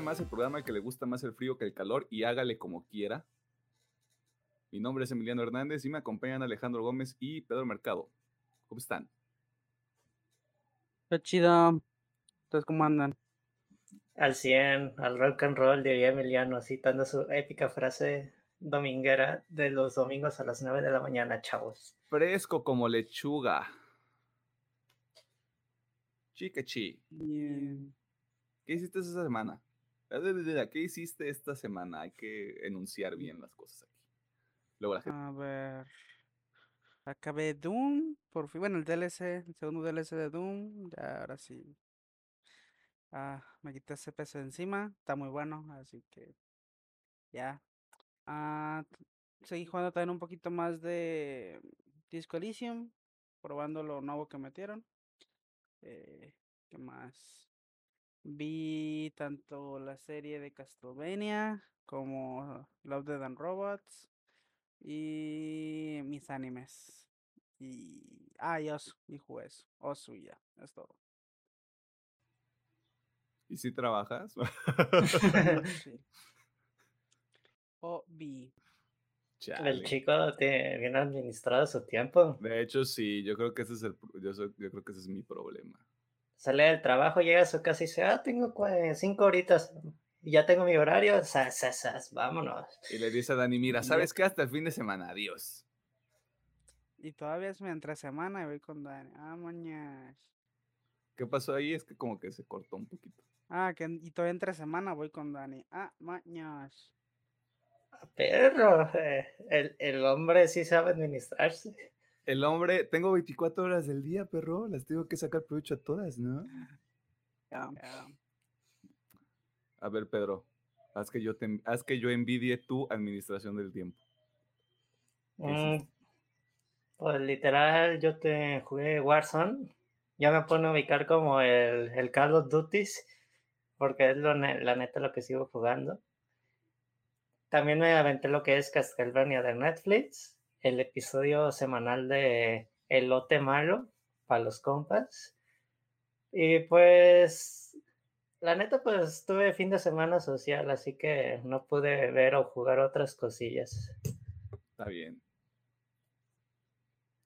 Más, el programa que le gusta más el frío que el calor y hágale como quiera. Mi nombre es Emiliano Hernández y me acompañan Alejandro Gómez y Pedro Mercado. ¿Cómo están? Qué chido. ¿Ustedes cómo andan? Al 100, al rock and roll, diría Emiliano, citando su épica frase dominguera de los domingos a las 9 de la mañana, chavos. Fresco como lechuga. Chica chi. ¿Qué hiciste esta semana? ¿Qué hiciste esta semana? Hay que enunciar bien las cosas aquí. Luego la gente. A ver. Acabé Doom, por fin, bueno, el DLC, el segundo DLC de Doom, ya ahora sí. Ah, me quité ese peso encima, está muy bueno, así que ya. Ah, seguí jugando también un poquito más de Disco Elysium, probando lo nuevo que metieron. Eh, ¿qué más? Vi tanto la serie de Castlevania como Love, Death and Robots y mis animes. Y. Ah, y Osu, y jugué eso. Osu y ya, es todo. ¿Y si trabajas? Sí. Obi. El Chale. chico tiene bien administrado su tiempo. De hecho, sí, yo creo que ese es el, yo, soy- yo creo que ese es mi problema. Sale del trabajo, llega a su casa y dice, ah, tengo cinco horitas y ya tengo mi horario, sas, sas, sas, vámonos. Y le dice a Dani, mira, ¿sabes qué? Hasta el fin de semana, adiós. Y todavía es mi entre semana y voy con Dani. Ah, mañas. ¿Qué pasó ahí? Es que como que se cortó un poquito. Ah, que y todavía entre semana voy con Dani. Ah, mañas. Perro, eh, el, el hombre sí sabe administrarse. El hombre, tengo 24 horas del día, perro, las tengo que sacar provecho a todas, ¿no? Ya. A ver, Pedro, haz que yo, te, haz que yo envidie tu administración del tiempo. ¿Qué Mm, pues literal, yo te jugué Warzone. Ya me pone a ubicar como el, el Call of Duty, porque es lo, la neta lo que sigo jugando. También me aventé lo que es Castlevania de Netflix, el episodio semanal de El Lote Malo para los compas. Y pues, la neta, pues tuve fin de semana social, así que no pude ver o jugar otras cosillas. Está bien.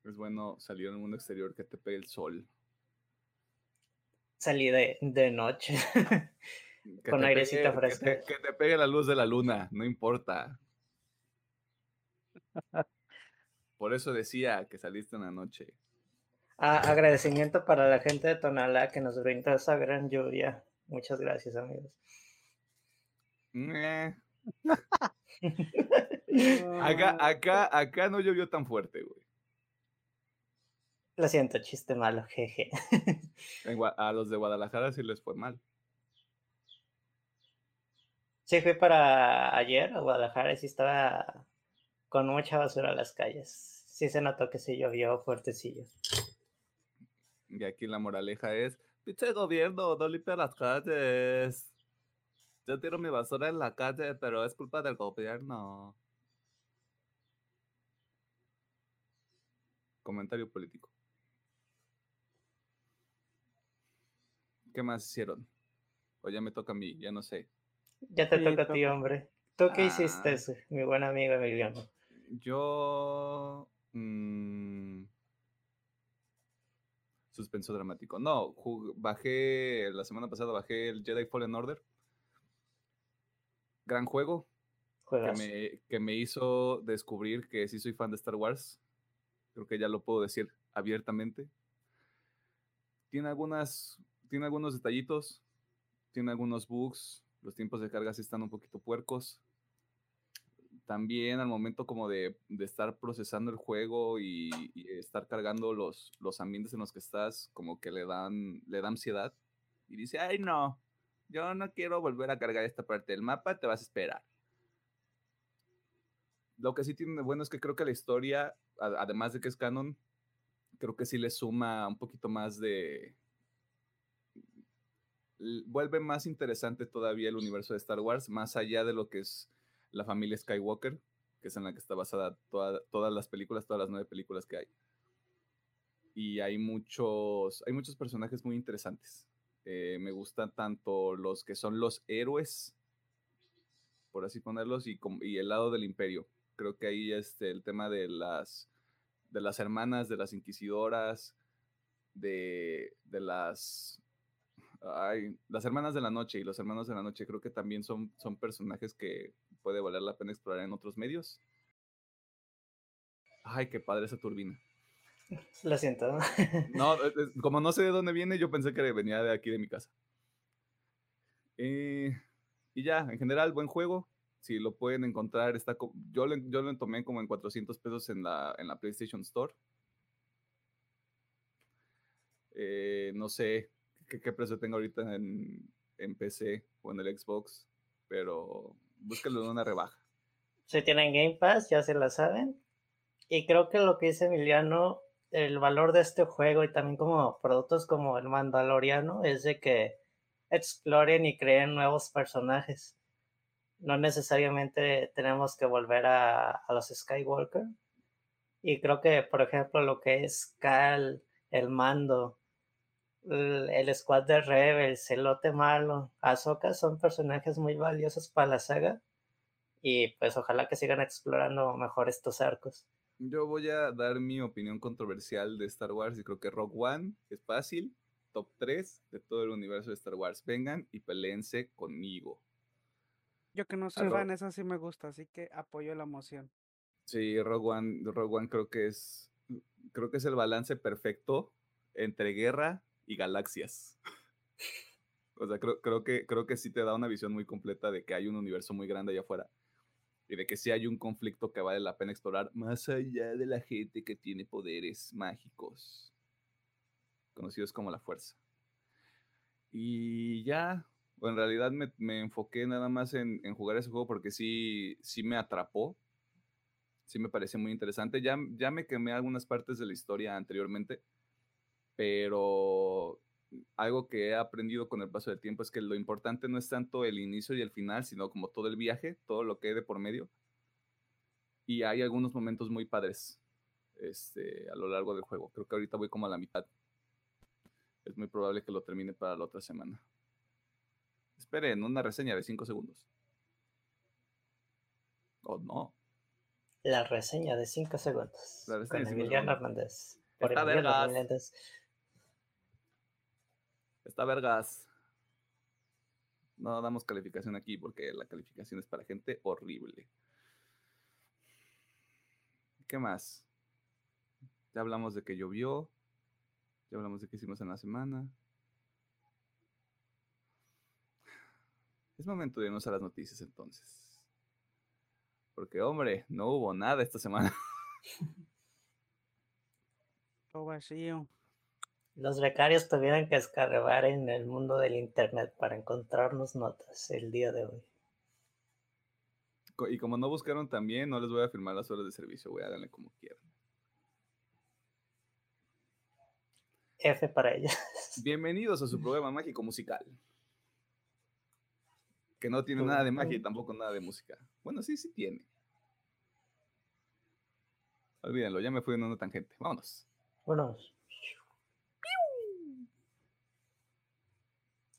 Es bueno salir al mundo exterior que te pegue el sol. Salí de, de noche. Con airecito pegue- que fresco. te- que te pegue la luz de la luna, no importa. Por eso decía que saliste en la noche. Ah, agradecimiento para la gente de Tonalá que nos brindó esa gran lluvia. Muchas gracias, amigos. Acá, acá, acá no llovió tan fuerte, güey. Lo siento, chiste malo, jeje. A los de Guadalajara sí les fue mal. Sí, fui para ayer a Guadalajara y sí estaba con mucha basura en las calles. Sí se notó que sí llovió fuertecillo. Y aquí la moraleja es, pinche gobierno, no limpia las calles. Yo tiro mi basura en la calle, pero es culpa del gobierno. Comentario político. ¿Qué más hicieron? O ya me toca a mí, ya no sé. Ya te Sí, toca a ti, hombre. ¿Tú qué hiciste, Ah. mi buen amigo Emiliano? Yo... mm, suspenso dramático. No, bajé, la semana pasada bajé el Jedi Fallen Order. Gran juego que me, que me hizo descubrir que sí soy fan de Star Wars. Creo que ya lo puedo decir abiertamente. Tiene algunas, tiene algunos detallitos, tiene algunos bugs, los tiempos de carga sí están un poquito puercos. También al momento como de, de estar procesando el juego y, estar cargando los, los ambientes en los que estás, como que le dan, le da ansiedad. Y dice, ay no, yo no quiero volver a cargar esta parte del mapa, te vas a esperar. Lo que sí tiene de bueno es que creo que la historia, además de que es canon, creo que sí le suma un poquito más de... Vuelve más interesante todavía el universo de Star Wars, más allá de lo que es la familia Skywalker, que es en la que está basada toda- todas las películas, todas las nueve películas que hay. Y hay muchos, hay muchos personajes muy interesantes. Eh, me gustan tanto los que son los héroes, por así ponerlos, y, y el lado del imperio. Creo que ahí este, el tema de las, de las hermanas, de las inquisidoras, de, de las Ay, las hermanas de la noche y los hermanos de la noche creo que también son, son personajes que puede valer la pena explorar en otros medios. Ay, qué padre esa turbina. Lo siento. No, como no sé de dónde viene, yo pensé que venía de aquí de mi casa. Eh, y ya, en general, buen juego. Si lo pueden encontrar, está yo, lo, yo lo tomé como en 400 pesos en la, en la PlayStation Store. Eh, no sé qué, precio tengo ahorita en, en, PC o en el Xbox, pero búsquenlo en una rebaja. Si tienen Game Pass, ya se la saben. Y creo que lo que dice Emiliano el valor de este juego y también como productos como el Mandaloriano es de que exploren y creen nuevos personajes. No necesariamente tenemos que volver a, a los Skywalker. Y creo que, por ejemplo, lo que es Cal, el mando, el, squad de Rebels, el lote malo, Ahsoka son personajes muy valiosos para la saga. Y pues ojalá que sigan explorando mejor estos arcos. Yo voy a dar mi opinión controversial de Star Wars y creo que Rock One es fácil. Top 3 de todo el universo de Star Wars. Vengan y peleense conmigo. Yo que no soy fan, eso sí me gusta, así que apoyo la moción. Sí, Rogue One, Rogue One creo que es creo que es el balance perfecto entre guerra y galaxias. o sea, creo, creo, que, creo que sí te da una visión muy completa de que hay un universo muy grande allá afuera y de que sí hay un conflicto que vale la pena explorar más allá de la gente que tiene poderes mágicos, conocidos como la fuerza. Y ya, en realidad me, enfoqué nada más en, jugar ese juego porque sí, sí me atrapó, sí me pareció muy interesante. Ya, ya me quemé algunas partes de la historia anteriormente, pero algo que he aprendido con el paso del tiempo es que lo importante no es tanto el inicio y el final, sino como todo el viaje, todo lo que hay de por medio. Y hay algunos momentos muy padres este, a lo largo del juego. Creo que ahorita voy como a la mitad. Es muy probable que lo termine para la otra semana. Esperen, una reseña de 5 segundos. ¿O no? La reseña de 5 segundos. La reseña con Emiliano Hernández. Por Emiliano Hernández. Está vergas. No damos calificación aquí porque la calificación es para gente horrible. ¿Qué más? Ya hablamos de que llovió. Ya hablamos de qué hicimos en la semana. Es momento de irnos a las noticias entonces. Porque, hombre, no hubo nada esta semana. Todo vacío. Los becarios tuvieron que escarbar en el mundo del Internet para encontrarnos notas el día de hoy. Y como no buscaron también, no les voy a firmar las horas de servicio, voy a darle como quieran. F para ellos. Bienvenidos a su programa mágico musical. Que no tiene nada de magia y tampoco nada de música. Bueno, sí, sí tiene. Olvídenlo, ya me fui en una tangente. Vámonos. Vámonos.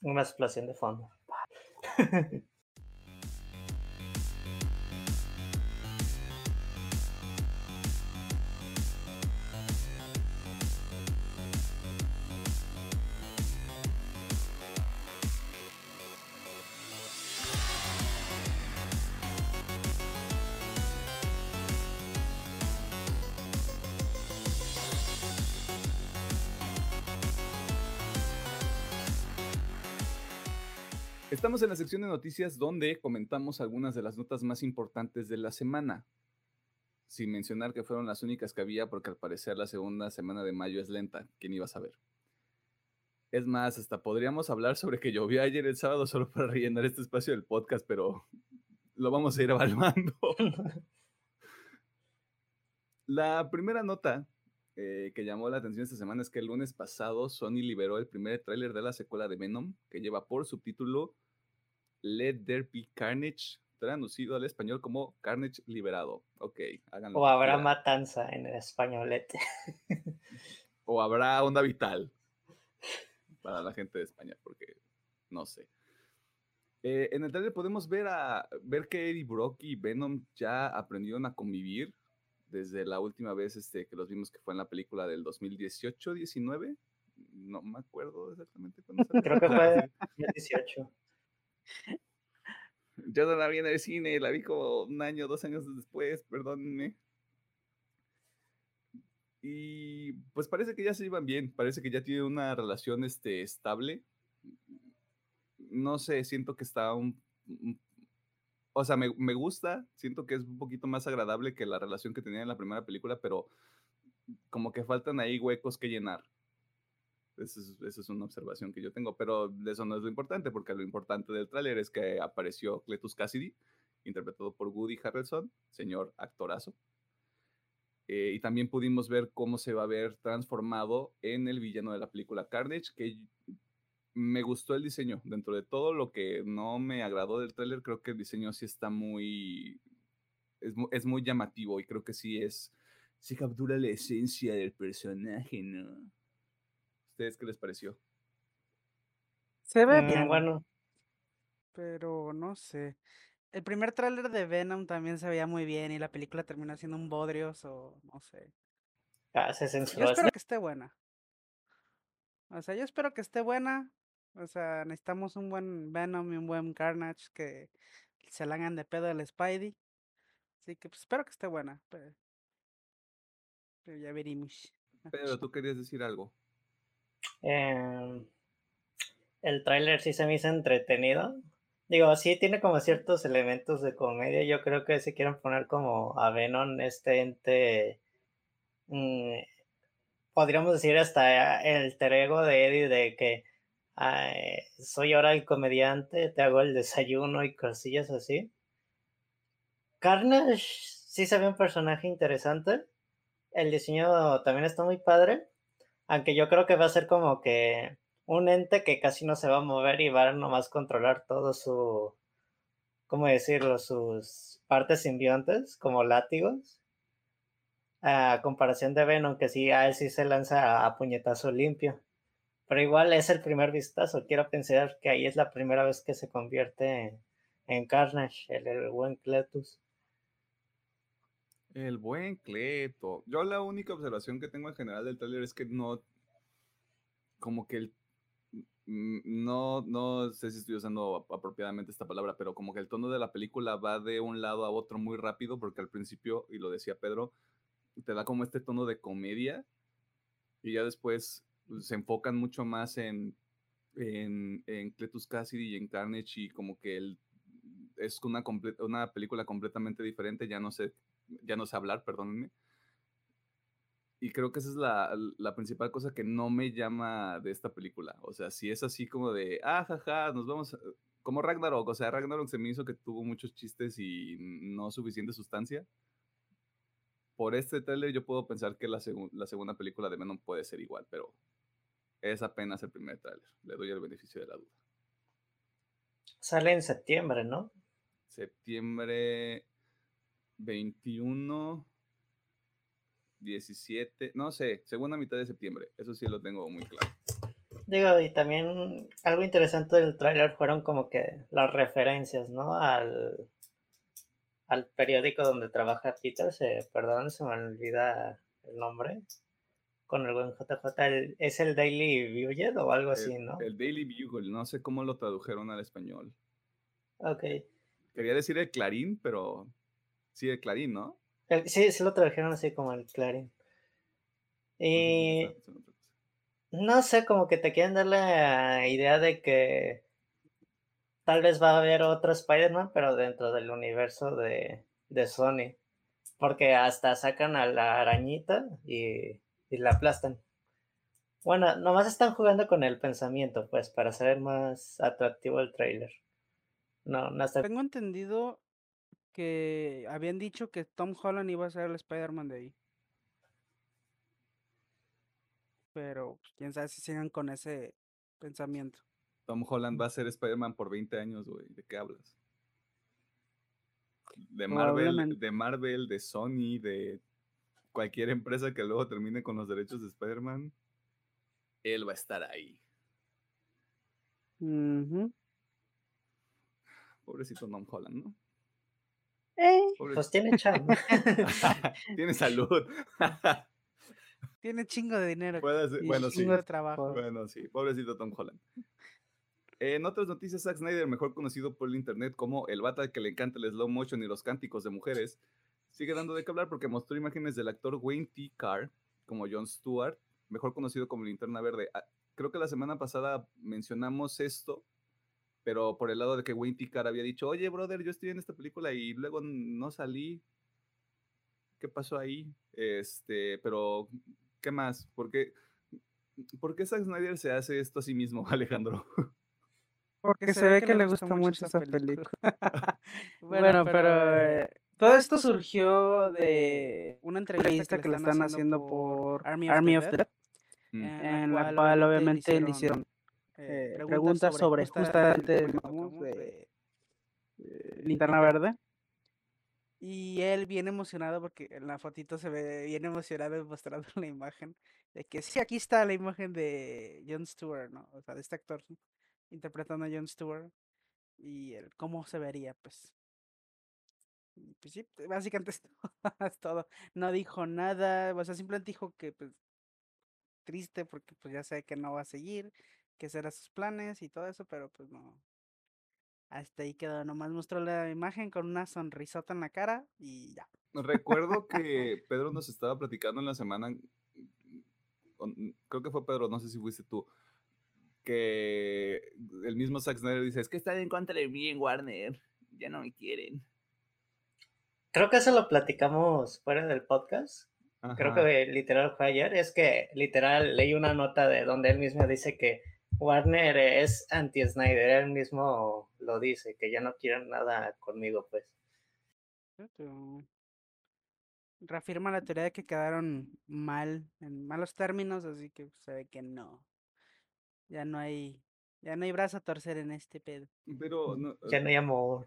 Una explosión de fondo. Estamos en la sección de noticias donde comentamos algunas de las notas más importantes de la semana. Sin mencionar que fueron las únicas que había, porque al parecer la segunda semana de mayo es lenta. ¿Quién iba a saber? Es más, hasta podríamos hablar sobre que llovió ayer el sábado solo para rellenar este espacio del podcast, pero lo vamos a ir evaluando. la primera nota eh, que llamó la atención esta semana es que el lunes pasado Sony liberó el primer tráiler de la secuela de Venom, que lleva por subtítulo Let There Be Carnage, traducido al español como Carnage liberado. Ok, háganlo. O habrá matanza en el españolete. o habrá onda vital. para la gente de España, porque no sé. Eh, en el trailer podemos ver, a, ver que Eddie Brock y Venom ya aprendieron a convivir desde la última vez este, que los vimos que fue en la película del 2018-19. No me acuerdo exactamente cuándo Creo que fue 2018. Yo no la vi en el cine, la vi como un año, dos años después, perdónenme. Y pues parece que ya se iban bien, parece que ya tienen una relación este, estable. No sé, siento que está un... O sea, me, me, gusta, siento que es un poquito más agradable que la relación que tenían en la primera película, pero como que faltan ahí huecos que llenar. Esa es, una observación que yo tengo, pero eso no es lo importante, porque lo importante del tráiler es que apareció Cletus Cassidy, interpretado por Woody Harrelson, señor actorazo. Eh, y también pudimos ver cómo se va a ver transformado en el villano de la película Carnage, que me gustó el diseño. Dentro de todo lo que no me agradó del tráiler, creo que el diseño sí está muy es, es, muy llamativo y creo que sí es, sí captura la esencia del personaje, ¿no? ¿Ustedes qué les pareció? Se ve Mm, bien, bueno, pero no sé. El primer tráiler de Venom también se veía muy bien y la película terminó siendo un bodrios o no sé. ah, se Yo espero que esté buena. O sea, yo espero que esté buena. O sea, necesitamos un buen Venom y un buen Carnage que se la hagan de pedo al Spidey. Así que pues, espero que esté buena. Pero, pero ya veremos. Pero tú querías decir algo. Eh, el tráiler sí se me hizo entretenido. Digo, sí tiene como ciertos elementos de comedia. Yo creo que si quieren poner como a Venom, este ente, mm, podríamos decir hasta el alter ego de Eddie de que soy ahora el comediante, te hago el desayuno y cosillas así. Carnage sí se ve un personaje interesante. El diseño también está muy padre. Aunque yo creo que va a ser como que un ente que casi no se va a mover y va a nomás controlar todo su, ¿cómo decirlo? Sus partes simbiontes, como látigos. A comparación de Venom, que sí, a él sí se lanza a puñetazo limpio. Pero igual es el primer vistazo. Quiero pensar que ahí es la primera vez que se convierte en, Carnage, el, buen Cletus. El buen Cleto. Yo la única observación que tengo en general del tráiler es que no, como que el, no, no sé si estoy usando apropiadamente esta palabra, pero como que el tono de la película va de un lado a otro muy rápido, porque al principio, y lo decía Pedro, te da como este tono de comedia, y ya después se enfocan mucho más en, en, en Cletus Cassidy y en Carnage, y como que el, es una, una película completamente diferente, ya no sé ya no sé hablar, perdónenme. Y creo que esa es la, la, principal cosa que no me llama de esta película. O sea, si es así como de, ah, jaja, nos vamos, como Ragnarok. O sea, Ragnarok se me hizo que tuvo muchos chistes y no suficiente sustancia. Por este trailer yo puedo pensar que la, la segunda película de Venom puede ser igual, pero es apenas el primer trailer. Le doy el beneficio de la duda. Sale en septiembre, ¿no? Septiembre 21, 17, no sé, segunda mitad de septiembre. Eso sí lo tengo muy claro. Digo, y también algo interesante del tráiler fueron como que las referencias, ¿no? Al, al periódico donde trabaja Peter, se, perdón, se me olvida el nombre, con el buen JJ, el, es el Daily Bugle o algo el, así, ¿no? El Daily Bugle, no sé cómo lo tradujeron al español. Ok. Quería decir el Clarín, pero Sí, el Clarín, ¿no? El, sí, sí lo tradujeron así como el Clarín. Y no sé, como que te quieren dar la idea de que tal vez va a haber otro Spider-Man, pero dentro del universo de, de, Sony. Porque hasta sacan a la arañita y, y la aplastan. Bueno, nomás están jugando con el pensamiento, pues, para hacer más atractivo el trailer. No, no hasta... Tengo entendido que habían dicho que Tom Holland iba a ser el Spider-Man de ahí. Pero pues, quién sabe si sigan con ese pensamiento. Tom Holland va a ser Spider-Man por 20 años, güey. ¿De qué hablas? De Marvel, de Marvel, de Sony, de cualquier empresa que luego termine con los derechos de Spider-Man, él va a estar ahí. Pobrecito Tom Holland, ¿no? Eh, Pues tiene chamba. Tiene salud. tiene chingo de dinero. Puede ser- y bueno, sí. chingo de trabajo. Bueno, sí, pobrecito Tom Holland. En otras noticias, Zack Snyder, mejor conocido por el internet como el bata que le encanta el slow motion y los cánticos de mujeres, sigue dando de qué hablar porque mostró imágenes del actor Wayne T. Carr como Jon Stewart, mejor conocido como Linterna Verde. Ah, Creo que la semana pasada mencionamos esto, pero por el lado de que Wayne T. Carr había dicho, oye, brother, yo estoy en esta película y luego no salí. ¿Qué pasó ahí? Este, pero, ¿qué más? ¿Por qué, ¿por qué Zack Snyder se hace esto a sí mismo, Alejandro? Porque se, ve que, le gusta mucho esa película. bueno, pero eh, todo esto surgió de una entrevista que le están haciendo por Army of the Dead, Mm. en la cual obviamente le hicieron eh, preguntas sobre justamente digamos, de, eh, Linterna Verde. Y él bien emocionado porque en la fotito se ve bien emocionado mostrando la imagen de que sí, aquí está la imagen de Jon Stewart, ¿no? O sea, de este actor ¿no? Interpretando a Jon Stewart y el cómo se vería, pues. Y, Pues sí, básicamente es todo, es todo. No dijo nada, o sea, simplemente dijo que pues triste porque pues ya sé que no va a seguir, que serán sus planes y todo eso, pero pues no. Hasta ahí quedó, nomás mostró la imagen con una sonrisota en la cara y ya. Recuerdo que Pedro nos estaba platicando en la semana, con- creo que fue Pedro, no sé si fuiste tú, que el mismo Zack Snyder dice, es que están en contra de mí en Warner, ya no me quieren. Creo que eso lo platicamos fuera del podcast. Creo que literal fue ayer. Es que literal leí una nota de donde él mismo dice que Warner es anti-Snyder. Él mismo lo dice, que ya no quieren nada conmigo, pues. Reafirma la teoría de que quedaron mal, en malos términos, así que se ve que no. Ya no hay, ya no hay brazo a torcer en este pedo. Pero, no, Ya no hay amor.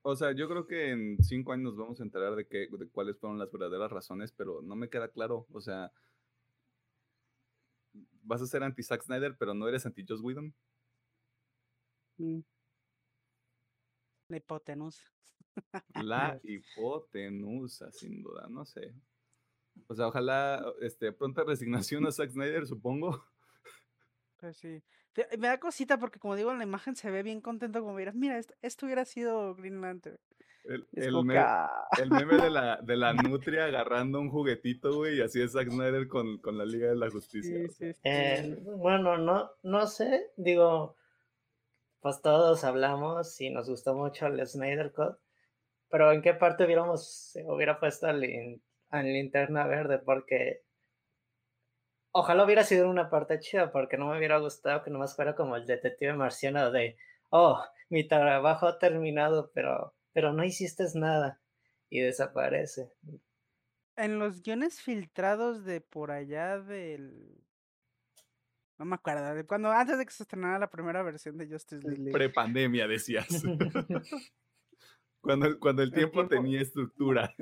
o sea, yo creo que en cinco años nos vamos a enterar de, qué, de cuáles fueron las verdaderas razones, pero no me queda claro. O sea, vas a ser anti-Zack Snyder, pero no eres anti-Joss Whedon. Mm. La hipotenusa. La hipotenusa, sin duda, no sé. O sea, ojalá este, pronta resignación a Zack Snyder, supongo. Pues sí. Te- Me da cosita porque como digo en la imagen se ve bien contento como mira, mira, esto, esto hubiera sido Green Lantern. El, Es el como me- que, ah, el meme de la, de la nutria agarrando un juguetito, güey, y así es Zack Snyder con, con la Liga de la Justicia. sí, o sea. sí, sí. Eh, bueno, no, no sé, digo, pues todos hablamos y nos gustó mucho el Snyder Cut, pero ¿en qué parte hubiéramos, se hubiera puesto al, lin- al linterna verde? Porque ojalá hubiera sido una parte chida, porque no me hubiera gustado que nomás fuera como el detective marciano de, oh, mi trabajo ha terminado, pero, pero no hiciste nada y desaparece. En los guiones filtrados de por allá del... No me acuerdo, de cuando antes de que se estrenara la primera versión de Justice League. Prepandemia, decías. cuando, el- cuando el tiempo- tenía estructura.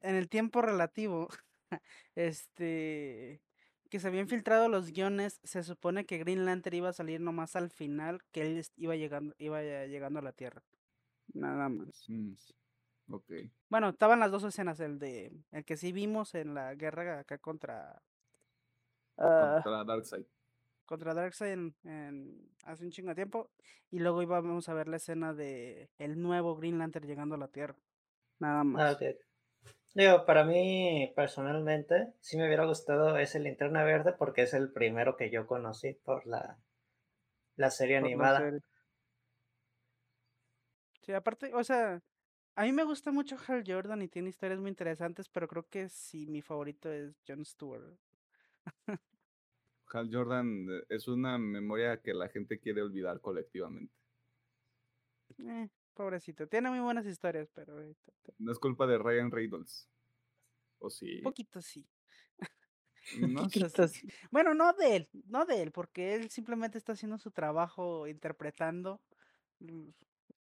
en el tiempo relativo, este, que se habían filtrado los guiones, se supone que Green Lantern iba a salir nomás al final, que él est- iba llegando, iba ya llegando a la Tierra. Nada más. Mm, ok. Bueno, estaban las dos escenas, el de, el que sí vimos en la guerra acá contra, ah, Contra Darkseid. contra Darkseid en, en- hace un chingo de tiempo, y luego íbamos a ver la escena de el nuevo Green Lantern llegando a la Tierra. Nada Ah, más. ok. Digo, para mí personalmente sí me hubiera gustado ese linterna verde porque es el primero que yo conocí por la, la serie por la animada. serie. Sí, aparte, o sea, a mí me gusta mucho Hal Jordan y tiene historias muy interesantes, pero creo que sí, mi favorito es Jon Stewart. Hal Jordan eh, es una memoria que la gente quiere olvidar colectivamente. Eh, pobrecito, tiene muy buenas historias, pero No es culpa de Ryan Reynolds. ¿O sí? un poquito sí. No sí. Bueno, no de él, no de él, porque él simplemente está haciendo su trabajo interpretando. mm,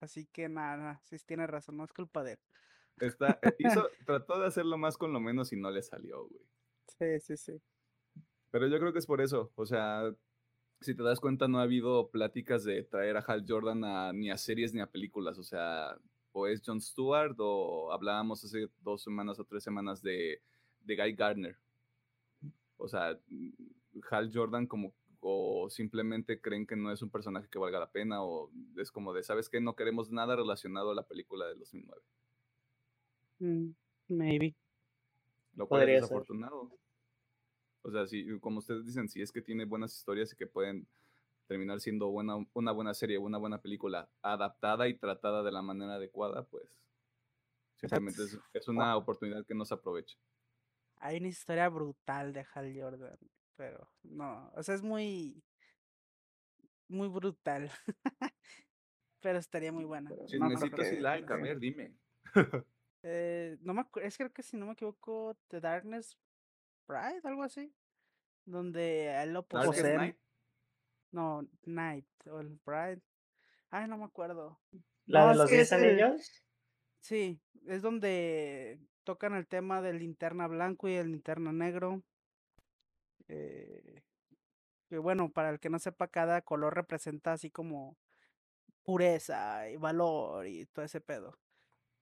Así que nada, nada, sí tiene razón, no es culpa de él. Está, eh, hizo, trató de hacerlo más con lo menos y no le salió, güey. Sí, sí, sí. Pero yo creo que es por eso. O sea, si te das cuenta, no ha habido pláticas de traer a Hal Jordan a, ni a series ni a películas. O sea, o es Jon Stewart o hablábamos hace dos semanas o tres semanas de, de Guy Gardner. O sea, Hal Jordan como o simplemente creen que no es un personaje que valga la pena o es como de, ¿sabes qué? No queremos nada relacionado a la película de 2009. Mm, maybe. Lo cual es Podría ser. O sea, si, como ustedes dicen, si es que tiene buenas historias y que pueden terminar siendo buena, una buena serie, una buena película adaptada y tratada de la manera adecuada, pues simplemente es, es una oportunidad que no se aprovecha. Hay una historia brutal de Hal Jordan, pero no, o sea, es muy, muy brutal. pero estaría muy buena. No Chismecito sí que- like, a ver, dime. Eh, no me es que creo que si no me equivoco, The Darkness Bride, algo así. Donde él lo. Night, No, Night o el Bride. Ay, no me acuerdo. La No, de los que 10 es el- anillos. Sí, es donde tocan el tema del linterna blanco y el linterna negro. eh, que bueno, para el que no sepa, cada color representa así como pureza y valor y todo ese pedo.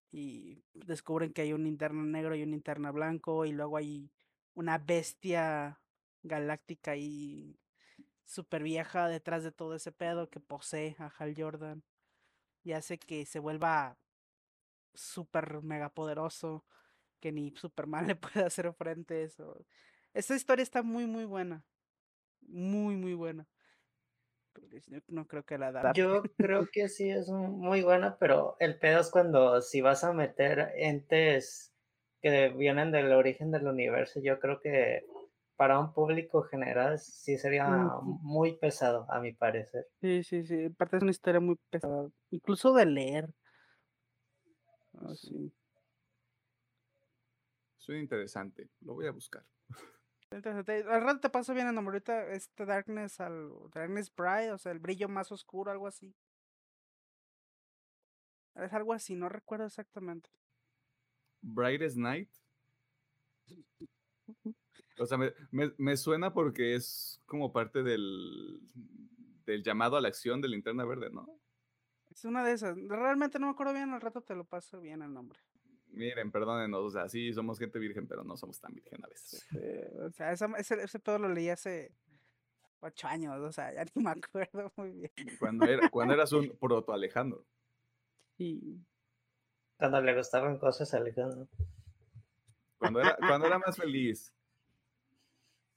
Y descubren que hay un linterna negro y un linterna blanco y luego hay una bestia galáctica y súper vieja detrás de todo ese pedo que posee a Hal Jordan y hace que se vuelva súper mega poderoso que ni Superman le puede hacer frente a eso. Esta historia está muy muy buena. Muy muy buena. No creo que la adapten. Yo creo que sí es muy buena, pero el pedo es cuando si vas a meter entes que vienen del origen del universo, yo creo que para un público general sí sería muy pesado, a mi parecer. Sí, sí, sí. Aparte es una historia muy pesada. Incluso de leer. Ah, Sí. Suena interesante, lo voy a buscar. Interesante. Al rato te paso bien el nombre. Ahorita este Darkness al Darkness Bright, o sea, el brillo más oscuro, algo así. Es algo así, no recuerdo exactamente. Brightest Night. O sea, me, me- me suena porque es como parte del, del llamado a la acción de Linterna Verde, ¿no? Es una de esas. Realmente no me acuerdo bien, al rato te lo paso bien el nombre. Miren, perdónenos, o sea, sí, somos gente virgen, pero no somos tan virgen a veces. O sea, esa- ese, ese pedo lo leí hace ocho años, o sea, ya ni me acuerdo muy bien. Cuando, era, cuando eras un proto Alejandro. Y Cuando le gustaban cosas a Alejandro. Cuando era, cuando era más feliz.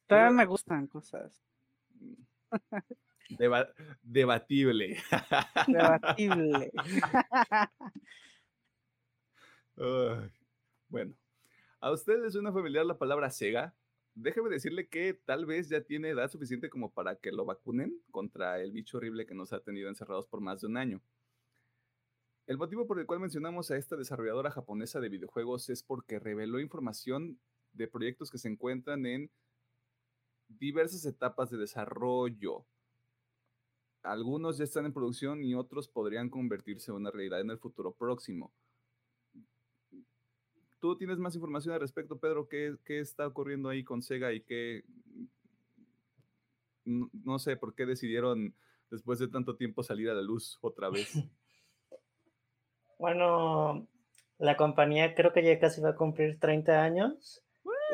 todavía me gustan cosas. Deba- debatible. Debatible. Bueno, ¿a usted le suena familiar la palabra Sega? Déjeme decirle que tal vez ya tiene edad suficiente como para que lo vacunen contra el bicho horrible que nos ha tenido encerrados por más de un año. El motivo por el cual mencionamos a esta desarrolladora japonesa de videojuegos es porque reveló información de proyectos que se encuentran en diversas etapas de desarrollo. Algunos ya están en producción y otros podrían convertirse en una realidad en el futuro próximo. ¿Tú tienes más información al respecto, Pedro? ¿Qué, está ocurriendo ahí con Sega y qué... No sé por qué decidieron después de tanto tiempo salir a la luz otra vez. Bueno, la compañía creo que ya casi va a cumplir 30 años.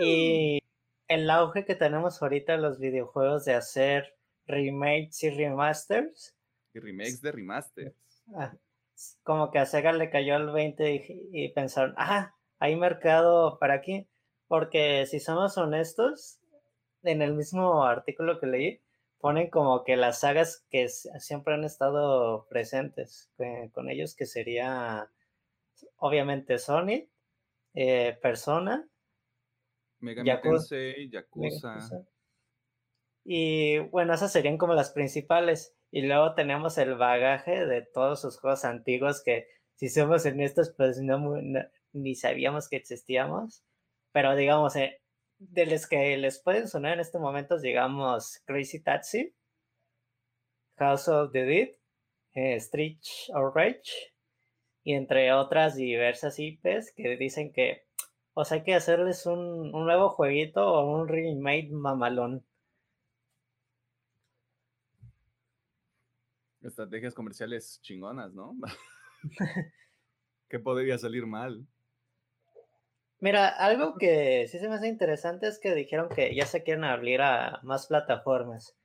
Y el auge que tenemos ahorita en los videojuegos de hacer remakes y remasters, Y remakes de remaster. ah, como que a Sega le cayó el 20 y, y pensaron, ah, hay mercado para aquí. Porque si somos honestos, en el mismo artículo que leí, ponen como que las sagas que siempre han estado presentes eh, con ellos, que sería obviamente Sonic, eh, Persona, Megami Yaku- Tensei, Yakuza. Yakuza. Y bueno, esas serían como las principales. Y luego tenemos el bagaje de todos sus juegos antiguos que, si somos honestos, pues no- ni sabíamos que existíamos. Pero digamos, eh, de los que les pueden sonar en este momento, digamos, Crazy Taxi, House of the Dead, eh, Street of Rage, y entre otras diversas IPs que dicen que sea, hay que hacerles un, un nuevo jueguito o un remake mamalón. Estrategias comerciales chingonas, ¿no? ¿Qué podría salir mal? Mira, algo que sí se me hace interesante es que dijeron que ya se quieren abrir a más plataformas.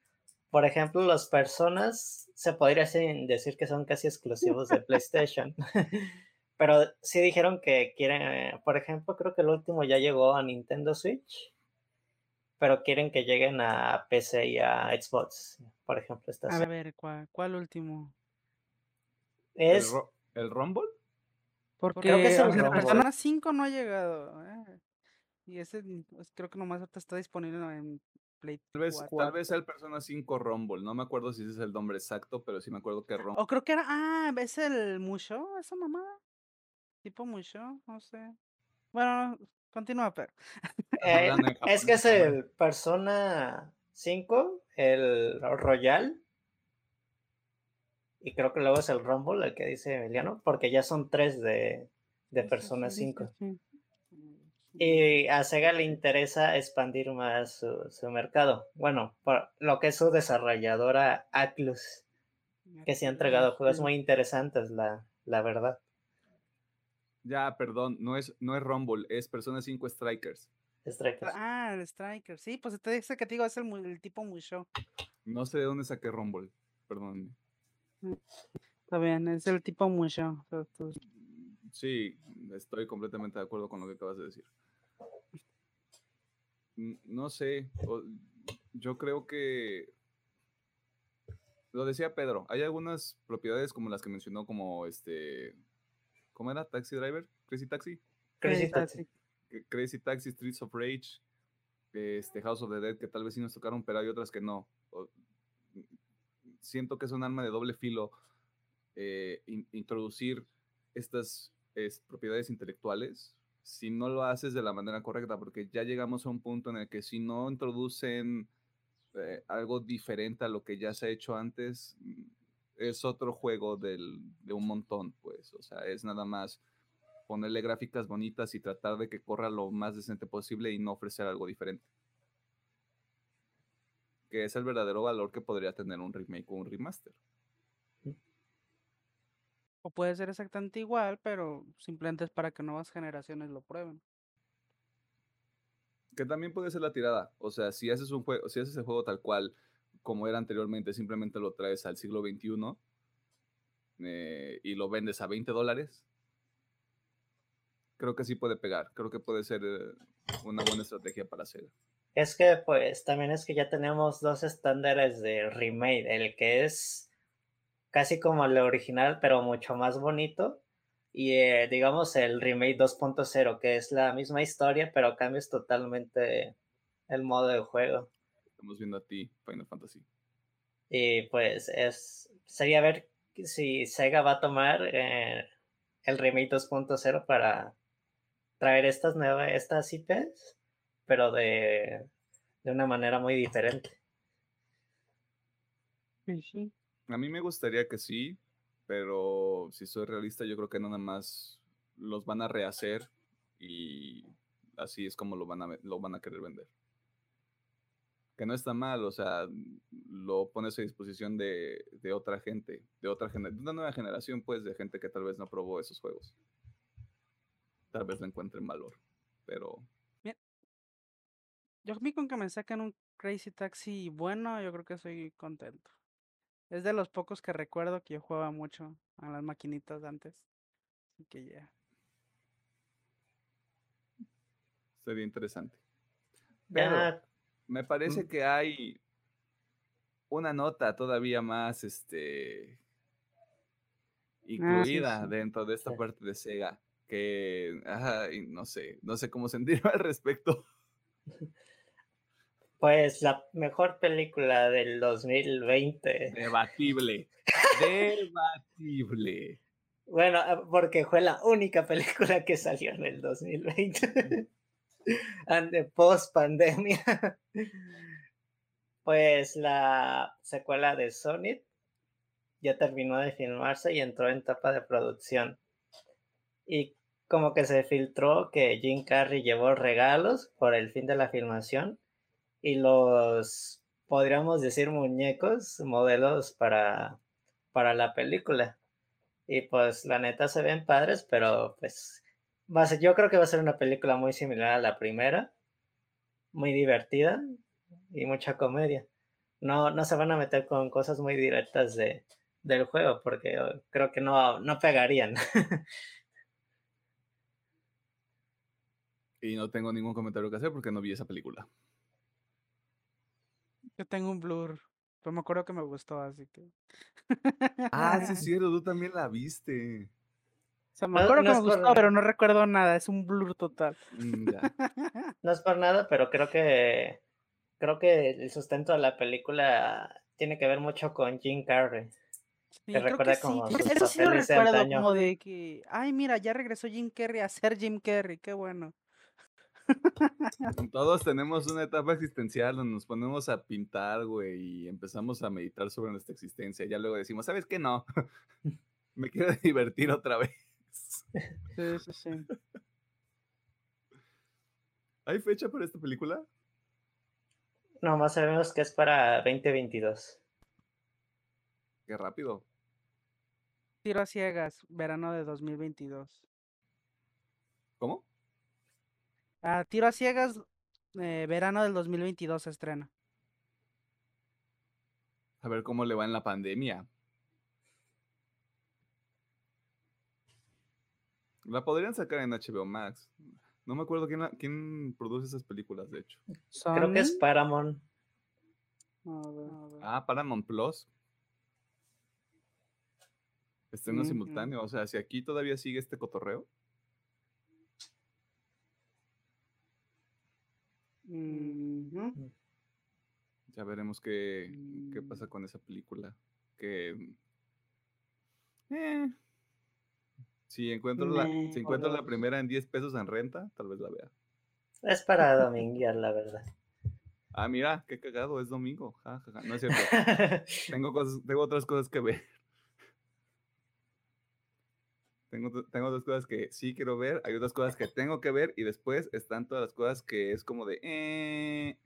Por ejemplo, las personas se podría decir que son casi exclusivos de PlayStation. Pero sí dijeron que quieren, por ejemplo, creo que el último ya llegó a Nintendo Switch, pero quieren que lleguen a PC y a Xbox, por ejemplo. A ver, ¿cuál, cuál último? Es... ¿El, ¿El Rumble? Porque creo que el Persona 5 no ha llegado. Eh. Y ese pues, creo que nomás está disponible en Play Tal vez, tal vez el Persona 5 Rumble. No me acuerdo si ese es el nombre exacto, pero sí me acuerdo que es Rumble. O creo que era. Ah, ¿es el Musho? ¿Esa mamada? Tipo Musho, no sé. Bueno, continúa, pero. Eh, es que es el Persona 5, el Royal y creo que luego es el Rumble el que dice Emiliano, porque ya son tres de, de Persona 5. Y a Sega le interesa expandir más su, mercado. Bueno, por lo que es su desarrolladora Atlus, que se ha entregado juegos muy interesantes, la, la verdad. Ya, perdón, no es, no es Rumble, es Persona 5 Strikers. Strikers. Ah, el Strikers, sí, pues te dice que te digo, es el, el tipo muy show. No sé de dónde saqué Rumble, perdón. Está bien, es el tipo mucho. Sí, estoy completamente de acuerdo con lo que acabas de decir. No sé, yo creo que lo decía Pedro, hay algunas propiedades como las que mencionó como este ¿cómo era? Taxi Driver, Crazy Taxi. Crazy Taxi. Crazy Taxi, Streets of Rage, este House of the Dead que tal vez sí nos tocaron, pero hay otras que no siento que es un arma de doble filo eh, introducir estas propiedades intelectuales si no lo haces de la manera correcta, porque ya llegamos a un punto en el que si no introducen eh, algo diferente a lo que ya se ha hecho antes, es otro juego de un montón, pues, o sea, es nada más ponerle gráficas bonitas y tratar de que corra lo más decente posible y no ofrecer algo diferente que es el verdadero valor que podría tener un remake o un remaster. O puede ser exactamente igual, pero simplemente es para que nuevas generaciones lo prueben. Que también puede ser la tirada. O sea, si haces un juego, si haces el juego tal cual como era anteriormente, simplemente lo traes al siglo XXI eh, y lo vendes a 20 dólares, creo que sí puede pegar. Creo que puede ser eh, una buena estrategia para hacer. Es que pues también es que ya tenemos dos estándares de remake, el que es casi como el original, pero mucho más bonito, y eh, digamos el remake 2.0, que es la misma historia, pero cambias totalmente el modo de juego. Estamos viendo a ti, Final Fantasy. Y pues es sería ver si Sega va a tomar eh, el remake 2.0 para traer estas nuevas estas IPs pero de, una manera muy diferente. A mí me gustaría que sí, pero si soy realista, yo creo que nada más los van a rehacer y así es como lo van a, lo van a querer vender. Que no está mal, o sea, lo pones a disposición de, otra gente, de otra de una nueva generación, pues, de gente que tal vez no probó esos juegos. Tal vez le encuentren valor, pero yo a mí con que me saquen un Crazy Taxi bueno, yo creo que soy contento. Es de los pocos que recuerdo que yo jugaba mucho a las maquinitas antes. Así que ya. Sería interesante. Pero me parece mm. que hay una nota todavía más este ah, incluida dentro de esta parte de Sega que no sé, no sé cómo sentirme al respecto. Pues la mejor película del 2020. Debatible. Debatible. Bueno, ah, porque fue la única película que salió en el 2020. Post pandemia. Pues la secuela de Sonic ya terminó de filmarse y entró en etapa de producción. Y como que se filtró que Jim Carrey llevó regalos por el fin de la filmación y los, podríamos decir, muñecos, modelos para para la película. Y pues la neta se ven padres, pero pues va yo creo que va a ser una película muy similar a la primera, muy divertida y mucha comedia. No, no se van a meter con cosas muy directas de, del juego, porque creo que no, no pegarían. y no tengo ningún comentario que hacer porque no vi esa película. Yo tengo un blur, pero me acuerdo que me gustó, así que. ah, sí, es cierto, tú también la viste. O sea, me acuerdo que me gustó, pero no recuerdo nada, es un blur total. Mm, no es por nada, pero creo que creo que el sustento de la película tiene que ver mucho con Jim Carrey. Sí, recuerda como sí. Eso sí lo recuerdo como de que, ay, mira, ya regresó Jim Carrey a ser Jim Carrey, qué bueno. Todos tenemos una etapa existencial donde nos ponemos a pintar, güey, y empezamos a meditar sobre nuestra existencia. Ya luego decimos, ¿sabes qué? No, me quiero divertir otra vez. Sí, sí, sí. ¿Hay fecha para esta película? No, más sabemos que es para 2022. Qué rápido. Tiro a ciegas, verano de 2022. ¿Cómo? Ah, tiro a ciegas, eh, verano del 2022 se estrena. A ver cómo le va en la pandemia. La podrían sacar en HBO Max. No me acuerdo quién, quién produce esas películas, de hecho. Creo que es Paramount. Ah, Paramount Plus. Estreno simultáneo. O sea, si aquí todavía sigue este cotorreo. Ya veremos qué, qué, pasa mm. con esa película. Que. Eh, si encuentro, la, si encuentro la primera en 10 pesos en renta, tal vez la vea. Es para dominguear, la verdad. Ah, mira, qué cagado, es domingo. No es cierto. tengo, cosas, tengo otras cosas que ver. Tengo, tengo dos cosas que sí quiero ver, hay otras cosas que tengo que ver y después están todas las cosas que es como de... Eh,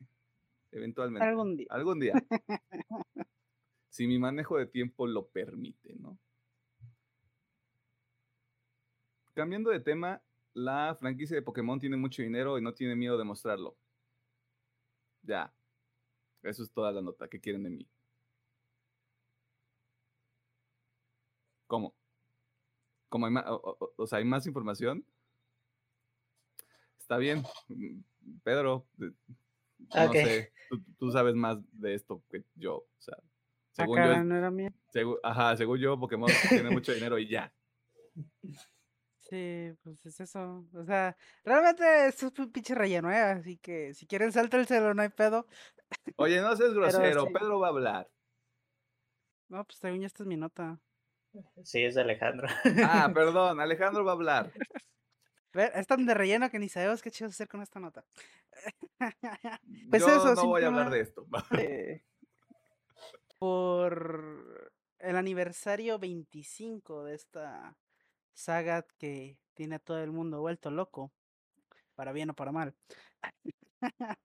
eventualmente. Algún día. Algún día. si mi manejo de tiempo lo permite, ¿no? Cambiando de tema, la franquicia de Pokémon tiene mucho dinero y no tiene miedo de mostrarlo. Ya. Eso es toda la nota que quieren de mí. ¿Cómo? Como hay más, o, sea, hay más información, está bien. Mm, Pedro, no sé, tú, sabes más de esto que yo. O sea, según yo. no era mía. ajá, según yo, Pokémon tiene mucho dinero y ya. Sí, pues es eso. O sea, realmente esto es un pinche relleno, ¿eh? Así que si quieren celo, no hay pedo. Oye, no seas grosero, Pedro va a hablar. No, pues según ya esta es mi nota. Sí, es de Alejandro. Ah, perdón, Alejandro va a hablar. Es tan de relleno que ni sabemos qué chido hacer con esta nota. Pues Yo eso, no voy a hablar de esto. por el aniversario 25 de esta saga que tiene a todo el mundo vuelto loco, para bien o para mal.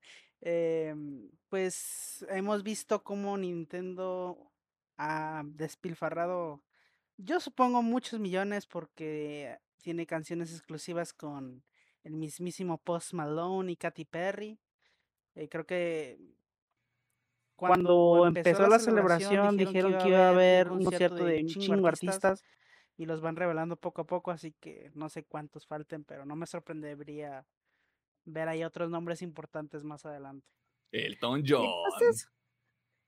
Em, pues hemos visto cómo Nintendo ha despilfarrado yo supongo muchos millones porque tiene canciones exclusivas con el mismísimo Post Malone y Katy Perry. Eh, creo que cuando, empezó, la, celebración, dijeron que iba a haber un concierto de un chingo artistas y los van revelando poco a poco, así que no sé cuántos falten, pero no me sorprendería ver ahí otros nombres importantes más adelante. Elton John.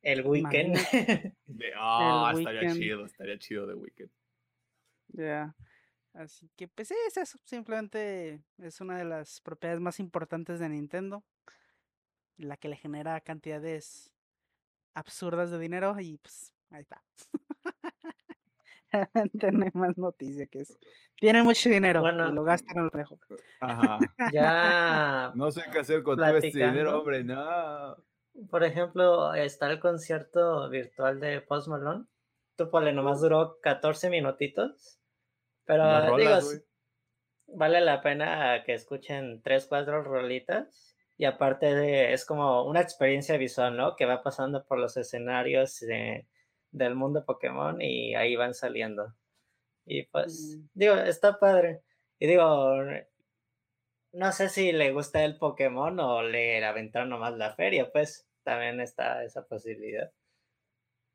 El weekend. Ah, estaría chido, estaría chido de weekend. Ya. Así que pues es eso, simplemente es una de las propiedades más importantes de Nintendo, la que le genera cantidades absurdas de dinero y pues ahí está. Tiene más noticia que eso. Tiene mucho dinero bueno, y lo gastan en el rejo. Ajá. Ya. No sé qué hacer con todo este dinero, hombre, no. Por ejemplo, está el concierto virtual de Post Malone. Tú, Pole, nomás duró 14 minutitos. Pero, digo, vale la pena que escuchen 3, 4 rolitas. Y aparte de, es como una experiencia visual, ¿no? Que va pasando por los escenarios de, del mundo Pokémon y ahí van saliendo. Y pues, Mm. digo, está padre. Y digo, no sé si le gusta el Pokémon o le aventaron nomás la feria, pues también está esa posibilidad.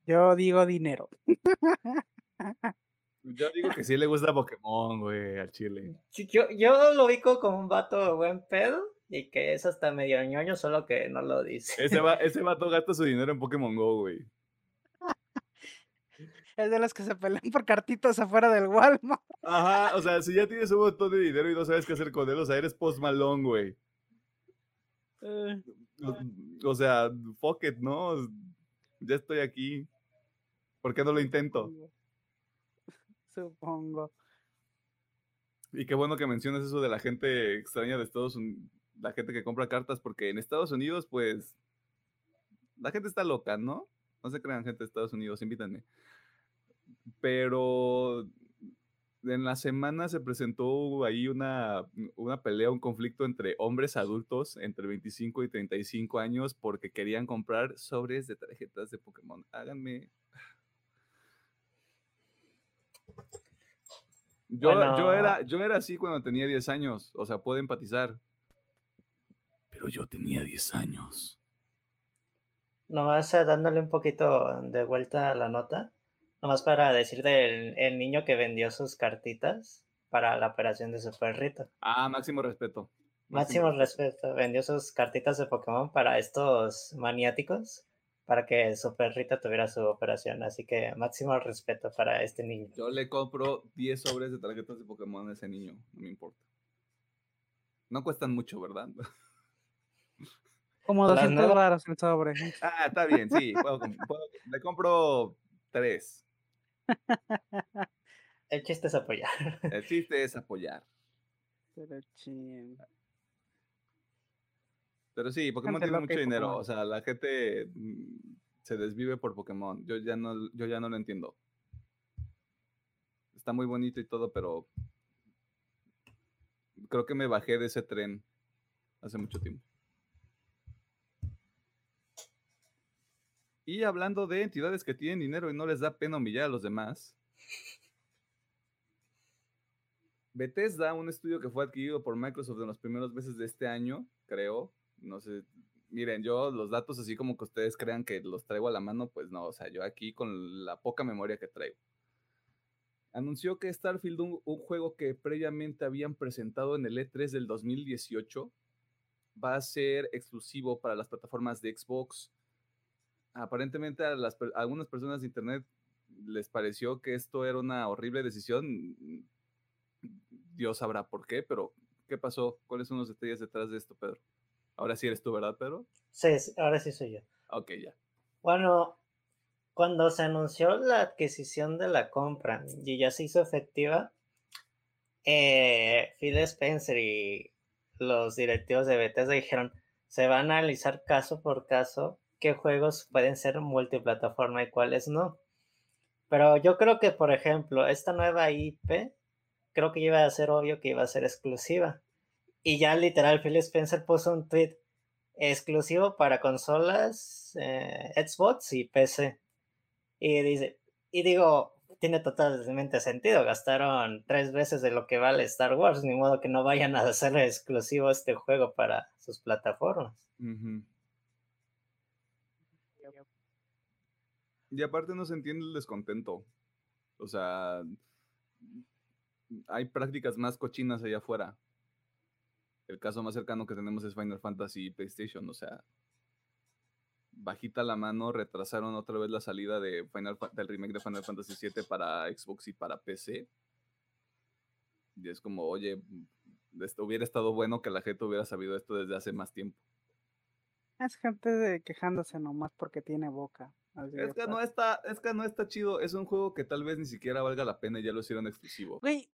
Yo digo dinero. Yo digo que sí le gusta Pokémon, güey, al chile. Yo, yo lo ubico como un vato de buen pedo y que es hasta medio ñoño, solo que no lo dice. Ese, va, ese vato gasta su dinero en Pokémon Go, güey. Es de los que se pelean por cartitas afuera del Walmart. Ajá, o sea, si ya tienes un montón de dinero y no sabes qué hacer con él, o sea, eres Post Malone, güey. Eh, O, o sea, fuck it, ¿no? Ya estoy aquí. ¿Por qué no lo intento? Supongo. Y qué bueno que mencionas eso de la gente extraña de Estados Unidos, la gente que compra cartas, porque en Estados Unidos, pues, la gente está loca, ¿no? No se crean gente de Estados Unidos, invítanme. Pero en la semana se presentó ahí una, una pelea, un conflicto entre hombres adultos entre 25 y 35 años porque querían comprar sobres de tarjetas de Pokémon. Háganme. Yo, yo, era, yo era así cuando tenía 10 años, o sea, puedo empatizar. Pero yo tenía 10 años. Nomás eh, dándole un poquito de vuelta a la nota, nomás para decir del el niño que vendió sus cartitas para la operación de su perrito. Ah, máximo respeto. Máximo respeto, vendió sus cartitas de Pokémon para estos maniáticos, para que su perrito tuviera su operación. Así que máximo respeto para este niño. Yo le compro 10 sobres de tarjetas de Pokémon a ese niño, no me importa. No cuestan mucho, ¿verdad? Como Las 200 nuevas- varos el sobre. Ah, está bien, sí. puedo com- puedo- le compro 3. El chiste es apoyar. El chiste es apoyar. Pero. Pero sí, Pokémon tiene mucho dinero. Pokémon. O sea, la gente mm, se desvive por Pokémon. Yo ya no, yo ya no lo entiendo. Está muy bonito y todo, pero creo que me bajé de ese tren hace mucho tiempo. Y hablando de entidades que tienen dinero y no les da pena humillar a los demás. Bethesda, un estudio que fue adquirido por Microsoft en los primeros meses de este año, creo. No sé. Miren, yo los datos así como que ustedes crean que los traigo a la mano, pues no, o sea, yo aquí con la poca memoria que traigo. Anunció que Starfield, un, juego que previamente habían presentado en el E3 del 2018, va a ser exclusivo para las plataformas de Xbox. Aparentemente a, las, a algunas personas de internet les pareció que esto era una horrible decisión. Dios sabrá por qué, pero ¿qué pasó? ¿Cuáles son los detalles detrás de esto, Pedro? Ahora sí eres tú, ¿verdad, Pedro? Sí, sí, ahora sí soy yo. Ok, ya. Bueno, cuando se anunció la adquisición de la compra y ya se hizo efectiva, eh, Phil Spencer y los directivos de Bethesda dijeron, se va a analizar caso por caso qué juegos pueden ser multiplataforma y cuáles no. Pero yo creo que, por ejemplo, esta nueva IP, creo que iba a ser obvio que iba a ser exclusiva. Y ya literal, Phil Spencer puso un tweet exclusivo para consolas, eh, Xbox y PC. Y dice, y digo, tiene totalmente sentido, gastaron tres veces de lo que vale Star Wars, ni modo que no vayan a hacer exclusivo este juego para sus plataformas. Y aparte no se entiende el descontento. O sea, hay prácticas más cochinas allá afuera. El caso más cercano que tenemos es Final Fantasy y PlayStation. O sea, bajita la mano, retrasaron otra vez la salida de Final del remake de Final Fantasy VII para Xbox y para PC. Y es como, oye, esto hubiera estado bueno que la gente hubiera sabido esto desde hace más tiempo. Es gente quejándose nomás porque tiene boca. Así Es que no fácil. está, es que no está chido. Es un juego que tal vez ni siquiera valga la pena y ya lo hicieron exclusivo. Güey,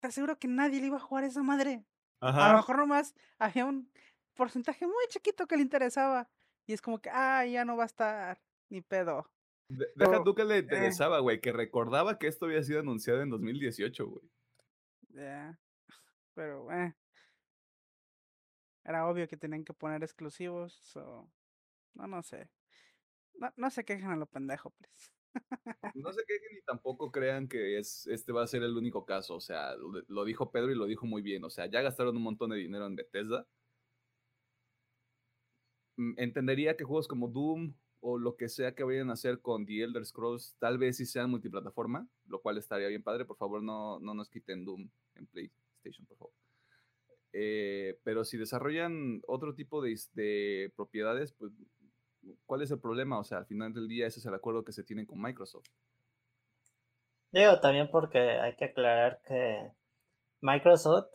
te aseguro que nadie le iba a jugar a esa madre. A lo Ajá. mejor nomás había un porcentaje muy chiquito que le interesaba. Y es como que, ah, ya no va a estar. Ni pedo. De- deja tú que le eh. interesaba, güey, que recordaba que esto había sido anunciado en 2018, güey. Ya. Pero, eh. Era obvio que tenían que poner exclusivos. So, no, no sé. No, no se quejen a lo pendejo, pues. No se quejen ni tampoco crean que es, este va a ser el único caso. O sea, lo, dijo Pedro y lo dijo muy bien. O sea, ya gastaron un montón de dinero en Bethesda. Mm, Entendería que juegos como Doom o lo que sea que vayan a hacer con The Elder Scrolls, tal vez sí sean multiplataforma, lo cual estaría bien padre. Por favor, no, no nos quiten Doom en PlayStation, por favor. Eh, pero si desarrollan otro tipo de, de propiedades, pues, ¿cuál es el problema? O sea, al final del día ese es el acuerdo que se tiene con Microsoft. Digo, también porque hay que aclarar que Microsoft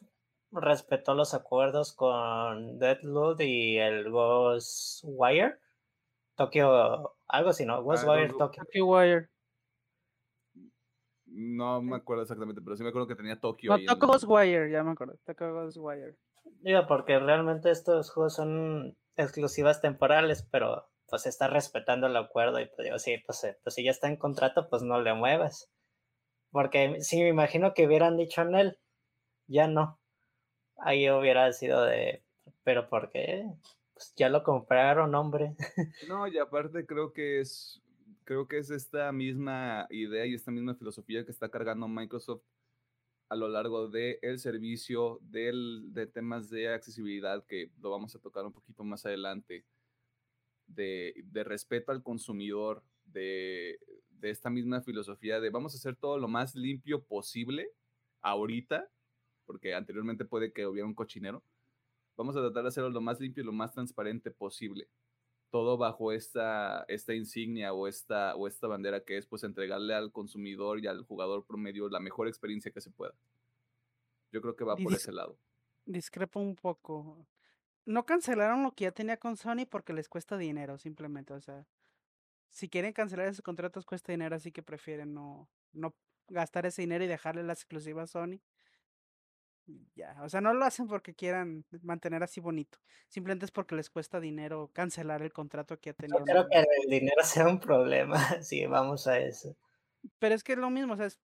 respetó los acuerdos con Deathloop y el Ghostwire. Tokyo, algo así, ¿no? Ghostwire Ghostwire. Tokyo. Tokyo Wire. No me acuerdo exactamente, pero sí me acuerdo que tenía Tokio. No, ahí Tokyo el- Ghostwire, ya me acuerdo. Tokyo Ghostwire. Digo, porque realmente estos juegos son exclusivas temporales, pero pues está respetando el acuerdo y pues digo, sí, pues, eh, pues si ya está en contrato, pues no le muevas. Porque sí, me imagino que hubieran dicho en él, ya no. Ahí hubiera sido de, pero ¿por qué? Pues ya lo compraron, hombre. No, y aparte creo que es, creo que es esta misma idea y esta misma filosofía que está cargando Microsoft a lo largo del servicio, del, de temas de accesibilidad, que lo vamos a tocar un poquito más adelante, de, de respeto al consumidor, de, de esta misma filosofía de vamos a hacer todo lo más limpio posible ahorita, porque anteriormente puede que hubiera un cochinero, vamos a tratar de hacerlo lo más limpio y lo más transparente posible todo bajo esta, esta insignia o esta, o esta bandera que es pues entregarle al consumidor y al jugador promedio la mejor experiencia que se pueda. Yo creo que va por ese lado. Discrepo un poco. No cancelaron lo que ya tenía con Sony porque les cuesta dinero, simplemente. O sea, si quieren cancelar esos contratos cuesta dinero, así que prefieren no, no gastar ese dinero y dejarle las exclusivas a Sony. Ya, o sea, no lo hacen porque quieran mantener así bonito. Simplemente es porque les cuesta dinero cancelar el contrato que ya No tenían. creo que el dinero sea un problema si vamos a eso. Pero es que es lo mismo, o sea, es-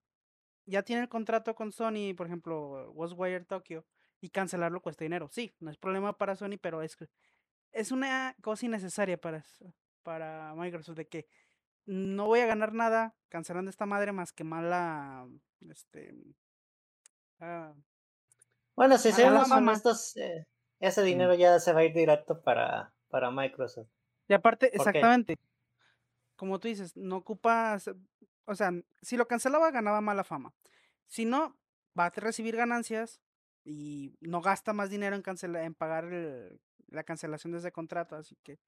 ya tiene el contrato con Sony, por ejemplo, Ghostwire Tokyo, y cancelarlo cuesta dinero. Sí, no es problema para Sony, pero es, es una cosa innecesaria para, para Microsoft, de que no voy a ganar nada cancelando esta madre más que mala, este, ah, Bueno, si seamos fama. honestos, eh, ese dinero ya se va a ir directo para, para Microsoft. Y aparte, qué? exactamente, como tú dices, no ocupas, o sea, si lo cancelaba ganaba mala fama. Si no, va a recibir ganancias y no gasta más dinero en, cancela- en pagar la cancelación de ese contrato. Así que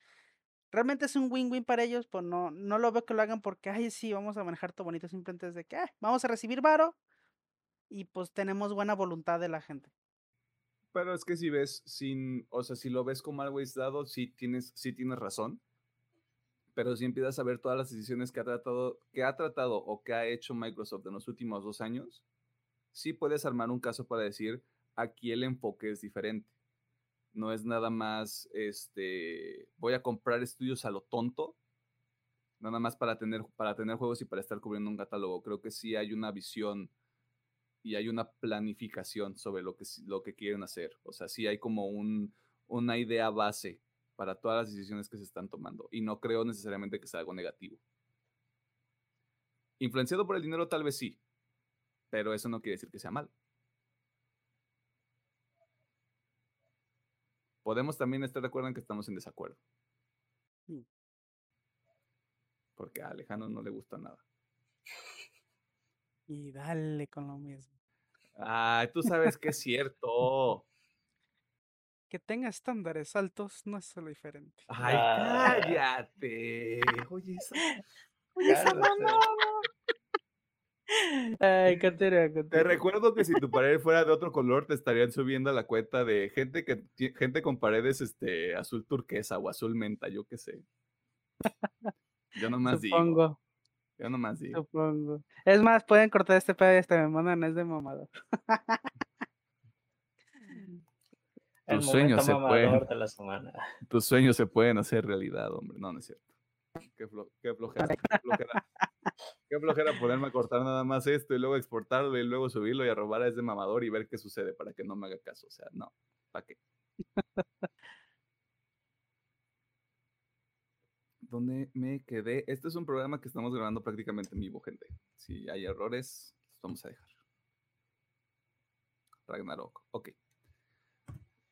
realmente es un win-win para ellos, pues no, no lo veo que lo hagan porque, ay, sí, vamos a manejar todo bonito, simplemente es de que, "Ah, vamos a recibir varo y pues tenemos buena voluntad de la gente. Pero es que si ves sin, o sea, si lo ves como algo aislado, sí tienes, sí tienes razón. Pero si empiezas a ver todas las decisiones que ha tratado, que ha tratado o que ha hecho Microsoft en los últimos dos años, sí puedes armar un caso para decir aquí el enfoque es diferente. No es nada más, este, voy a comprar estudios a lo tonto, nada más para tener, para tener juegos y para estar cubriendo un catálogo. Creo que sí hay una visión y hay una planificación sobre lo que, lo que quieren hacer. O sea, sí hay como un, una idea base para todas las decisiones que se están tomando. Y no creo necesariamente que sea algo negativo. Influenciado por el dinero tal vez sí, pero eso no quiere decir que sea mal. Podemos también estar de acuerdo en que estamos en desacuerdo. Sí. Porque a Alejandro no le gusta nada. Y dale con lo mismo. Ay, tú sabes que es cierto. Que tenga estándares altos no es solo diferente. Ay, Ah. cállate. Oye, esa, Cálmate. Ay, continúa, Te continúa. recuerdo que si tu pared fuera de otro color, te estarían subiendo a la cuenta de gente que gente con paredes este azul turquesa o azul menta, yo qué sé. Yo nomás digo. Supongo, Yo nomás digo. supongo. Es más, pueden cortar este pedo y hasta me mandan es de mamado. Tus sueños se pueden. Tus sueños se pueden hacer realidad, hombre. No, no es cierto. Qué, flo- qué flojera. Qué flojera. Qué flojera ponerme a cortar nada más esto y luego exportarlo y luego subirlo y a robar a ese mamador y ver qué sucede para que no me haga caso. O sea, no. ¿Para qué? ¿Dónde me quedé? Este es un programa que estamos grabando prácticamente en vivo, gente. Si hay errores, los vamos a dejar. Ragnarok. Ok.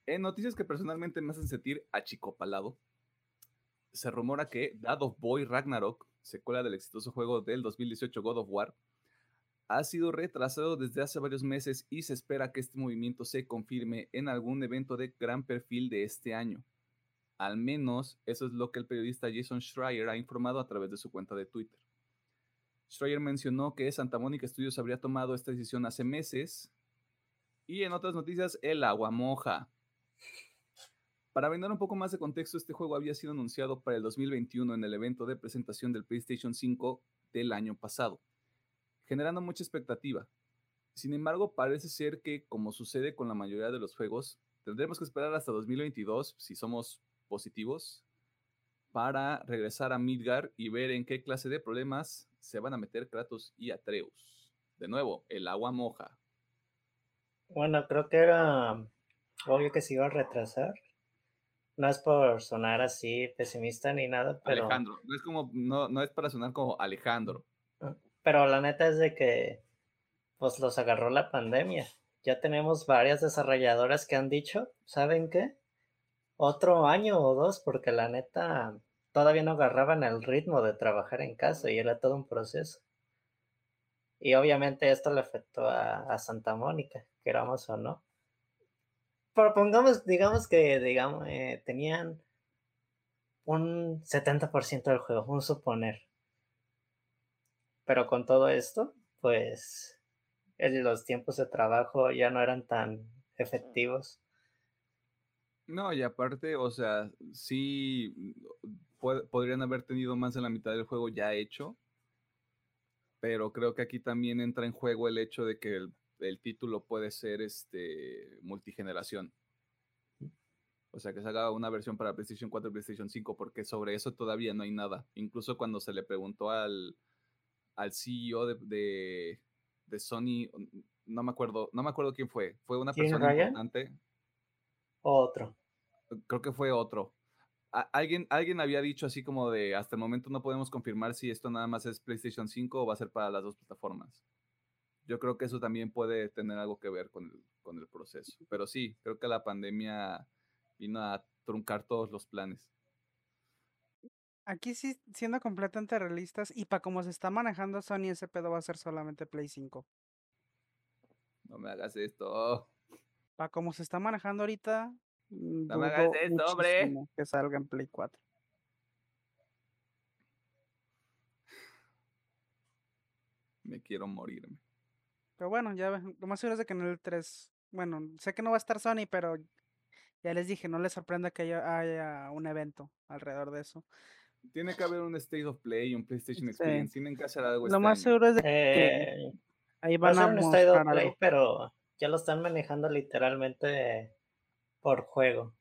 En noticias que personalmente me hacen sentir achicopalado, se rumora que Dad of Boy Ragnarok, secuela del exitoso juego del 2018 God of War, ha sido retrasado desde hace varios meses y se espera que este movimiento se confirme en algún evento de gran perfil de este año. Al menos eso es lo que el periodista Jason Schreier ha informado a través de su cuenta de Twitter. Schreier mencionó que Santa Mónica Studios habría tomado esta decisión hace meses. Y en otras noticias, el agua moja. Para brindar un poco más de contexto, este juego había sido anunciado para el 2021 en el evento de presentación del PlayStation 5 del año pasado, generando mucha expectativa. Sin embargo, parece ser que, como sucede con la mayoría de los juegos, tendremos que esperar hasta 2022, si somos positivos, para regresar a Midgar y ver en qué clase de problemas se van a meter Kratos y Atreus. De nuevo, el agua moja. Bueno, creo que era obvio que se iba a retrasar. No es por sonar así pesimista ni nada, pero. Alejandro, no es como, no, no es para sonar como Alejandro. Ah, pero la neta es de que pues los agarró la pandemia. Ya tenemos varias desarrolladoras que han dicho, ¿saben qué? Otro año o dos, porque la neta todavía no agarraban el ritmo de trabajar en casa y era todo un proceso. Y obviamente esto le afectó a, a Santa Mónica, queramos o no propongamos, digamos que, digamos, eh, tenían un 70% del juego, un suponer. Pero con todo esto, pues los tiempos de trabajo ya no eran tan efectivos. No, y aparte, o sea, sí podrían haber tenido más de la mitad del juego ya hecho, pero creo que aquí también entra en juego el hecho de que el el título puede ser este multigeneración. O sea, que se haga una versión para PlayStation 4 y PlayStation 5, porque sobre eso todavía no hay nada. Incluso cuando se le preguntó al, al CEO de, de, Sony, no me acuerdo, no me acuerdo quién fue. ¿Fue una persona importante? Otro. Creo que fue otro. alguien, alguien había dicho así como de hasta el momento no podemos confirmar si esto nada más es PlayStation 5 o va a ser para las dos plataformas yo creo que eso también puede tener algo que ver con el, con el proceso. Pero sí, creo que la pandemia vino a truncar todos los planes. Aquí sí, siendo completamente realistas, y para cómo se está manejando Sony, ese pedo va a ser solamente Play 5. No me hagas esto. Para cómo se está manejando ahorita, mm, no me hagas esto, hombre. Que salga en Play 4. Me quiero morirme. Pero bueno, ya lo más seguro es de que en el 3, bueno, sé que no va a estar Sony, pero ya les dije, no les sorprenda que haya, un evento alrededor de eso. Tiene que haber un State of Play, un PlayStation Experience, tienen que hacer algo. Lo este más seguro es de que eh, ahí van a, un State of Play, pero ya lo están manejando literalmente por juego,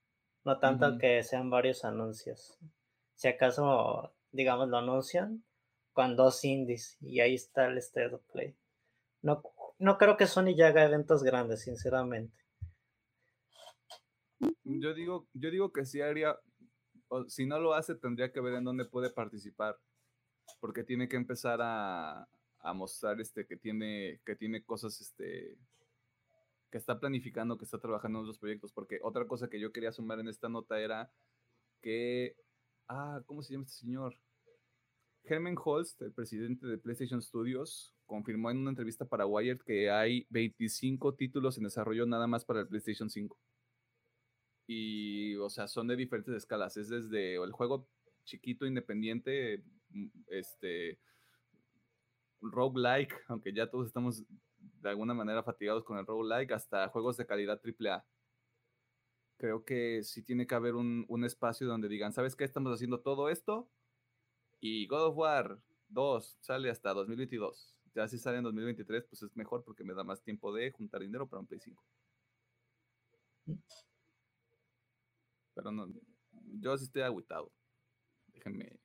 no tanto que sean varios anuncios. Si acaso, digamos, lo anuncian con dos indies y ahí está el State of Play. No, no creo que Sony ya haga eventos grandes, sinceramente. Yo digo, yo digo que sí haría, si no lo hace, tendría que ver en dónde puede participar, porque tiene que empezar a, mostrar este, que, tiene, que tiene cosas este, que está planificando, que está trabajando en otros proyectos, porque otra cosa que yo quería sumar en esta nota era que, ah, ¿cómo se llama este señor? Herman Holst, el presidente de PlayStation Studios, confirmó en una entrevista para Wired que hay 25 títulos en desarrollo nada más para el PlayStation 5. Y, o sea, son de diferentes escalas. Es desde el juego chiquito, independiente, mm, este, roguelike, aunque ya todos estamos de alguna manera fatigados con el roguelike, hasta juegos de calidad AAA. Creo que sí tiene que haber un, un espacio donde digan, ¿sabes qué? Estamos haciendo todo esto y God of War 2 sale hasta 2022 ya si sale en 2023, pues es mejor porque me da más tiempo de juntar dinero para un Play 5. Pero no, yo sí estoy agüitado. Déjenme,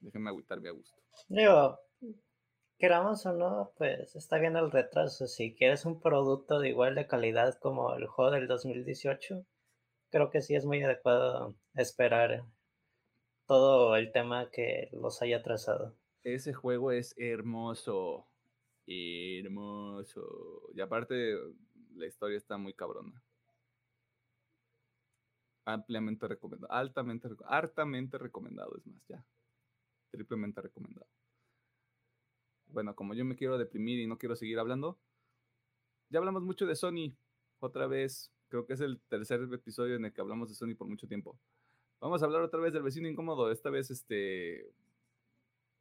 déjenme agüitarme a gusto. Digo, queramos o no, pues está bien el retraso. Si quieres un producto de igual de calidad como el juego del 2018, creo que sí es muy adecuado esperar todo el tema que los haya trazado. Ese juego es hermoso. Hermoso. Y aparte, la historia está muy cabrona. Ampliamente recomendado. Altamente, hartamente recomendado, es más, ya. Triplemente recomendado. Bueno, como yo me quiero deprimir y no quiero seguir hablando, ya hablamos mucho de Sony. Otra vez, creo que es el tercer episodio en el que hablamos de Sony por mucho tiempo. Vamos a hablar otra vez del vecino incómodo. Esta vez, este,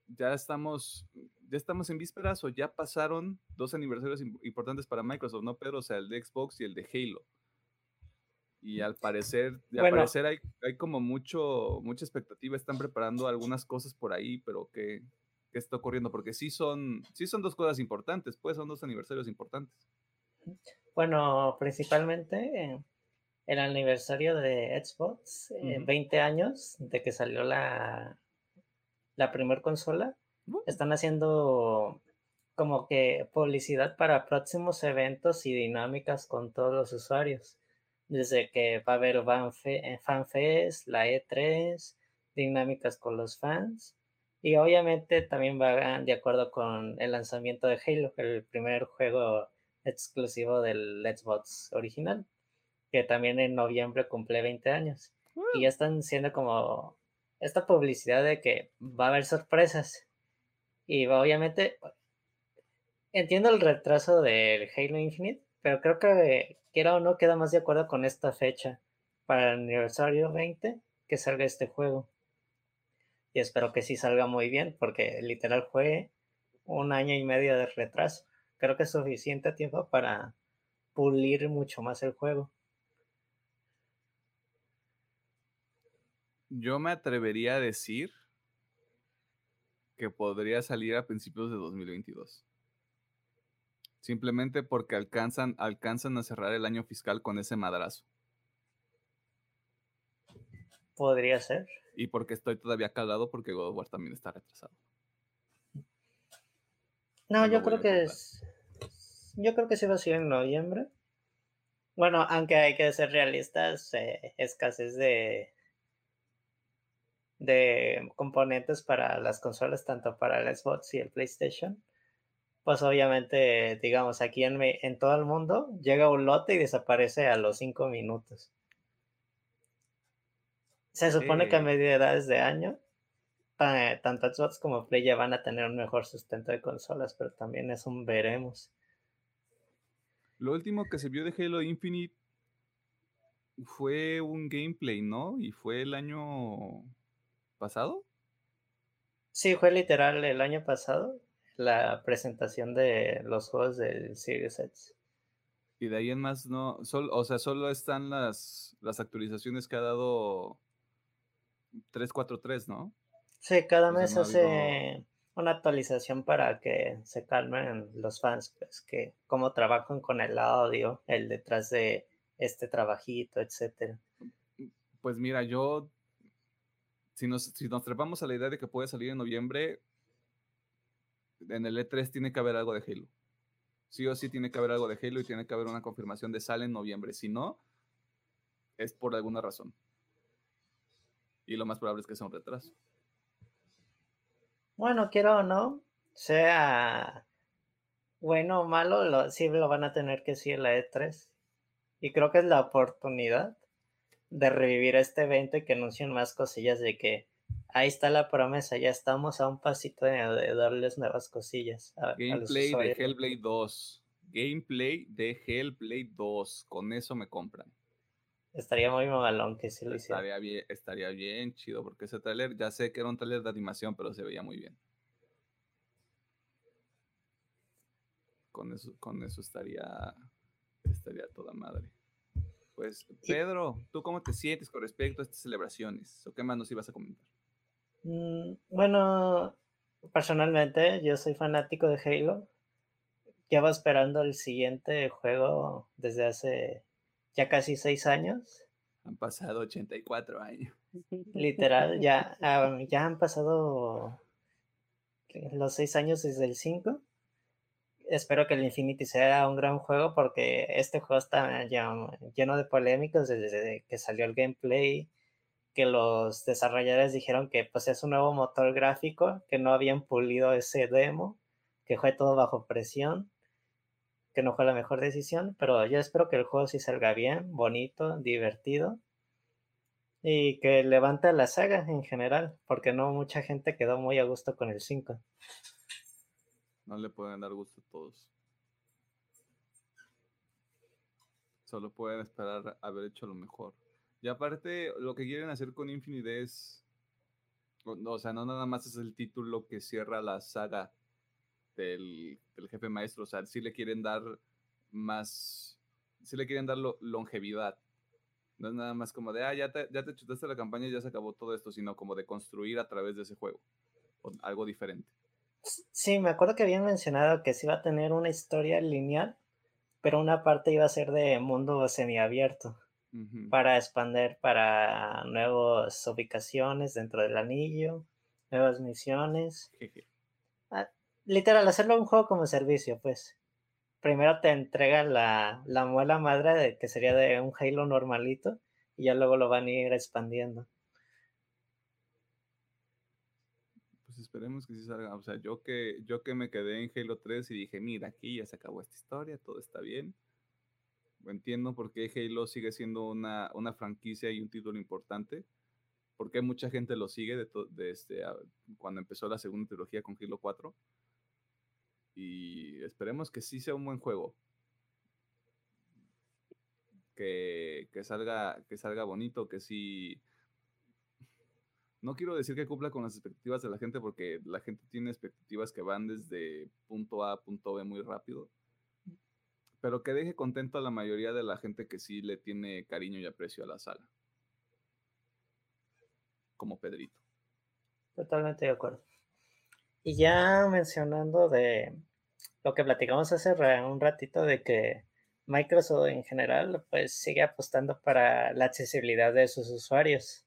ya estamos, ya estamos en vísperas o ya pasaron dos aniversarios importantes para Microsoft, ¿no, Pedro? O sea, el de Xbox y el de Halo. Y al parecer, al parecer hay, hay, como mucho, mucha expectativa, están preparando algunas cosas por ahí, pero ¿qué, qué está ocurriendo? Porque sí son, sí son dos cosas importantes, pues son dos aniversarios importantes. Bueno, principalmente el aniversario de Xbox, 20 años de que salió la, la primera consola. Uh. Están haciendo como que publicidad para próximos eventos y dinámicas con todos los usuarios. Desde que va a haber eh, FanFest, la E3, dinámicas con los fans. Y obviamente también va de acuerdo con el lanzamiento de Halo, el primer juego exclusivo del Xbox original que también en noviembre cumple 20 años. Y ya están siendo como esta publicidad de que va a haber sorpresas. Y obviamente entiendo el retraso del Halo Infinite, pero creo que quiera o no queda más de acuerdo con esta fecha para el aniversario 20 que salga este juego. Y espero que sí salga muy bien, porque literal fue un año y medio de retraso. Creo que es suficiente tiempo para pulir mucho más el juego. Yo me atrevería a decir que podría salir a principios de 2022. Simplemente porque alcanzan, alcanzan a cerrar el año fiscal con ese madrazo. Podría ser. Y porque estoy todavía calado porque God of War también está retrasado. No, yo creo que es. Yo creo que sí va a ser en noviembre. Bueno, aunque hay que ser realistas, eh, escasez de, de componentes para las consolas, tanto para el Xbox y el PlayStation, pues obviamente, digamos, aquí en, en todo el mundo llega un lote y desaparece a los cinco minutos. Se supone que a medida de año, tanto Xbox como Play ya van a tener un mejor sustento de consolas, pero también es un veremos. Lo último que se vio de Halo Infinite fue un gameplay, ¿no? Y fue el año pasado? Sí, fue literal el año pasado la presentación de los juegos del Series X. Y de ahí en más no, o sea, solo están las, las actualizaciones que ha dado 343, ¿no? Sí, cada mes hace una actualización para que se calmen los fans, pues que cómo trabajan con el audio, el detrás de este trabajito, etcétera. Pues mira, yo si nos, si nos trepamos a la idea de que puede salir en noviembre, en el E3 tiene que haber algo de Halo. Sí o sí tiene que haber algo de Halo y tiene que haber una confirmación de sale en noviembre. Si no, es por alguna razón. Y lo más probable es que sea un retraso. Bueno, quiero o no, sea bueno o malo, lo, sí lo van a tener que decir la E3. Y creo que es la oportunidad de revivir este evento y que anuncien más cosillas de que ahí está la promesa, ya estamos a un pasito de, darles nuevas cosillas. Gameplay de Hellblade 2. Gameplay de Hellblade 2. Con eso me compran. Estaría muy mamalón que sí lo hiciera. Estaría bien, estaría bien chido, porque ese trailer, ya sé que era un trailer de animación, pero se veía muy bien. Con eso, con eso estaría, estaría toda madre. Pues, Pedro, ¿tú cómo te sientes con respecto a estas celebraciones? ¿O qué más nos ibas a comentar? Mm, bueno, personalmente yo soy fanático de Halo. Llevo esperando el siguiente juego desde hace ya casi seis años. Han pasado 84 años. Literal, ya, ya han pasado los seis años desde el 5 espero que el Infinity sea un gran juego porque este juego está lleno de polémicas desde que salió el gameplay, que los desarrolladores dijeron que pues es un nuevo motor gráfico, que no habían pulido ese demo, que fue todo bajo presión, que no fue la mejor decisión, pero yo espero que el juego sí salga bien, bonito, divertido y que levante la saga en general, porque no mucha gente quedó muy a gusto con el 5. No le pueden dar gusto a todos. Solo pueden esperar haber hecho lo mejor. Y aparte, lo que quieren hacer con Infinite es. O sea, no nada más es el título que cierra la saga del, jefe maestro. O sea, sí le quieren dar más. Sí le quieren dar longevidad. No es nada más como de, ah, ya te, ya te chutaste la campaña y ya se acabó todo esto, sino como de construir a través de ese juego. algo diferente. Sí, me acuerdo que habían mencionado que sí iba a tener una historia lineal, pero una parte iba a ser de mundo semiabierto para expander para nuevas ubicaciones dentro del anillo, nuevas misiones. Ah, literal, hacerlo un juego como servicio, pues. Primero te entregan la, la muela madre de, que sería de un Halo normalito y ya luego lo van a ir expandiendo. Pues esperemos que sí salga. O sea, yo que, yo que me quedé en Halo 3 y dije, mira, aquí ya se acabó esta historia, todo está bien entiendo por qué Halo sigue siendo una, una franquicia y un título importante, porque mucha gente lo sigue de, de este, cuando empezó la segunda trilogía con Halo 4. Y esperemos que sí sea un buen juego. Que, que, salga, que salga bonito, que sí... No quiero decir que cumpla con las expectativas de la gente porque la gente tiene expectativas que van desde punto A a punto B muy rápido pero que deje contento a la mayoría de la gente que sí le tiene cariño y aprecio a la saga. Como Pedrito. Totalmente de acuerdo. Y ya mencionando de lo que platicamos hace un ratito de que Microsoft en general pues sigue apostando para la accesibilidad de sus usuarios.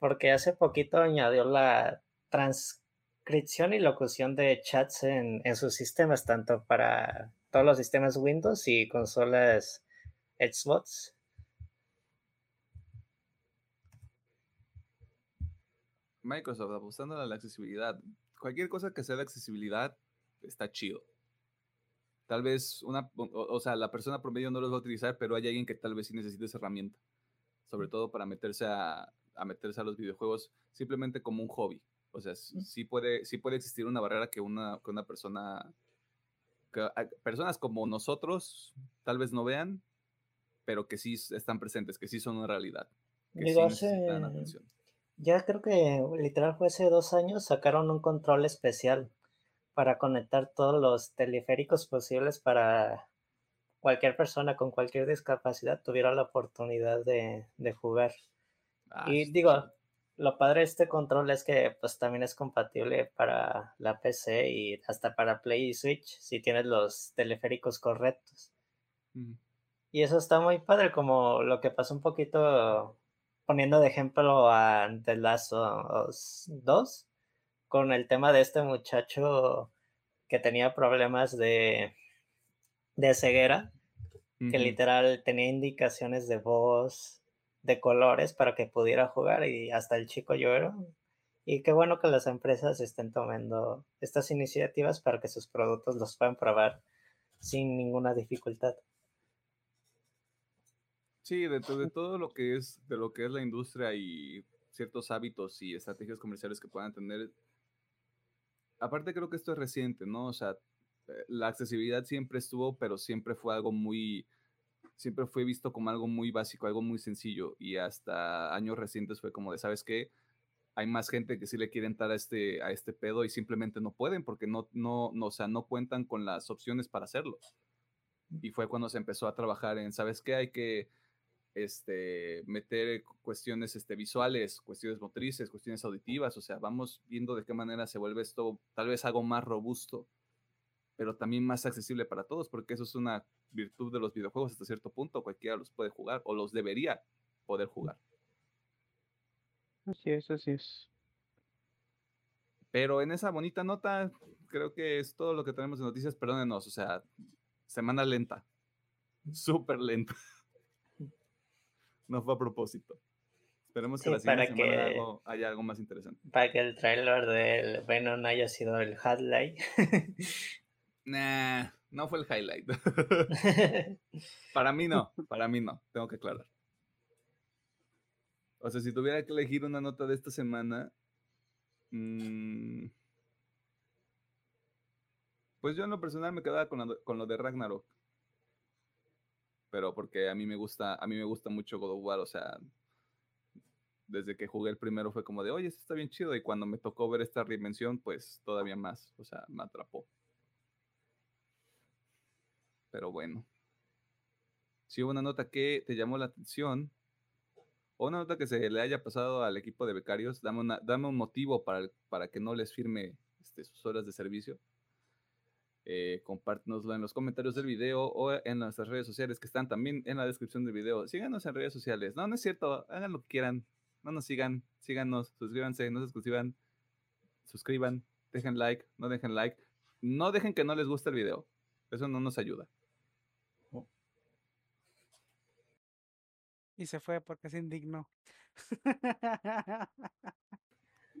Porque hace poquito añadió la transcripción y locución de chats en, en sus sistemas, tanto para todos los sistemas Windows y consolas Xbox. Microsoft apostando a la accesibilidad. Cualquier cosa que sea de accesibilidad está chido. Tal vez una, o, sea, la persona promedio no los va a utilizar, pero hay alguien que tal vez sí necesite esa herramienta. Sobre todo para meterse a, meterse a los videojuegos simplemente como un hobby. O sea, sí puede, sí puede existir una barrera que una, que una persona personas como nosotros tal vez no vean, pero que sí están presentes, que sí son una realidad. Que Ya creo que literal fue hace dos años sacaron un control especial para conectar todos los teleféricos posibles para cualquier persona con cualquier discapacidad tuviera la oportunidad de, jugar. Ah, y digo, lo padre de este control es que pues también es compatible para la PC y hasta para Play y Switch si tienes los teleféricos correctos. Y eso está muy padre, como lo que pasó un poquito poniendo de ejemplo a The Last of Us 2 con el tema de este muchacho que tenía problemas de, de ceguera, que literal tenía indicaciones de voz, de colores para que pudiera jugar y hasta el chico lloró. Y qué bueno que las empresas estén tomando estas iniciativas para que sus productos los puedan probar sin ninguna dificultad. Sí, de, de, todo lo que es de lo que es la industria y ciertos hábitos y estrategias comerciales que puedan tener. Aparte creo que esto es reciente, ¿no? O sea, eh, la accesibilidad siempre estuvo, pero siempre fue algo muy siempre fue visto como algo muy básico, algo muy sencillo y hasta años recientes fue como de, ¿sabes qué? Hay más gente que sí le quiere entrar a este, a este pedo y simplemente no pueden porque no, no, no, o sea, no cuentan con las opciones para hacerlo. Y fue cuando se empezó a trabajar en, ¿sabes qué? Hay que este, meter cuestiones este, visuales, cuestiones motrices, cuestiones auditivas, o sea, vamos viendo de qué manera se vuelve esto tal vez algo más robusto, pero también más accesible para todos, porque eso es una virtud de los videojuegos hasta cierto punto, cualquiera los puede jugar o los debería poder jugar. Así es, así es. Pero en esa bonita nota, creo que es todo lo que tenemos de noticias. Perdónenos, o sea, semana lenta. Súper lenta. No fue a propósito. Esperemos que Sí, la siguiente para semana que- algo- haya algo más interesante. Para que el trailer del Venom haya sido el highlight. Nah, no fue el highlight. para mí no, para mí no, tengo que aclarar. O sea, si tuviera que elegir una nota de esta semana, mm, pues yo en lo personal me quedaba con, la- con lo de Ragnarok. Pero porque a mí me gusta, a mí me gusta mucho God of War, o sea, desde que jugué el primero fue como de, oye, esto está bien chido. Y cuando me tocó ver esta reinvención, pues todavía más, o sea, me atrapó. Pero bueno. Si hubo una nota que te llamó la atención, o una nota que se le haya pasado al equipo de becarios, dame, dame un motivo para, para que no les firme este, sus horas de servicio. Eh, compártenoslo en los comentarios del video o en nuestras redes sociales que están también en la descripción del video. Síganos en redes sociales. No, no es cierto. Hagan lo que quieran. No nos sigan. Síganos. Suscríbanse. No se suscriban. Suscriban. Dejen like. No dejen like. No dejen que no les guste el video. Eso no nos ayuda. Y se fue porque se indignó.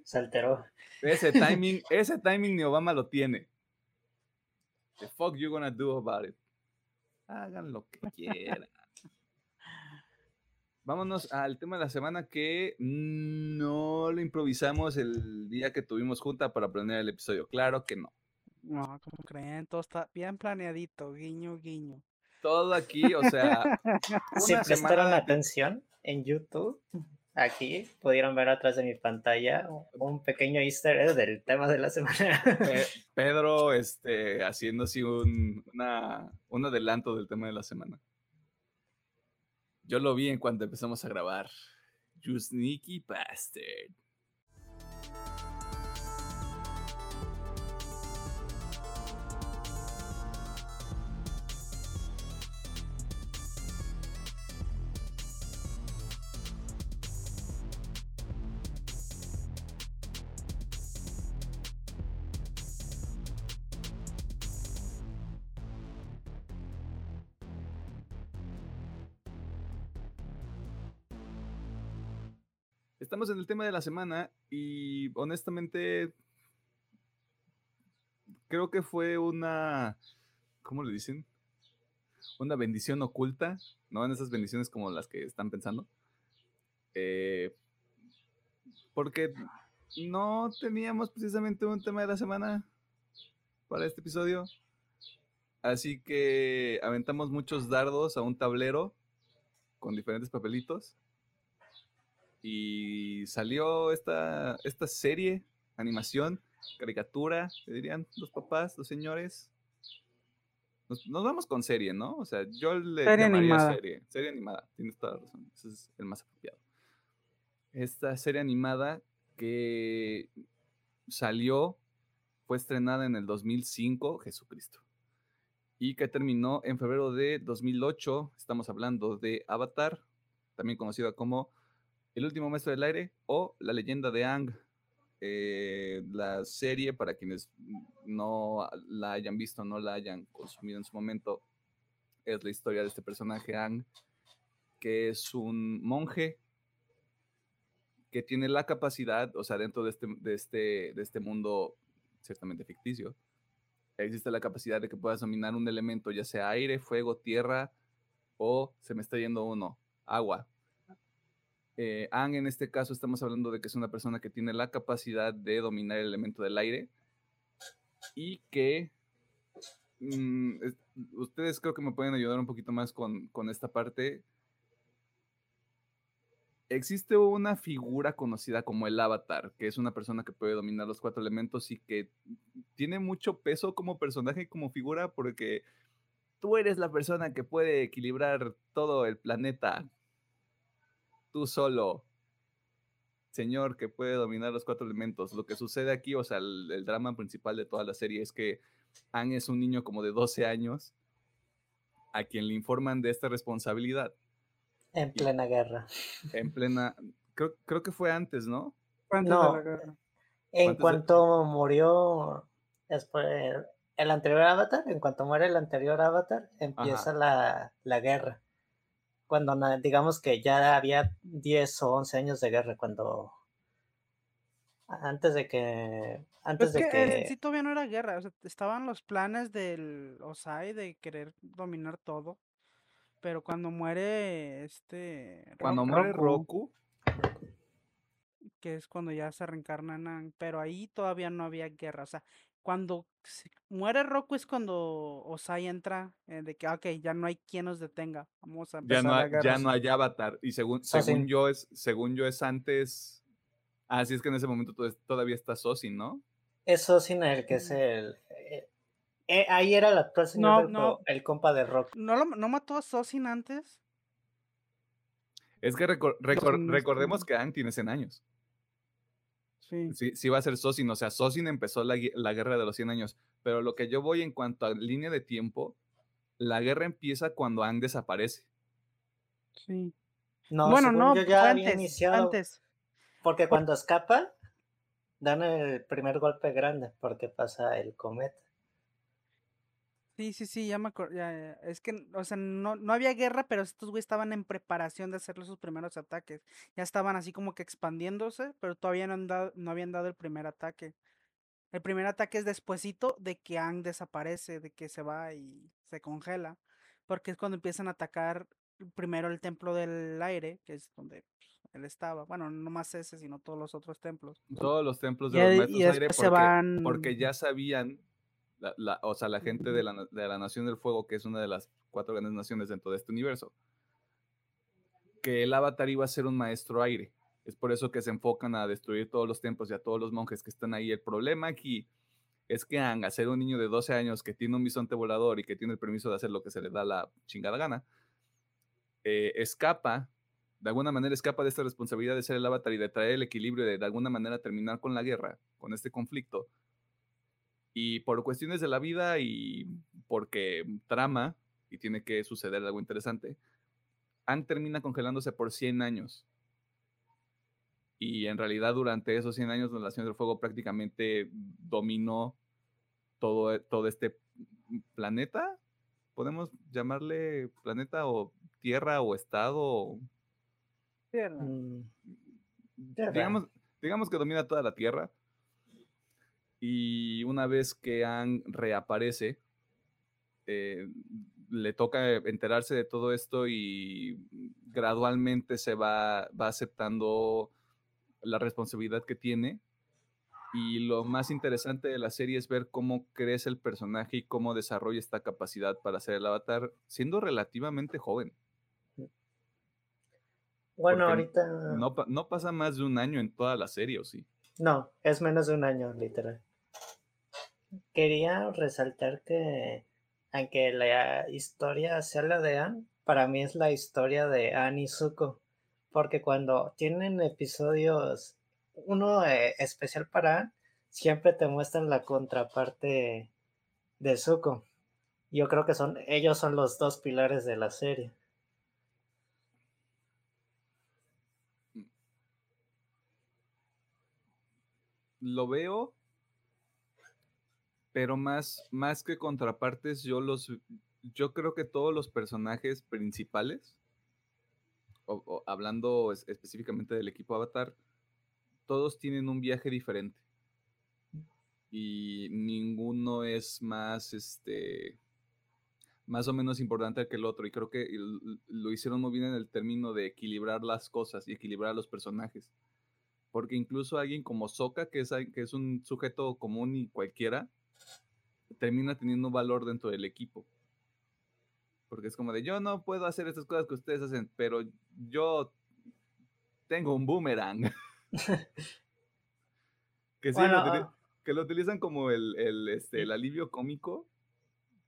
Se alteró. Ese timing, ese timing ni Obama lo tiene. The fuck you gonna do about it? Hagan lo que quieran. Vámonos al tema de la semana que no lo improvisamos el día que tuvimos junta para planear el episodio. Claro que no. No, como creen, todo está bien planeadito, guiño, guiño. Todo aquí, o sea, Si prestaron atención en YouTube, aquí pudieron ver atrás de mi pantalla un pequeño easter egg del tema de la semana. Pe- Pedro este, haciendo así un, una- un adelanto del tema de la semana. Yo lo vi en cuanto empezamos a grabar. You sneaky bastard. Estamos en el tema de la semana y honestamente creo que fue una, ¿cómo le dicen? Una bendición oculta, ¿no? En esas bendiciones como las que están pensando. Eh, porque no teníamos precisamente un tema de la semana para este episodio. Así que aventamos muchos dardos a un tablero con diferentes papelitos y salió esta, esta serie, animación, caricatura, te dirían los papás, los señores. Nos, nos vamos con serie, ¿no? O sea, yo le Serie llamaría animada. serie. Serie animada, tienes toda la razón. Ese es el más apropiado. Esta serie animada que salió, fue estrenada en el 2005, Jesucristo. Y que terminó en febrero de 2008. Estamos hablando de Avatar, también conocida como el último maestro del aire o La leyenda de Ang. Eh, la serie, para quienes no la hayan visto, no la hayan consumido en su momento, es la historia de este personaje Ang, que es un monje que tiene la capacidad, o sea, dentro de este, de este, de este mundo ciertamente ficticio, existe la capacidad de que puedas dominar un elemento, ya sea aire, fuego, tierra, o se me está yendo uno, agua. Eh, Ang, en este caso, estamos hablando de que es una persona que tiene la capacidad de dominar el elemento del aire y que mm, es- ustedes creo que me pueden ayudar un poquito más con, con esta parte. Existe una figura conocida como el avatar, que es una persona que puede dominar los cuatro elementos y que tiene mucho peso como personaje y como figura porque tú eres la persona que puede equilibrar todo el planeta tú solo, señor que puede dominar los cuatro elementos. Lo que sucede aquí, o sea, el, el drama principal de toda la serie es que Anne es un niño como de 12 años a quien le informan de esta responsabilidad En plena guerra. en plena, creo, creo que fue antes, ¿no? De No. la guerra. En de- cuanto murió después el anterior avatar, en cuanto muere el anterior avatar, empieza la, la guerra. Cuando digamos que ya había 10 o 11 años de guerra, cuando antes de que antes Pues de que sí todavía no era guerra, o sea, estaban los planes del Osai de querer dominar todo, pero cuando muere este Cuando muere Roku, que es cuando ya se reencarna en Aang, pero ahí todavía no había guerra, o sea, cuando se- muere Roku es cuando Osai entra eh, de que, ok, ya no hay quien nos detenga, vamos a ya empezar no, la hay, guerra. ya no hay avatar. Y según, Sosin. según yo es, según yo es antes. Así es que en ese momento to- todavía está Sosin, ¿no? eso sin el que es Mm. el eh, eh, ahí era el actual señor No, del no. el compa de Rock. ¿No, lo- no mató a Sosin antes? Es que recor- recor- Sosin es recordemos que Aang tiene 100 años. Sí. Sí, sí va a ser Sosin. O sea, Sosin empezó la, la guerra de los 100 años. Pero lo que yo voy en cuanto a línea de tiempo, la guerra empieza cuando Aang desaparece. Sí. No, bueno, no, yo ya había antes, iniciado antes. porque cuando escapa dan el primer golpe grande porque pasa el cometa. Sí, sí, sí, ya me acuerdo. Es que, o sea, no, no había guerra, pero estos güeyes estaban en preparación de hacer sus primeros ataques. Ya estaban así como que expandiéndose, pero todavía no, han dado- no habían dado el primer ataque. El primer ataque es despuesito de que Aang desaparece, de que se va y se congela. Porque es cuando empiezan a atacar primero el templo del aire, que es donde pues, él estaba. Bueno, no más ese, sino todos los otros templos. Todos los templos de los y aire después porque, se van. porque ya sabían, la- la- o sea, la gente de la, de la Nación del Fuego, que es una de las cuatro grandes naciones dentro de este universo, que el avatar iba a ser un maestro aire. Es por eso que se enfocan a destruir todos los templos y a todos los monjes que están ahí. El problema aquí es que Aang, a ser un niño de 12 años que tiene un bisonte volador y que tiene el permiso de hacer lo que se le da la chingada gana, eh, escapa, de alguna manera escapa de esta responsabilidad de ser el avatar y de traer el equilibrio, de de alguna manera terminar con la guerra, con este conflicto. Y por cuestiones de la vida y porque trama, y tiene que suceder algo interesante, Aang termina congelándose por 100 años. Y en realidad durante esos 100 años la Nación del Fuego prácticamente dominó todo, todo este planeta. Podemos llamarle planeta o tierra o estado. o- Mm, Tierra. digamos, digamos que domina toda la tierra. Y una vez que Aang reaparece, eh, le toca enterarse de todo esto y gradualmente se va, va aceptando la responsabilidad que tiene. Y lo más interesante de la serie es ver cómo crece el personaje y cómo desarrolla esta capacidad para ser el avatar, siendo relativamente joven. Bueno, Porque ahorita No, no pasa más de un año en toda la serie, ¿o sí? No, es menos de un año, literal. Quería resaltar que, aunque la historia sea la de Anne, para mí es la historia de Anne y Zuko. Porque cuando tienen episodios, uno eh, especial para Anne, siempre te muestran la contraparte de Zuko. Yo creo que son, ellos son los dos pilares de la serie. lo veo, pero más, más que contrapartes, yo los, yo creo que todos los personajes principales, o- hablando es- específicamente del equipo Avatar, todos tienen un viaje diferente. Y ninguno es más, este, más o menos importante que el otro. Y creo que lo hicieron muy bien en el término de equilibrar las cosas y equilibrar a los personajes. Porque incluso alguien como Sokka, que es, que es un sujeto común y cualquiera, termina teniendo valor dentro del equipo. Porque es como de, yo no puedo hacer estas cosas que ustedes hacen, pero yo tengo un boomerang. que sí, lo Bueno, utili- ah, que lo utilizan como el, el, este, el alivio cómico,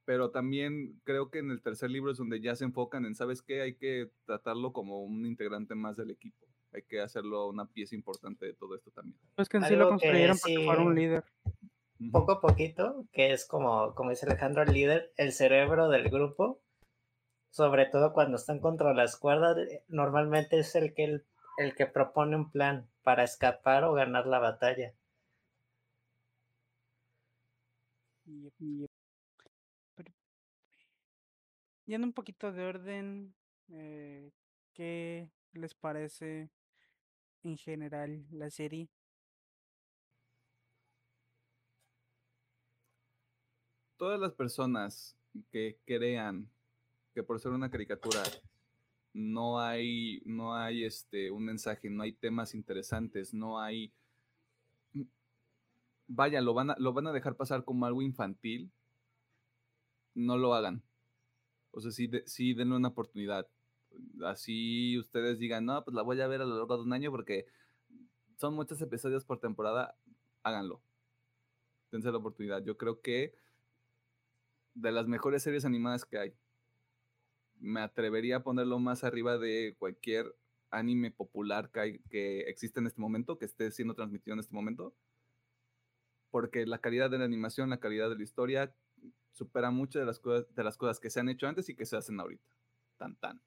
pero también creo que en el tercer libro es donde ya se enfocan en, ¿sabes qué? Hay que tratarlo como un integrante más del equipo. Hay que hacerlo una pieza importante de todo esto también. Pues que en sí lo construyeron para que fuera un sí- líder. Poco a poquito, que es como, como dice Alejandro, el líder, el cerebro del grupo, sobre todo cuando están contra las cuerdas, eh, normalmente es el que, el, el que propone un plan para escapar o ganar la batalla. Pero- Yendo un poquito de orden, eh, ¿qué les parece en general la serie? Todas las personas que crean que por ser una caricatura no hay, no hay este, un mensaje, no hay temas interesantes, no hay... Mm, vaya, lo van a, lo van a dejar pasar como algo infantil, no lo hagan. O sea, sí, sí denle una oportunidad. Así ustedes digan, no, pues la voy a ver a lo largo de un año porque son muchos episodios por temporada, háganlo. Dense la oportunidad. Yo creo que de las mejores series animadas que hay, me atrevería a ponerlo más arriba de cualquier anime popular que, que existe en este momento, que esté siendo transmitido en este momento. Porque la calidad de la animación, la calidad de la historia, supera muchas de las cosas, de las cosas que se han hecho antes y que se hacen ahorita. Tan tan.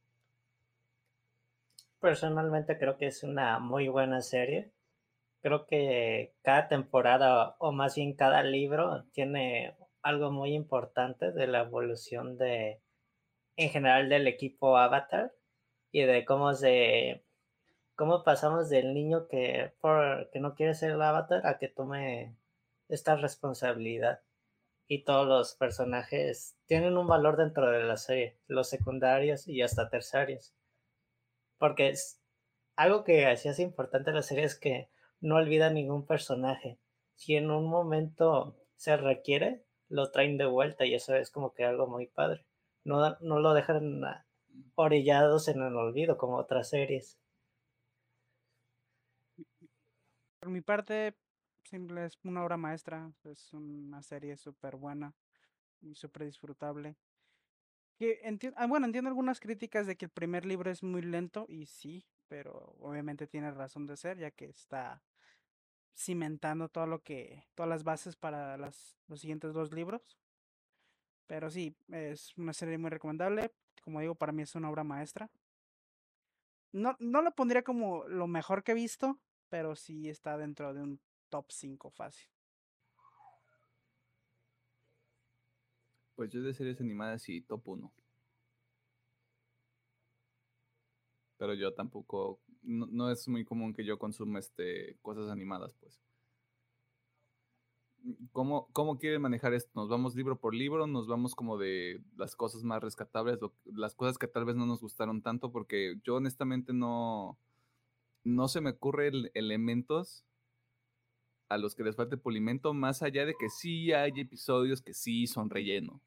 Personalmente creo que es una muy buena serie. Creo que cada temporada, o más bien cada libro, tiene algo muy importante de la evolución de, en general del equipo Avatar y de cómo se cómo pasamos del niño que por que no quiere ser el Avatar a que tome esta responsabilidad y todos los personajes tienen un valor dentro de la serie, los secundarios y hasta terciarios. Porque algo que así es importante la serie es que no olvida ningún personaje. Si en un momento se requiere, lo traen de vuelta y eso es como que algo muy padre no, no lo dejan orillados en el olvido como otras series. Por mi parte, simple es una obra maestra, es una serie súper buena y súper disfrutable. Que ah, bueno, entiendo algunas críticas de que el primer libro es muy lento y sí, pero obviamente tiene razón de ser, ya que está cimentando todo lo que, todas las bases para las, los siguientes dos libros. Pero sí, es una serie muy recomendable. Como digo, para mí es una obra maestra. No, no lo pondría como lo mejor que he visto, pero sí está dentro de un top 5 fácil. Pues yo de series animadas sí, top 1. Pero yo tampoco, no, es muy común que yo consuma este, cosas animadas, pues. ¿Cómo, ¿Cómo quieren manejar esto? ¿Nos vamos libro por libro? ¿Nos vamos como de las cosas más rescatables? las cosas que tal vez no nos gustaron tanto? Porque yo honestamente no, no se me ocurren elementos a los que les falte pulimento, más allá de que sí hay episodios que sí son relleno,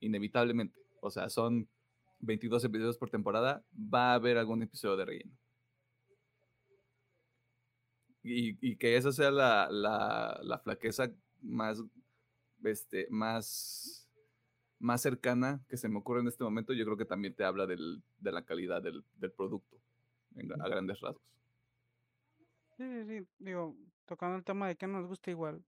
inevitablemente. O sea, son 22 episodios por temporada, va a haber algún episodio de relleno y, que esa sea la, la, flaqueza más, este, más, más cercana que se me ocurre en este momento, yo creo que también te habla del, de la calidad del, del producto, a grandes rasgos. Sí, sí, sí, digo, tocando el tema de que nos gusta igual,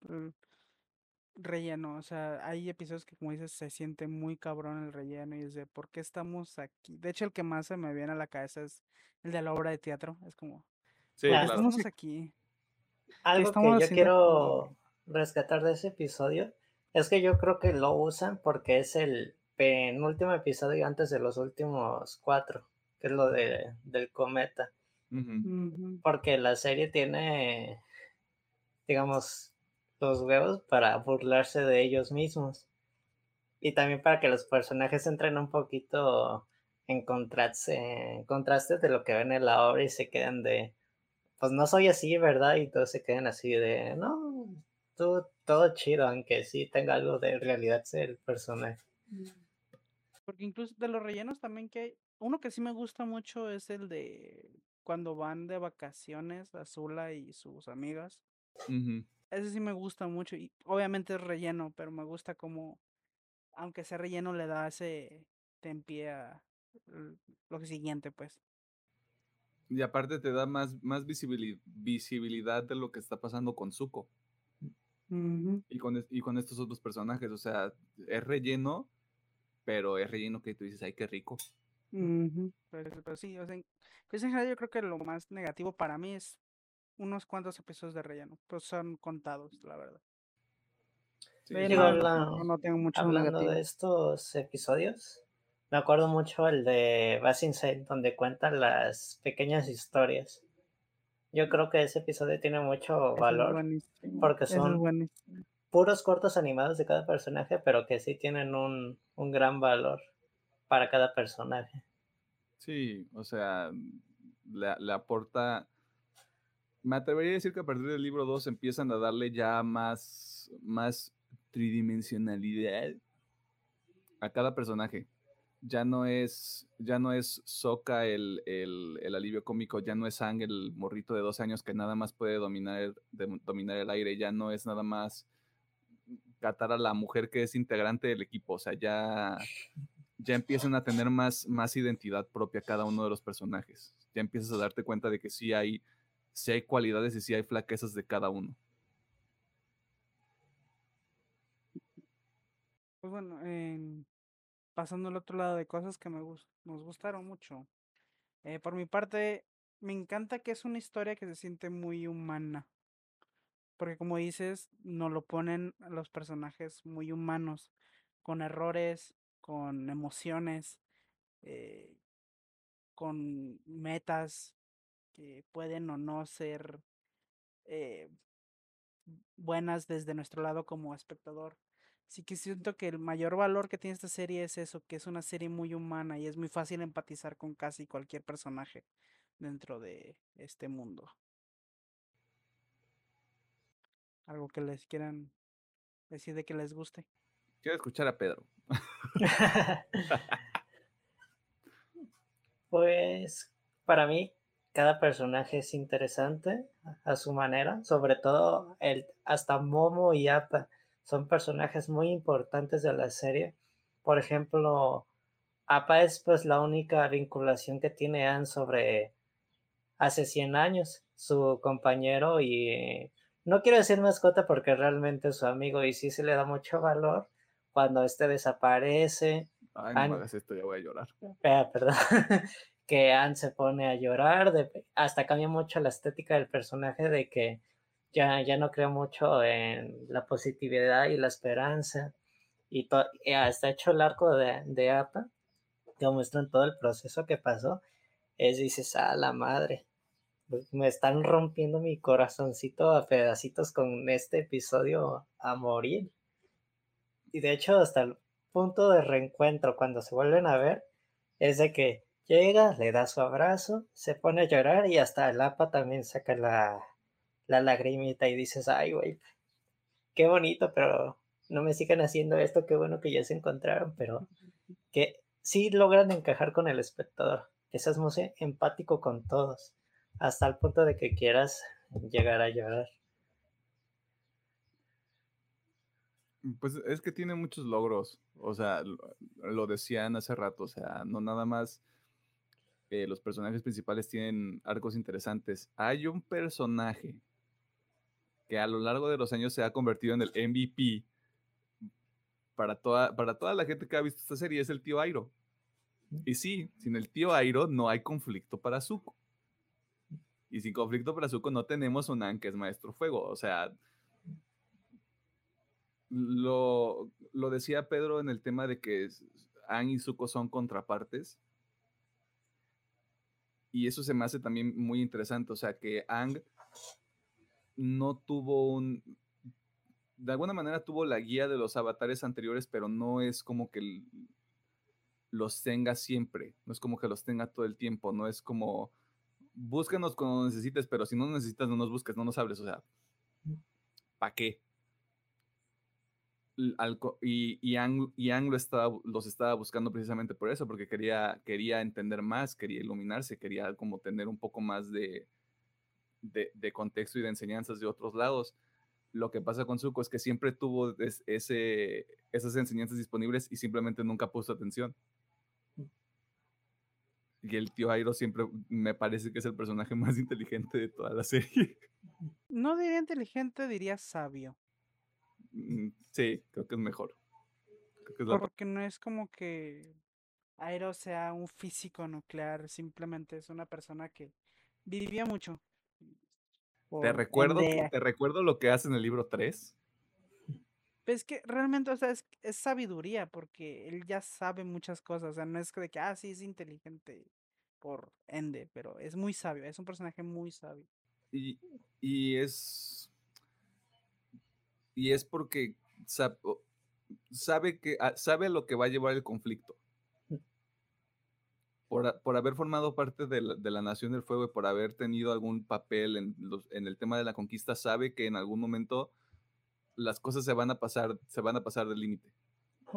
relleno, o sea, hay episodios que como dices se siente muy cabrón el relleno y es de por qué estamos aquí. De hecho, el que más se me viene a la cabeza es el de la obra de teatro, es como, sí, estamos aquí? Algo que yo quiero rescatar de ese episodio es que yo creo que lo usan porque es el penúltimo episodio antes de los últimos cuatro, que es lo de, del cometa. Porque la serie tiene, digamos, los huevos para burlarse de ellos mismos. Y también para que los personajes entren un poquito en contraste, en contraste de lo que ven en la obra y se queden de, pues no soy así, ¿verdad? Y todos se quedan así de, no, todo, todo chido, aunque sí tenga algo de realidad ser el personaje. Mm. Porque incluso de los rellenos también que hay, uno que sí me gusta mucho es el de cuando van de vacaciones Azula y sus amigas. Ese sí me gusta mucho y obviamente es relleno, pero me gusta como, aunque sea relleno, le da ese tempie a lo siguiente, pues. Y aparte te da más, más visibilidad de lo que está pasando con Zuko. y, con, y con estos otros personajes. O sea, es relleno, pero es relleno que tú dices, ay, qué rico. pero, sí, o sea, pues en general yo creo que lo más negativo para mí es unos cuantos episodios de relleno. Pues son contados, la verdad. Sí, no, tengo mucho hablando de estos episodios, me acuerdo mucho el de Bass Inside, donde cuentan las pequeñas historias. Yo creo que ese episodio tiene mucho valor porque son puros cortos animados de cada personaje, pero que sí tienen un, un gran valor para cada personaje. Sí, o sea, le, aporta. Me atrevería a decir que a partir del libro 2 empiezan a darle ya más, más tridimensionalidad a cada personaje. Ya no es, ya no es Soka el, el, alivio cómico, ya no es Ang el morrito de dos años que nada más puede dominar, dominar el aire, ya no es nada más catar a la mujer que es integrante del equipo, o sea, ya, ya empiezan a tener más, más identidad propia cada uno de los personajes. Ya empiezas a darte cuenta de que sí hay, sí hay cualidades y sí hay flaquezas de cada uno. Pues bueno, pasando al otro lado de cosas que me nos gustaron mucho. Eh, por mi parte, me encanta que es una historia que se siente muy humana. Porque como dices, nos lo ponen los personajes muy humanos, con errores, con emociones, eh, con metas que pueden o no ser eh, buenas desde nuestro lado como espectador. Sí que siento que el mayor valor que tiene esta serie es eso, que es una serie muy humana y es muy fácil empatizar con casi cualquier personaje dentro de este mundo. Algo que les quieran decir de que les guste. Quiero escuchar a Pedro. pues para mí cada personaje es interesante a su manera, sobre todo el hasta Momo y Apa son personajes muy importantes de la serie. Por ejemplo, Apa es pues la única vinculación que tiene Anne sobre hace 100 años, su compañero y no quiero decir mascota porque realmente es su amigo y sí se le da mucho valor cuando este desaparece. Ay, no hagas esto, ya voy a llorar. Perdón. que Anne se pone a llorar, hasta cambia mucho la estética del personaje de que ya, ya no creo mucho en la positividad y la esperanza. Y, hasta hecho el arco de, de APA, que muestran todo el proceso que pasó, es dices, a la madre, pues, me están rompiendo mi corazoncito a pedacitos con este episodio a morir. Y de hecho, hasta el punto de reencuentro, cuando se vuelven a ver, es de que llega, le da su abrazo, se pone a llorar y hasta el APA también saca la, la lagrimita y dices, ay, güey, qué bonito, pero no me sigan haciendo esto, qué bueno que ya se encontraron, pero que sí logran encajar con el espectador, que seas muy empático con todos, hasta el punto de que quieras llegar a llorar. Pues es que tiene muchos logros, o sea, lo decían hace rato, o sea, no nada más eh, los personajes principales tienen arcos interesantes. Hay un personaje que a lo largo de los años se ha convertido en el MVP para toda, para toda la gente que ha visto esta serie, es el tío Airo. Y sí, sin el tío Airo no hay conflicto para Zuko. Y sin conflicto para Zuko no tenemos un An que es maestro fuego. O sea, lo, lo decía Pedro en el tema de que An y Zuko son contrapartes. Y eso se me hace también muy interesante. O sea, que Ang no tuvo un... De alguna manera tuvo la guía de los avatares anteriores, pero no es como que los tenga siempre, no es como que los tenga todo el tiempo, no es como búscanos cuando necesites, pero si no necesitas, no nos busques, no nos hables, o sea, ¿para qué? y, y, Ang, lo estaba, los estaba buscando precisamente por eso, porque quería, quería entender más, quería iluminarse, quería como tener un poco más de, de, contexto y de enseñanzas de otros lados. Lo que pasa con Zuko es que siempre tuvo ese, esas enseñanzas disponibles y simplemente nunca puso atención. Y el tío Airo siempre me parece que es el personaje más inteligente de toda la serie. No diría inteligente, diría sabio. Mm, sí, creo que es mejor. Porque no es como que Airo sea un físico nuclear, simplemente es una persona que vivía mucho. Te recuerdo, te recuerdo lo que hace en el libro 3. Pues que realmente, o sea, es, es sabiduría, porque él ya sabe muchas cosas. O sea, no es que de que, ah, sí, es inteligente por ende, pero es muy sabio, es un personaje muy sabio. Y, y es. Y es porque sab- o- sabe que ah, sabe lo que va a llevar el conflicto. Por, por haber formado parte de la, de la Nación del Fuego y por haber tenido algún papel en, los- en el tema de la conquista, sabe que en algún momento las cosas se van a pasar, se van a pasar del límite.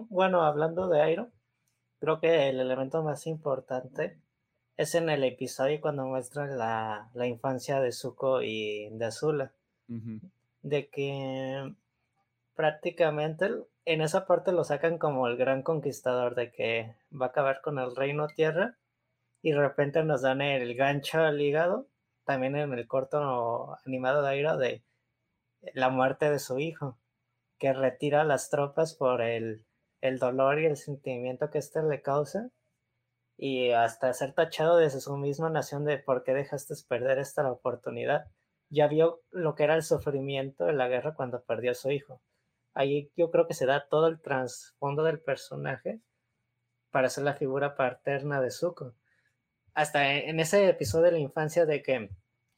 Bueno, hablando de Iron, creo que el elemento más importante es en el episodio cuando muestran la, la infancia de Zuko y de Azula. Ujú. De que prácticamente en esa parte lo sacan como el gran conquistador, de que va a acabar con el reino tierra y de repente nos dan el gancho al hígado, también en el corto animado de Iron, de la muerte de su hijo, que retira las tropas por el, el dolor y el sentimiento que éste le causa y hasta ser tachado desde su misma nación de por qué dejaste perder esta oportunidad. Ya vio lo que era el sufrimiento de la guerra cuando perdió a su hijo. Ahí yo creo que se da todo el trasfondo del personaje para ser la figura paterna de Zuko. Hasta en ese episodio de la infancia de que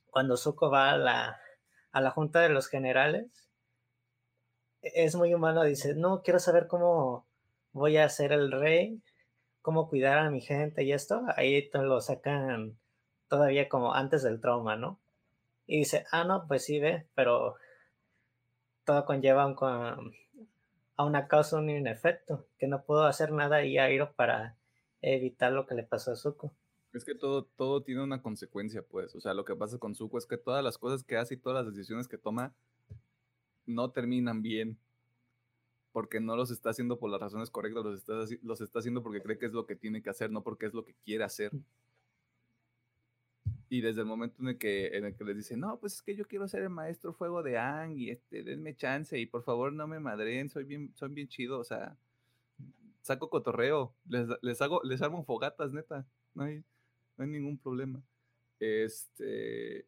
cuando Zuko va a la, a la junta de los generales, es muy humano, dice, no, quiero saber cómo voy a ser el rey, cómo cuidar a mi gente y esto, ahí lo sacan todavía como antes del trauma, ¿no? Y dice, ah, no, pues sí, ve, pero todo conlleva a una causa, un efecto, que no puedo hacer nada y Airo para evitar lo que le pasó a Zuko. Es que todo, todo tiene una consecuencia, pues. O sea, lo que pasa con Zuko es que todas las cosas que hace y todas las decisiones que toma no terminan bien. Porque no los está haciendo por las razones correctas, los está, los está haciendo porque cree que es lo que tiene que hacer, no porque es lo que quiere hacer. Y desde el momento en el que, en el que les dice, no, pues es que yo quiero ser el maestro fuego de Ang y este, denme chance y por favor no me madren, soy bien, soy bien chido, o sea, saco cotorreo, les, les hago, les armo fogatas, neta, no hay, no hay ningún problema. Este,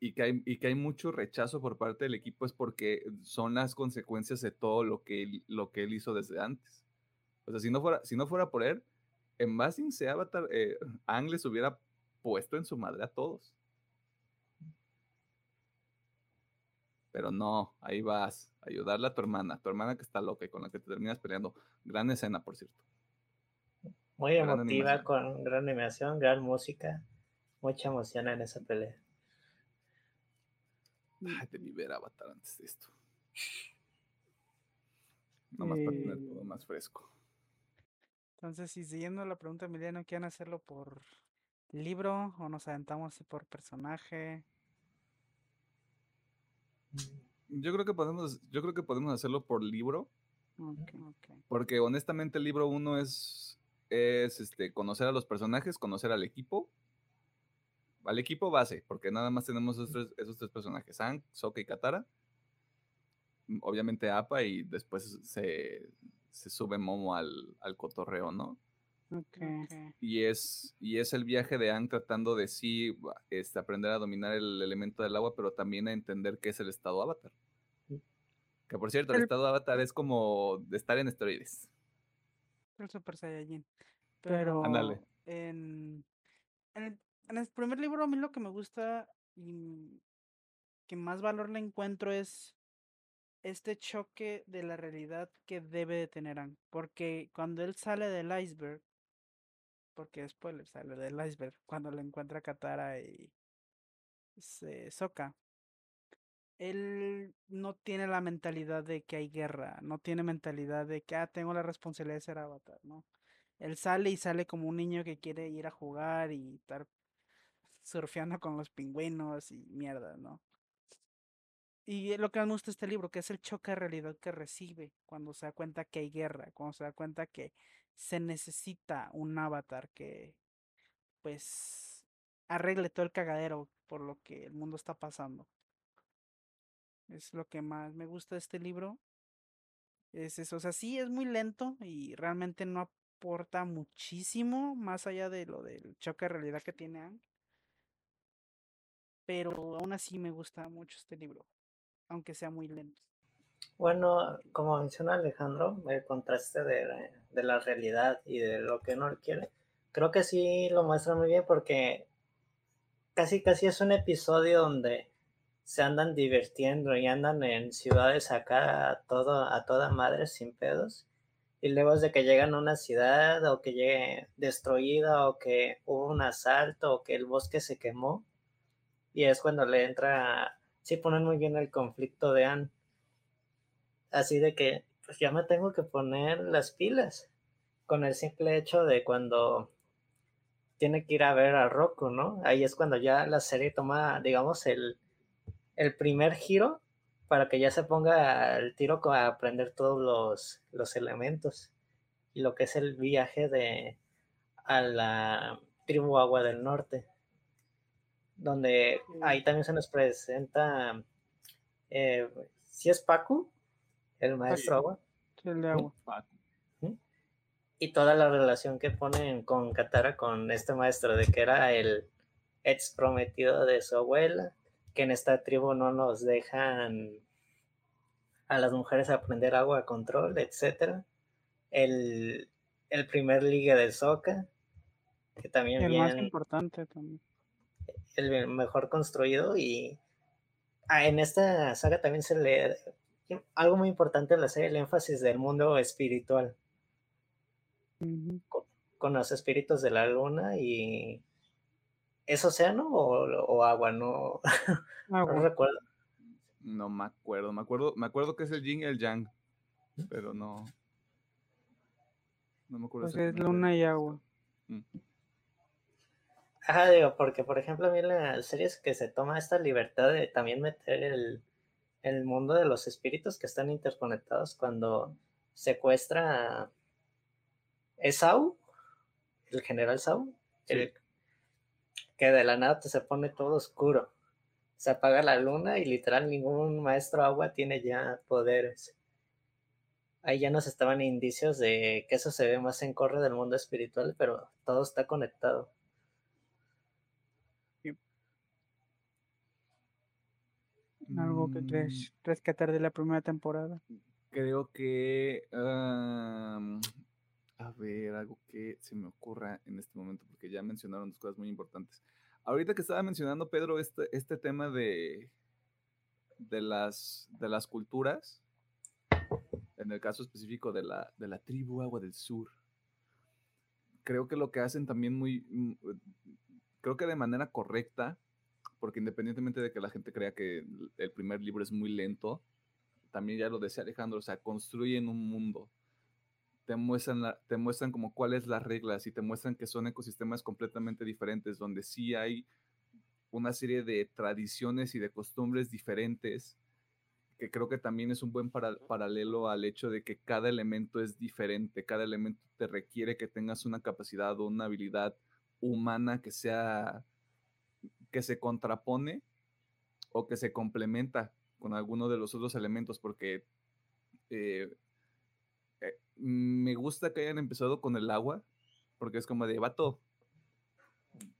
y que, hay, y que hay mucho rechazo por parte del equipo es porque son las consecuencias de todo lo que él, lo que él hizo desde antes. O sea, si no fuera, si no fuera por él, en Basing se Avatar, eh, Ang hubiera puesto en su madre a todos. Pero no, ahí vas, ayudarle a tu hermana, tu hermana que está loca y con la que te terminas peleando. Gran escena, por cierto. Muy Gran emotiva, animación. con gran animación, gran música, mucha emoción en esa pelea. Ay, debí ver Avatar antes de esto. Nomás para tener Eh, todo más fresco. Entonces, si siguiendo la pregunta de Emiliano, ¿quieren hacerlo por libro o nos aventamos así por personaje? Yo creo que podemos, yo creo que podemos hacerlo por libro, Ok, ok. porque honestamente el libro uno es, es este, conocer a los personajes, conocer al equipo, al equipo base, porque nada más tenemos esos tres, esos tres personajes, Sang, Sokka y Katara. Mm, Obviamente Appa y después se, se sube Momo al, al cotorreo, ¿no? Ok. y es, y es el viaje de Aang tratando de sí este, aprender a dominar el elemento del agua, pero también a entender qué es el estado avatar. Mm. Que por cierto, el El- estado avatar es como de estar en esteroides. El Super Saiyajin. Pero en, en, el, en el primer libro a mí lo que me gusta y que más valor le encuentro es este choque de la realidad que debe de tener Aang. Porque cuando él sale del iceberg, porque spoiler, sale del iceberg, cuando le encuentra a Katara y se Sokka, él no tiene la mentalidad de que hay guerra, no tiene mentalidad de que ah, tengo la responsabilidad de ser avatar, ¿no? Él sale y sale como un niño que quiere ir a jugar y estar surfeando con los pingüinos y mierda, ¿no? Y lo que me gusta este libro, que es el choque de realidad que recibe cuando se da cuenta que hay guerra, cuando se da cuenta que se necesita un avatar que, pues, arregle todo el cagadero por lo que el mundo está pasando. Es lo que más me gusta de este libro. Es eso, o sea, sí es muy lento y realmente no aporta muchísimo más allá de lo del choque de realidad que tiene Aang. Pero aún así me gusta mucho este libro, aunque sea muy lento. Bueno, como menciona Alejandro, el contraste de, de la realidad y de lo que uno quiere, creo que sí lo muestra muy bien porque casi casi es un episodio donde se andan divirtiendo y andan en ciudades acá a, todo, a toda madre sin pedos. Y luego es de que llegan a una ciudad o que llegue destruida o que hubo un asalto o que el bosque se quemó. Y es cuando le entra, sí ponen muy bien el conflicto de Anne. Así de que, pues ya me tengo que poner las pilas con el simple hecho de cuando tiene que ir a ver a Rocco, ¿no? Ahí es cuando ya la serie toma, digamos, el, el primer giro para que ya se ponga el tiro a aprender todos los, los elementos y lo que es el viaje de a la tribu Agua del Norte, donde ahí también se nos presenta, eh, si es Pacu, el maestro Agua. El de agua. Y toda la relación que ponen con Katara, con este maestro, de que era el ex prometido de su abuela, que en esta tribu no nos dejan a las mujeres aprender agua a control, etc. El, el primer liga de Soca, que también el más importante también. El mejor construido y ah, en esta saga también se le algo muy importante en la serie, el énfasis del mundo espiritual. con, con, los espíritus de la luna y ¿Es océano o, o agua? No, no recuerdo. No me acuerdo. Me acuerdo, me acuerdo que es el yin y el yang, pero no. No me acuerdo. Pues es luna y agua. Mm. Ajá, digo, porque por ejemplo a mí la serie es que se toma esta libertad de también meter el, el mundo de los espíritus que están interconectados cuando secuestra a Esau, el general Sau, el, que de la nada se pone todo oscuro. Se apaga la luna y literal ningún maestro agua tiene ya poderes. Ahí ya nos estaban indicios de que eso se ve más en corre del mundo espiritual, pero todo está conectado. ¿Algo que crees mm. rescatar de la primera temporada? Creo que a ver, algo que se me ocurra en este momento, porque ya mencionaron dos cosas muy importantes. Ahorita que estaba mencionando, Pedro, este, este tema de, de, las, de las culturas, en el caso específico de la, de la tribu Agua del Sur, creo que lo que hacen también muy, mm, creo que de manera correcta, porque independientemente de que la gente crea que el primer libro es muy lento, también ya lo decía Alejandro, o sea, construyen un mundo te muestran, te muestran como cuáles las reglas y te muestran que son ecosistemas completamente diferentes, donde sí hay una serie de tradiciones y de costumbres diferentes, que creo que también es un buen paralelo al hecho de que cada elemento es diferente, cada elemento te requiere que tengas una capacidad o una habilidad humana que sea, que se contrapone o que se complementa con alguno de los otros elementos, porque eh, eh, me gusta que hayan empezado con el agua, porque es como de vato.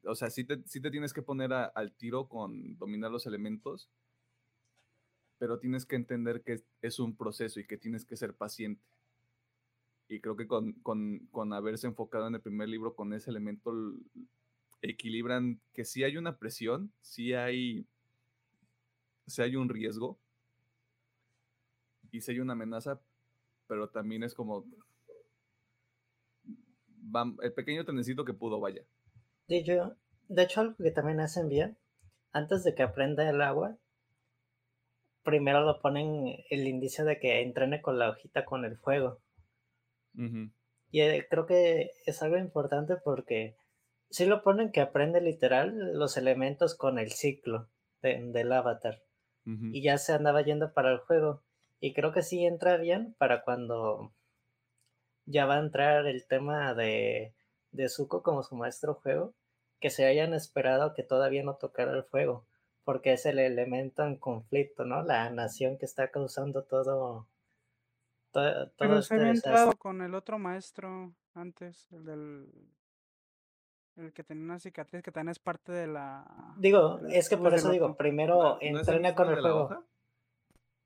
O sea, sí te, te tienes que poner al tiro con dominar los elementos, pero tienes que entender que es, un proceso y que tienes que ser paciente. Y creo que con, con, haberse enfocado en el primer libro con ese elemento, equilibran que si hay una presión, si hay, hay un riesgo y si hay una amenaza, pero también es como el pequeño trenecito que pudo, vaya. De hecho, de hecho, algo que también hacen bien, antes de que aprenda el agua, primero lo ponen el indicio de que entrene con la hojita con el fuego. Y eh, creo que es algo importante porque si lo ponen que aprende literal los elementos con el ciclo del avatar. Y ya se andaba yendo para el juego. Y creo que sí entra bien para cuando ya va a entrar el tema de, de Zuko como su maestro juego, que se hayan esperado que todavía no tocara el fuego, porque es el elemento en conflicto, ¿no? La nación que está causando todo. todo, Pero se este había entrado con el otro maestro antes, el del. El que tenía una cicatriz que también es parte de la. Digo, es que por eso digo, primero entrena con el juego.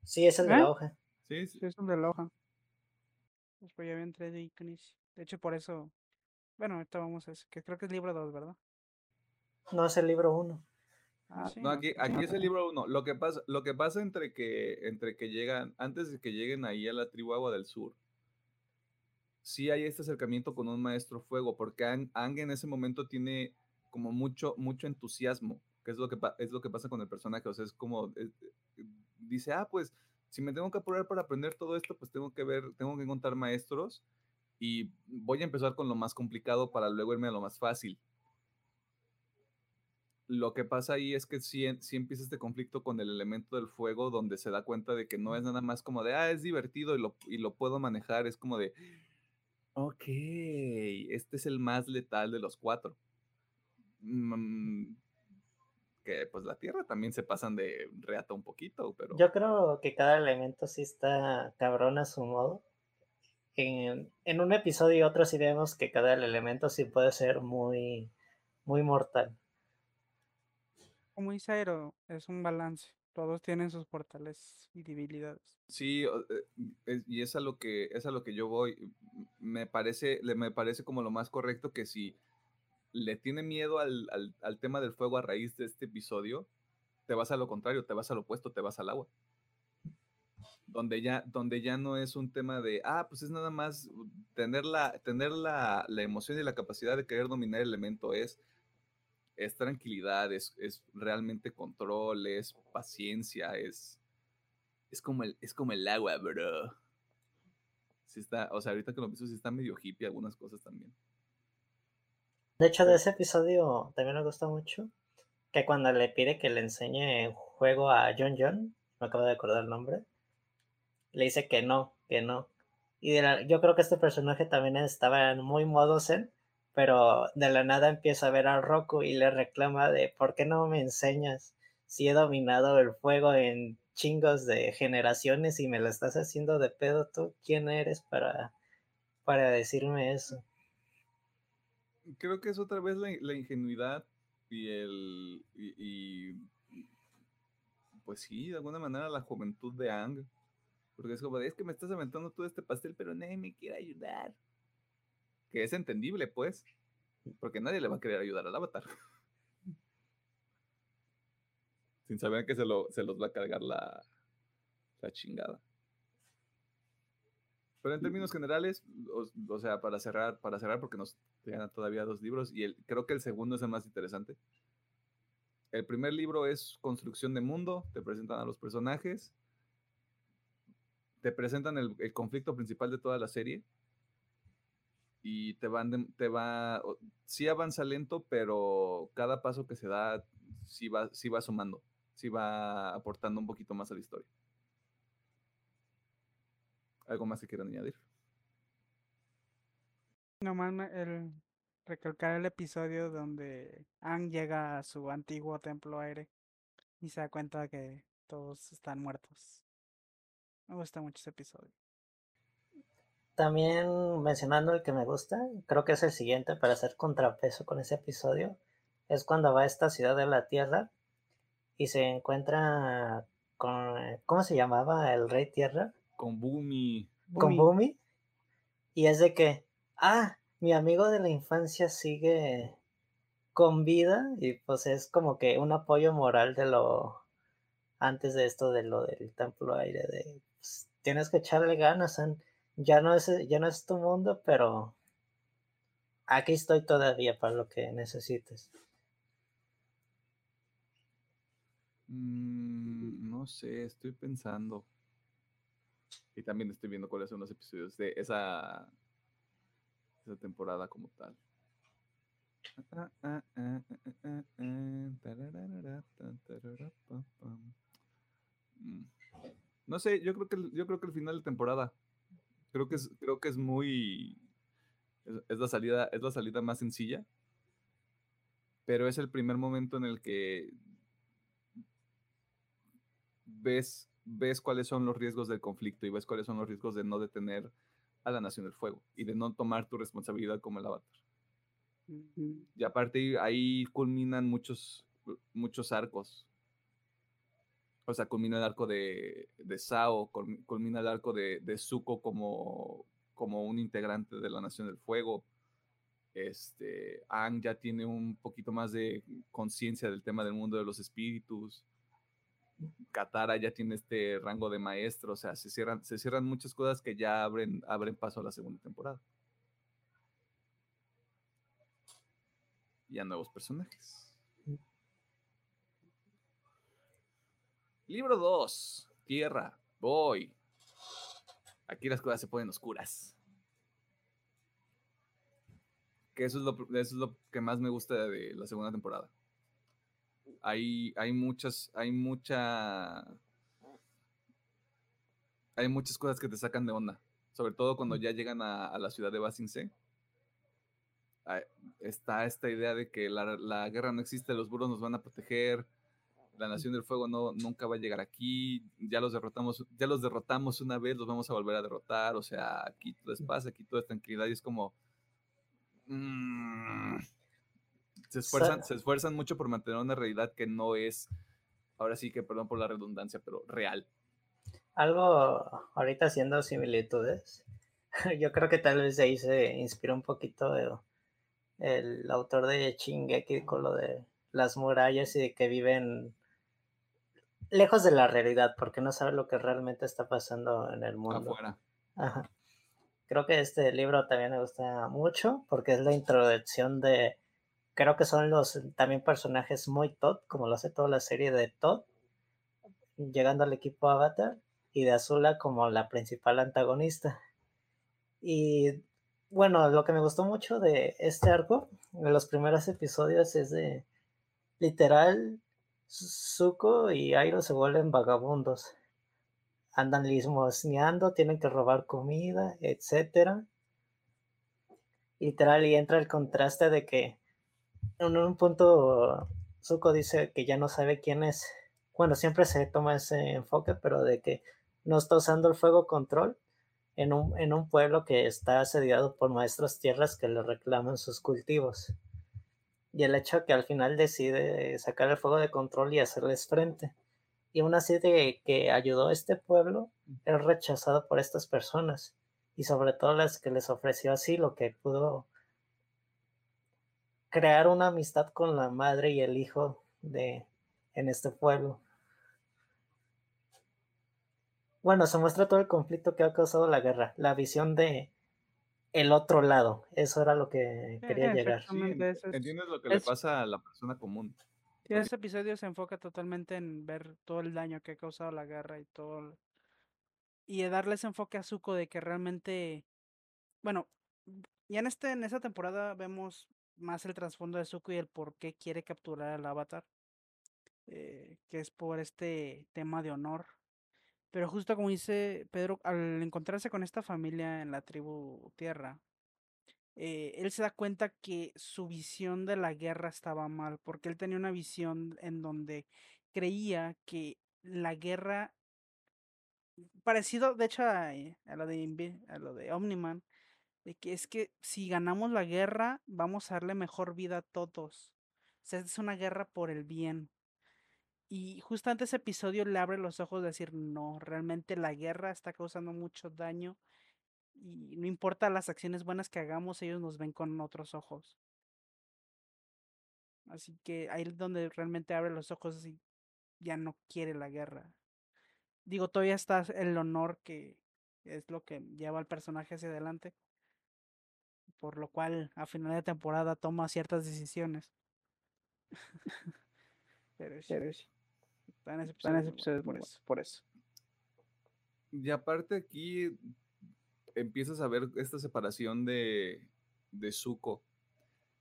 Sí, es el de la hoja. Sí, sí. Sí, es un de Loja. Después ya había tres de Iconish. De hecho, por eso. Bueno, ahorita vamos a eso. Que creo que es libro 2, ¿verdad? No es el libro 1. Ah, sí. No, aquí, aquí es el libro uno. Lo que pasa, lo que pasa entre que, entre que llegan, antes de que lleguen ahí a la tribu Agua del Sur, sí hay este acercamiento con un maestro fuego, porque Ang, Ang en ese momento tiene como mucho, mucho entusiasmo, que es lo que, pa- es lo que pasa con el personaje. O sea, es como, eh, eh, dice, ah, pues, si me tengo que apurar para aprender todo esto, pues tengo que ver, tengo que encontrar maestros y voy a empezar con lo más complicado para luego irme a lo más fácil lo que pasa ahí es que sí, sí empieza este conflicto con el elemento del fuego, donde se da cuenta de que no es nada más como de, ah, es divertido y lo, y lo puedo manejar, es como de, ok, este es el más letal de los cuatro. Mm, que pues la Tierra también se pasan de reata un poquito, pero... Yo creo que cada elemento sí está cabrón a su modo. En, en un episodio y otro sí vemos que cada elemento sí puede ser muy, muy mortal. Como dice Aero, es un balance. Todos tienen sus portales y debilidades. Sí, eh, y es a lo que es a lo que yo voy. Me parece, le- me parece como lo más correcto que si le tiene miedo al, al- al tema del fuego a raíz de este episodio, te vas a lo contrario, te vas al opuesto, te vas al agua. Donde ya, donde ya no es un tema de, ah, pues es nada más tener la, tener la, la emoción y la capacidad de querer dominar el elemento, es, es tranquilidad, es, es realmente control, es paciencia, es, es como el, es como el agua, bro. Sí está, o sea, ahorita que lo pienso, sí está medio hippie algunas cosas también. De hecho, de ese episodio también me gusta mucho que cuando le pide que le enseñe juego a John John, me acabo de acordar el nombre, le dice que no, que no. Y de la- yo creo que este personaje también estaba en muy modo zen, pero de la nada empieza a ver a Roku y le reclama de ¿por qué no me enseñas si he dominado el fuego en chingos de generaciones y me lo estás haciendo de pedo tú? ¿Quién eres para, para decirme eso? Creo que es otra vez la, ingenuidad y el. Y, pues sí, de alguna manera la juventud de Ang. Porque es como, es que me estás aventando todo este pastel, pero nadie me quiere ayudar. Que es entendible, pues. Porque nadie le va a querer ayudar al avatar. Sin saber que se, lo, se los va a cargar la, la chingada. Pero en términos generales, o, o sea, para cerrar, para cerrar, porque nos quedan todavía dos libros, y el, creo que el segundo es el más interesante. El primer libro es Construcción de Mundo, te presentan a los personajes, te presentan el, el conflicto principal de toda la serie, y te van, de- te va, sí avanza lento, pero cada paso que se da, sí va, sí va sumando, sí va aportando un poquito más a la historia. ¿Algo más que quieran añadir? Nomás el recalcar el episodio donde Ang llega a su antiguo templo aire y se da cuenta que todos están muertos. Me gusta mucho ese episodio. También mencionando el que me gusta, creo que es el siguiente para hacer contrapeso con ese episodio, es cuando va a esta ciudad de la Tierra y se encuentra con, ¿cómo se llamaba el Rey Tierra? Con Bumi. Con Bumi. Y es de que, ah, mi amigo de la infancia sigue con vida y pues es como que un apoyo moral de lo, antes de esto de lo del templo aire, de pues, tienes que echarle ganas, ya no es, ya no es tu mundo, pero aquí estoy todavía para lo que necesites. Mm, no sé, estoy pensando. Y también estoy viendo cuáles son los episodios de esa, esa temporada como tal. Mm. No sé, yo creo que yo creo que el final de temporada. Creo que es, creo que es muy. Es la salida, es la salida más sencilla. Pero es el primer momento en el que ves, ves cuáles son los riesgos del conflicto y ves cuáles son los riesgos de no detener a la Nación del Fuego y de no tomar tu responsabilidad como el avatar. Y aparte ahí culminan muchos, muchos arcos. O sea, culmina el arco de, de Sao, culm- culmina el arco de, de Zuko como, como un integrante de la Nación del Fuego. Este, Aang ya tiene un poquito más de conciencia del tema del mundo de los espíritus. Katara ya tiene este rango de maestro, o sea, se cierran, se cierran muchas cosas que ya abren, abren paso a la segunda temporada. Y a nuevos personajes. Libro 2, Tierra, voy. Aquí las cosas se ponen oscuras. Que eso es lo, eso es lo que más me gusta de la segunda temporada hay, hay muchas, hay mucha, hay muchas cosas que te sacan de onda, sobre todo cuando ya llegan a, a la ciudad de Basinse. Está esta idea de que la, la, guerra no existe, los burros nos van a proteger, la Nación del Fuego no, nunca va a llegar aquí, ya los derrotamos, ya los derrotamos una vez, los vamos a volver a derrotar, o sea, aquí todo es paz, aquí todo es tranquilidad y es como... Mmm, se esfuerzan, se esfuerzan mucho por mantener una realidad que no es, ahora sí que perdón por la redundancia, pero real. Algo ahorita haciendo similitudes, yo creo que tal vez de ahí se inspiró un poquito el, el autor de Shingeki con lo de las murallas y de que viven lejos de la realidad porque no saben lo que realmente está pasando en el mundo. Afuera. Ajá. Creo que este libro también me gusta mucho porque es la introducción de creo que son los también personajes muy Todd, como lo hace toda la serie de Todd, llegando al equipo Avatar, y de Azula como la principal antagonista. Y bueno, lo que me gustó mucho de este arco, de los primeros episodios, es de literal, Zuko y Airo se vuelven vagabundos. Andan limosneando, tienen que robar comida, etc. Literal, y entra el contraste de que en un punto Zuko dice que ya no sabe quién es. Bueno, siempre se toma ese enfoque, pero de que no está usando el fuego control en un, en un pueblo que está asediado por maestros tierras que le reclaman sus cultivos. Y el hecho que al final decide sacar el fuego de control y hacerles frente. Y aún así de que ayudó a este pueblo, es rechazado por estas personas. Y sobre todo las que les ofreció asilo, que pudo crear una amistad con la madre y el hijo de en este pueblo. Bueno, se muestra todo el conflicto que ha causado la guerra, la visión de el otro lado. Eso era lo que quería llegar. Sí, entiendes lo que es, le pasa a la persona común. Sí, ese episodio se enfoca totalmente en ver todo el daño que ha causado la guerra y todo. Y darle ese enfoque a Zuko de que realmente. Bueno, ya en, este, en esta temporada vemos más el trasfondo de Zuko y el por qué quiere capturar al avatar. Eh, que es por este tema de honor. Pero justo como dice Pedro, al encontrarse con esta familia en la tribu Tierra, eh, él se da cuenta que su visión de la guerra estaba mal, porque él tenía una visión en donde creía que la guerra, parecido de hecho a, a lo, de, a lo de Omniman, de que es que si ganamos la guerra vamos a darle mejor vida a todos. O sea, es una guerra por el bien. Y justamente ese episodio le abre los ojos de decir, no, realmente la guerra está causando mucho daño y no importa las acciones buenas que hagamos, ellos nos ven con otros ojos. Así que ahí es donde realmente abre los ojos y ya no quiere la guerra. Digo, todavía está el honor que es lo que lleva al personaje hacia adelante por lo cual a final de temporada toma ciertas decisiones. Pero sí, Pero sí. Está en ese episodio, en ese episodio por, eso. por eso. Y aparte aquí empiezas a ver esta separación de, de Zuko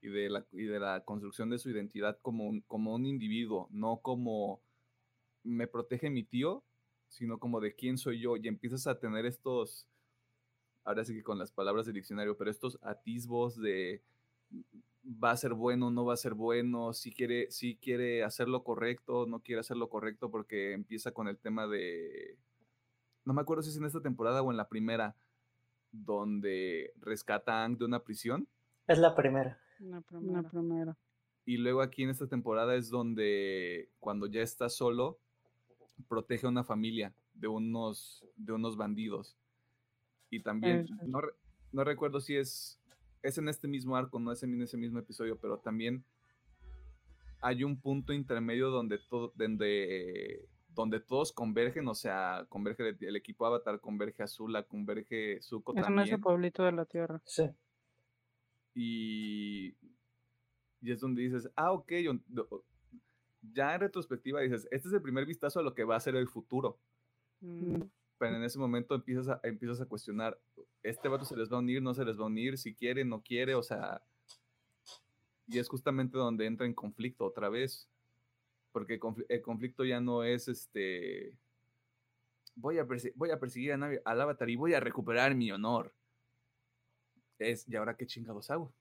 y de, la, y de la construcción de su identidad como un, como un individuo, no como me protege mi tío, sino como de quién soy yo. Y empiezas a tener estos, ahora sí que con las palabras del diccionario, pero estos atisbos de va a ser bueno, no va a ser bueno, si quiere, si quiere hacer lo correcto, no quiere hacer lo correcto, porque empieza con el tema de, no me acuerdo si es en esta temporada o en la primera, donde rescata a Ang de una prisión. Es la primera. La primera. La primera. Y luego aquí en esta temporada es donde cuando ya está solo, protege a una familia de unos, de unos bandidos. Y también, no, re- no recuerdo si es, es en este mismo arco, no es en ese mismo episodio, pero también hay un punto intermedio donde, todo, donde, donde todos convergen, o sea, converge el, el equipo Avatar, converge Azula, converge Zuko Es en ese también. pueblito de la tierra. Sí. Y, y es donde dices, ah, ok, ya en retrospectiva dices, este es el primer vistazo a lo que va a ser el futuro. Mm, Pero en ese momento empiezas a, empiezas a cuestionar, ¿este vato se les va a unir, no se les va a unir, si quiere, no quiere? O sea, y es justamente donde entra en conflicto otra vez. Porque el, confli- el conflicto ya no es este, voy a, voy a perseguir a al avatar y voy a recuperar mi honor. Es, ¿y ahora qué chingados hago?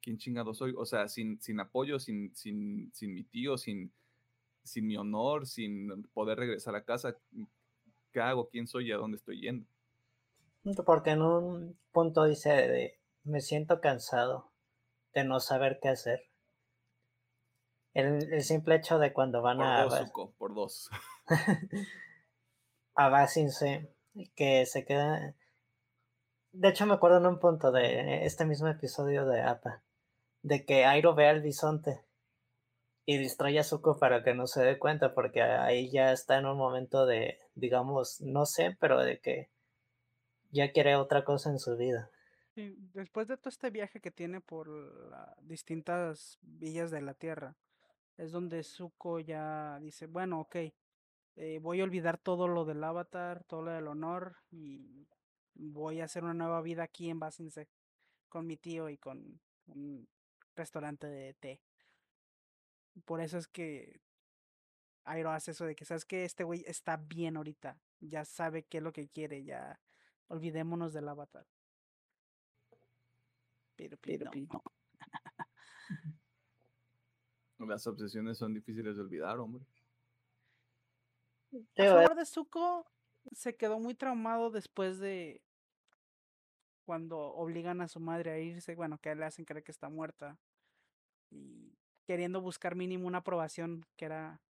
¿Quién chingados soy? O sea, sin, sin apoyo, sin, sin, sin mi tío, sin, sin mi honor, sin poder regresar a casa, ¿qué hago? ¿Quién soy y a dónde estoy yendo? Porque en un punto dice de, me siento cansado de no saber qué hacer. El, el simple hecho de cuando van Por a, dos, Zuko, por dos. a Basinse, que se queda... De hecho me acuerdo en un punto de este mismo episodio de APA, de que Airo ve al bisonte y distrae a Zuko para que no se dé cuenta, porque ahí ya está en un momento de, digamos, no sé, pero de que ya quiere otra cosa en su vida. sí, después de todo este viaje que tiene por distintas villas de la tierra, es donde Zuko ya dice, bueno, ok, eh, voy a olvidar todo lo del avatar, todo lo del honor y voy a hacer una nueva vida aquí en Basinse con mi tío y con un restaurante de té. Por eso es que Airo hace eso de que, ¿sabes que Este güey está bien ahorita, ya sabe qué es lo que quiere, ya olvidémonos del avatar. Pero, pero, no. Las obsesiones son difíciles de olvidar, hombre. A Digo, favor de Zuko, se quedó muy traumado después de cuando obligan a su madre a irse, bueno, que le hacen creer que está muerta y queriendo buscar mínimo una aprobación que era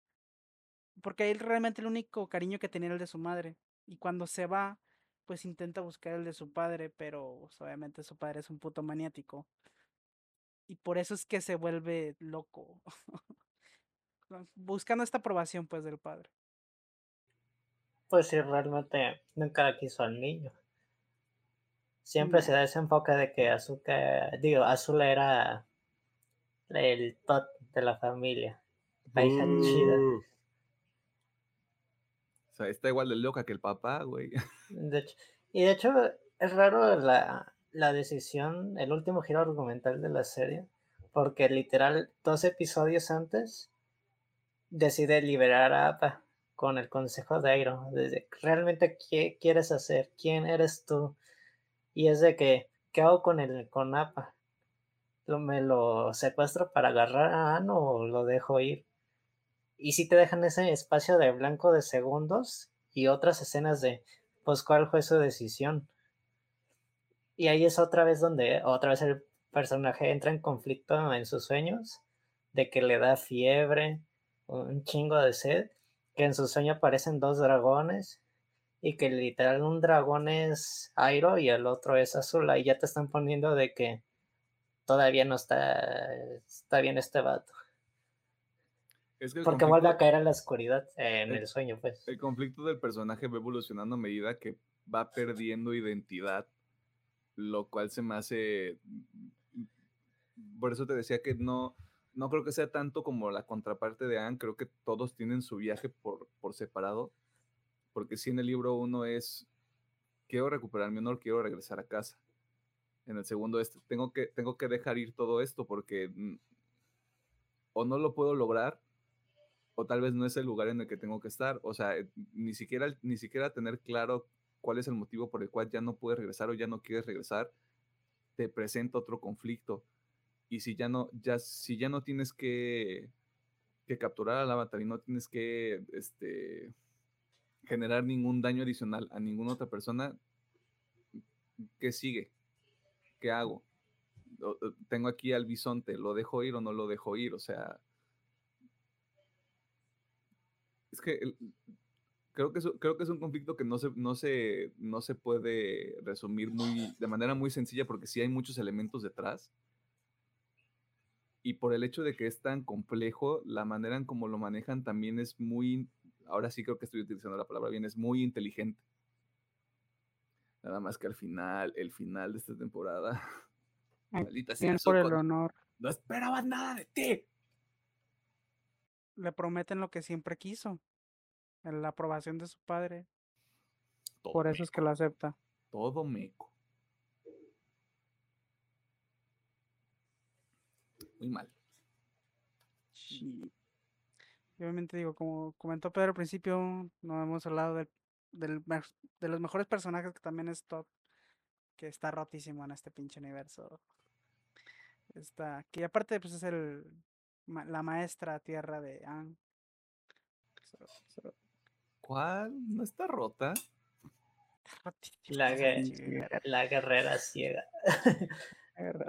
porque él realmente el único cariño que tenía era el de su madre y cuando se va pues intenta buscar el de su padre, pero pues, obviamente su padre es un puto maniático y por eso es que se vuelve loco buscando esta aprobación pues del padre. Pues sí, realmente nunca quiso al niño. Siempre No. se da ese enfoque de que Azuka, digo, Azul era el top de la familia. La hija chida. O sea, está igual de loca que el papá, güey. De hecho- y de hecho, es raro la, la decisión, el último giro argumental de la serie, porque literal, dos episodios antes decide liberar a Appa con el consejo de Airo. Desde, ¿Realmente qué quieres hacer? ¿Quién eres tú? Y es de que, ¿qué hago con el con Appa? ¿Lo- ¿Me lo secuestro para agarrar a Ano o lo dejo ir? Y si te dejan ese espacio de blanco de segundos y otras escenas de, pues, ¿cuál fue su decisión? Y ahí es otra vez donde otra vez el personaje entra en conflicto en sus sueños, de que le da fiebre, un chingo de sed, que en su sueño aparecen dos dragones y que literal un dragón es Airo y el otro es Azula y ya te están poniendo de que todavía no está, está bien este vato. Es que el Porque vuelve a caer en la oscuridad eh, en el- el sueño, pues. El conflicto del personaje va evolucionando a medida que va perdiendo identidad, lo cual se me hace... Por eso te decía que no, no creo que sea tanto como la contraparte de Anne, creo que todos tienen su viaje por, por separado, porque si en el libro uno es, quiero recuperar mi honor, quiero regresar a casa. En el segundo es, tengo que, tengo que dejar ir todo esto porque mm, o no lo puedo lograr o tal vez no es el lugar en el que tengo que estar. O sea, eh, ni siquiera, ni siquiera tener claro cuál es el motivo por el cual ya no puedes regresar o ya no quieres regresar, te presenta otro conflicto. Y si ya no, ya, si ya no tienes que, que capturar al avatar y no tienes que este, generar ningún daño adicional a ninguna otra persona, ¿qué sigue? ¿Qué hago? Tengo aquí al bisonte, ¿lo dejo ir o no lo dejo ir? O sea, es que creo que es, creo que es un conflicto que no se, no se, no se puede resumir muy, de manera muy sencilla porque sí hay muchos elementos detrás. Y por el hecho de que es tan complejo, la manera en cómo lo manejan también es muy, ahora sí creo que estoy utilizando la palabra bien, es muy inteligente. Nada más que al final, el final de esta temporada, maldita sea, por el honor. no esperabas nada de ti. Le prometen lo que siempre quiso. La aprobación de su padre. Todo Por eso es que lo acepta. Todo meco. Muy mal. Sí. Y obviamente digo, como comentó Pedro al principio, no hemos hablado del, del de los mejores personajes que también es Top, que está rotísimo en este pinche universo. Está, que aparte pues es el la maestra tierra de so- ¿Cuál? ¿No está rota? está rotísimo La, esa gue- pinche guerra- la guerrera ciega.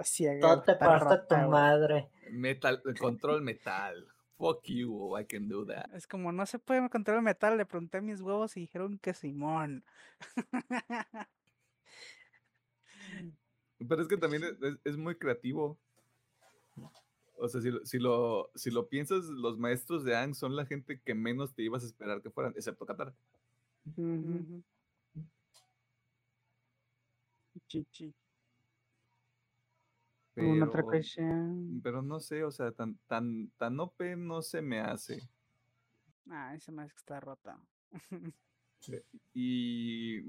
ciega, Todo te parta tu madre. Metal, control metal. Fuck you, I can do that. Es como no se puede controlar el metal, le pregunté a mis huevos y dijeron que Simón. Pero es que también es, es- es muy creativo. O sea, si, lo- si, lo, si lo piensas, los maestros de Aang son la gente que menos te ibas a esperar que fueran, excepto Katara. Ujú. Chichi. Otra Pero, cuestión. pero no sé, o sea, tan, tan, tan OP no se me hace. Ah, ese más que está rota. Y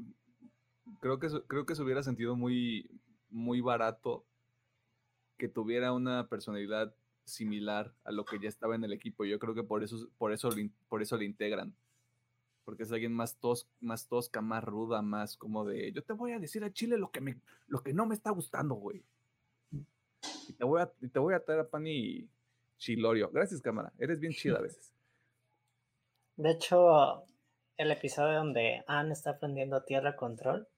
creo que, creo que se hubiera sentido muy, muy barato que tuviera una personalidad similar a lo que ya estaba en el equipo. Yo creo que por eso, por eso, por eso lo integran. Porque es alguien más, tos, más tosca, más ruda, más como de yo te voy a decir a Chile lo que, me, lo que no me está gustando, güey. Y te voy a, te voy a traer a Pani Chilorio. Gracias, cámara. Eres bien chida a veces. De hecho, el episodio donde Anne está aprendiendo tierra control,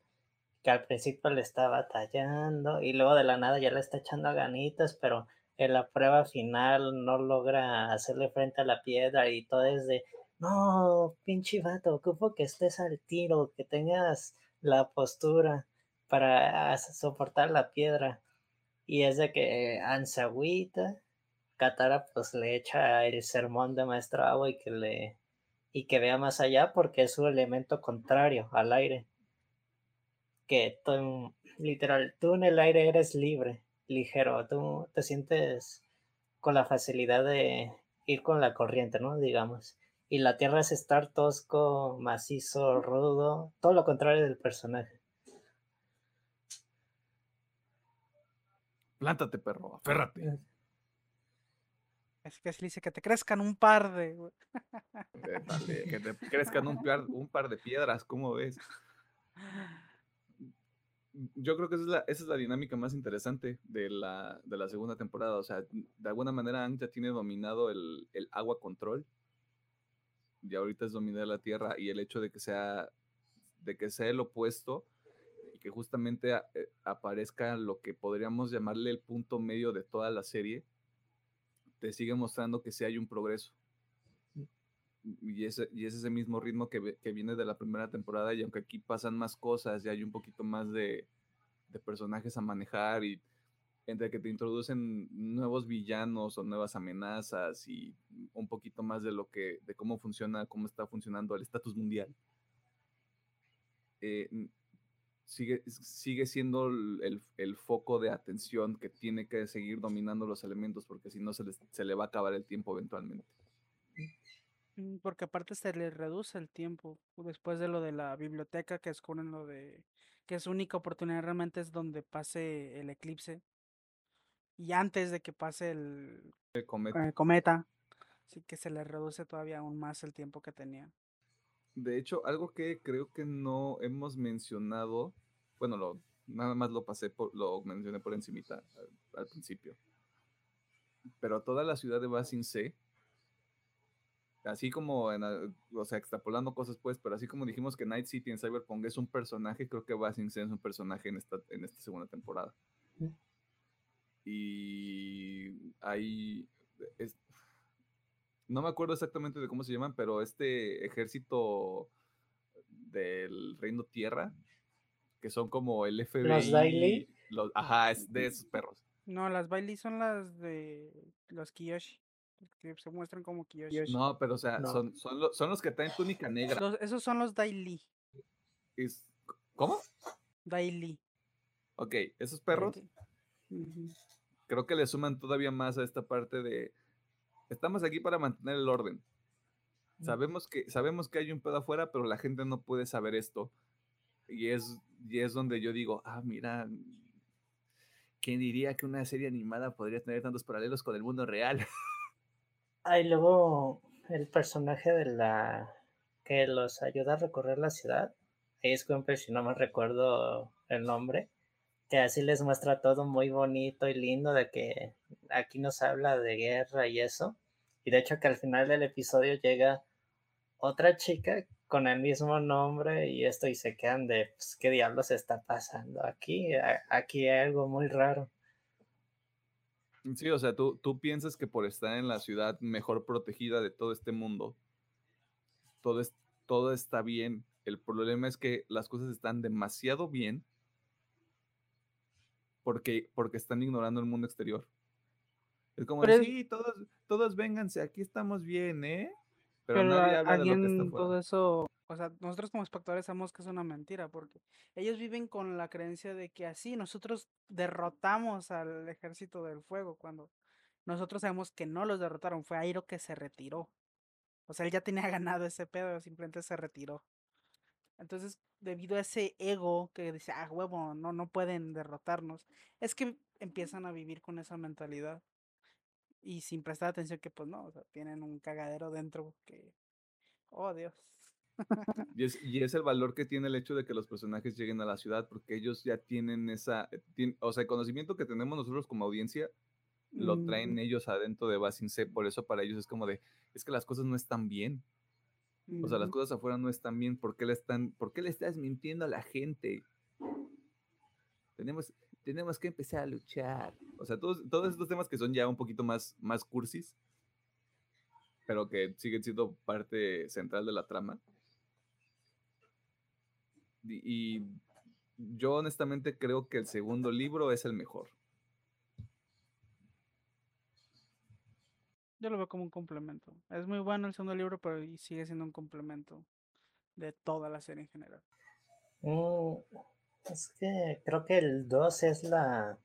que al principio le está batallando y luego de la nada ya le está echando ganitas, pero en la prueba final no logra hacerle frente a la piedra y todo es de, no, pinche vato, ocupo que estés al tiro, que tengas la postura para soportar la piedra. Y es de que Anne se agüita, Katara pues le echa el sermón de maestro agua y que le y que vea más allá porque es su elemento contrario al aire. Que tú, literal, tú en el aire eres libre, ligero, tú te sientes con la facilidad de ir con la corriente, ¿no? Digamos. Y la tierra es estar tosco, macizo, rudo, todo lo contrario del personaje. Plántate, perro, aférrate. Así que así le dice que te crezcan un par de. Épale, que te crezcan un par, un par de piedras, ¿cómo ves? Yo creo que esa es la, esa es la dinámica más interesante de la, de la segunda temporada. O sea, de alguna manera Aang ya tiene dominado el, el agua control. Y ahorita es dominar la tierra. Y el hecho de que sea, de que sea el opuesto que justamente a- eh, aparezca lo que podríamos llamarle el punto medio de toda la serie, te sigue mostrando que sí hay un progreso. Y ese, y es ese mismo ritmo que, que viene de la primera temporada y aunque aquí pasan más cosas y hay un poquito más de, de personajes a manejar y entre que te introducen nuevos villanos o nuevas amenazas y un poquito más de lo que de cómo funciona cómo está funcionando el estatus mundial eh, sigue, sigue siendo el, el- el foco de atención que tiene que seguir dominando los elementos porque si no se, les- se le va a acabar el tiempo eventualmente. Mm, Porque aparte se le reduce el tiempo después de lo de la biblioteca que descubren lo de que es única oportunidad realmente es donde pase el eclipse. Y antes de que pase el el cometa. eh, cometa, así que se le reduce todavía aún más el tiempo que tenía. De hecho, algo que creo que no hemos mencionado, bueno, lo, nada más lo pasé por, lo mencioné por encimita al, al principio. Pero toda la ciudad de Basin C, así como, en, o sea, extrapolando cosas pues, pero así como dijimos que Night City en Cyberpunk es un personaje, creo que Basin C es un personaje en esta, en esta segunda temporada. Y hay, es- no me acuerdo exactamente de cómo se llaman, pero este ejército del Reino Tierra, que son como el FBI. Los Daily. los- ajá, es de esos perros. No, las Bailey son las de los Kiyoshi. Que se muestran como Kiyoshi. No, pero o sea, No. son, son, lo- son los que traen túnica negra. Los- esos son los Daily. Es- ¿Cómo? Daily. Ok, esos perros creo que le suman todavía más a esta parte de estamos aquí para mantener el orden. Sabemos que, sabemos que hay un pedo afuera, pero la gente no puede saber esto. Y es, y es donde yo digo, ah, mira, ¿quién diría que una serie animada podría tener tantos paralelos con el mundo real? Ah, y luego el personaje de la que los ayuda a recorrer la ciudad, Ace Cooper, si no me recuerdo el nombre, que así les muestra todo muy bonito y lindo de que aquí nos habla de guerra y eso. Y de hecho que al final del episodio llega otra chica con el mismo nombre y esto y se quedan de pues, qué diablos está pasando aquí, aquí hay algo muy raro. Sí, o sea, tú, tú piensas que por estar en la ciudad mejor protegida de todo este mundo, todo, es, todo está bien. El problema es que las cosas están demasiado bien porque, porque están ignorando el mundo exterior. Es como, Pero es- sí, todos, todos vénganse, aquí estamos bien, ¿eh? Pero, Pero nadie habla de lo que está todo eso, o sea, nosotros como espectadores sabemos que es una mentira, porque ellos viven con la creencia de que así nosotros derrotamos al ejército del fuego, cuando nosotros sabemos que no los derrotaron, fue Airo que se retiró. O sea, él ya tenía ganado ese pedo, simplemente se retiró. Entonces, debido a ese ego que dice, ah, huevo, no, no pueden derrotarnos, es que empiezan a vivir con esa mentalidad. Y sin prestar atención que pues no, o sea, tienen un cagadero dentro que, oh Dios. Y es, y es el valor que tiene el hecho de que los personajes lleguen a la ciudad, porque ellos ya tienen esa, eh, o sea, el conocimiento que tenemos nosotros como audiencia, lo traen Ujú, ellos adentro de Basin C, por eso para ellos es como de, es que las cosas no están bien, o sea, las cosas afuera no están bien, ¿por qué le, están, ¿por qué le estás mintiendo a la gente? Tenemos, tenemos que empezar a luchar. O sea, todos, todos estos temas que son ya un poquito más, más cursis, pero que siguen siendo parte central de la trama. Y, y yo honestamente creo que el segundo libro es el mejor. Yo lo veo como un complemento. Es muy bueno el segundo libro, pero sigue siendo un complemento de toda la serie en general. Mm, es que creo que el 2 es la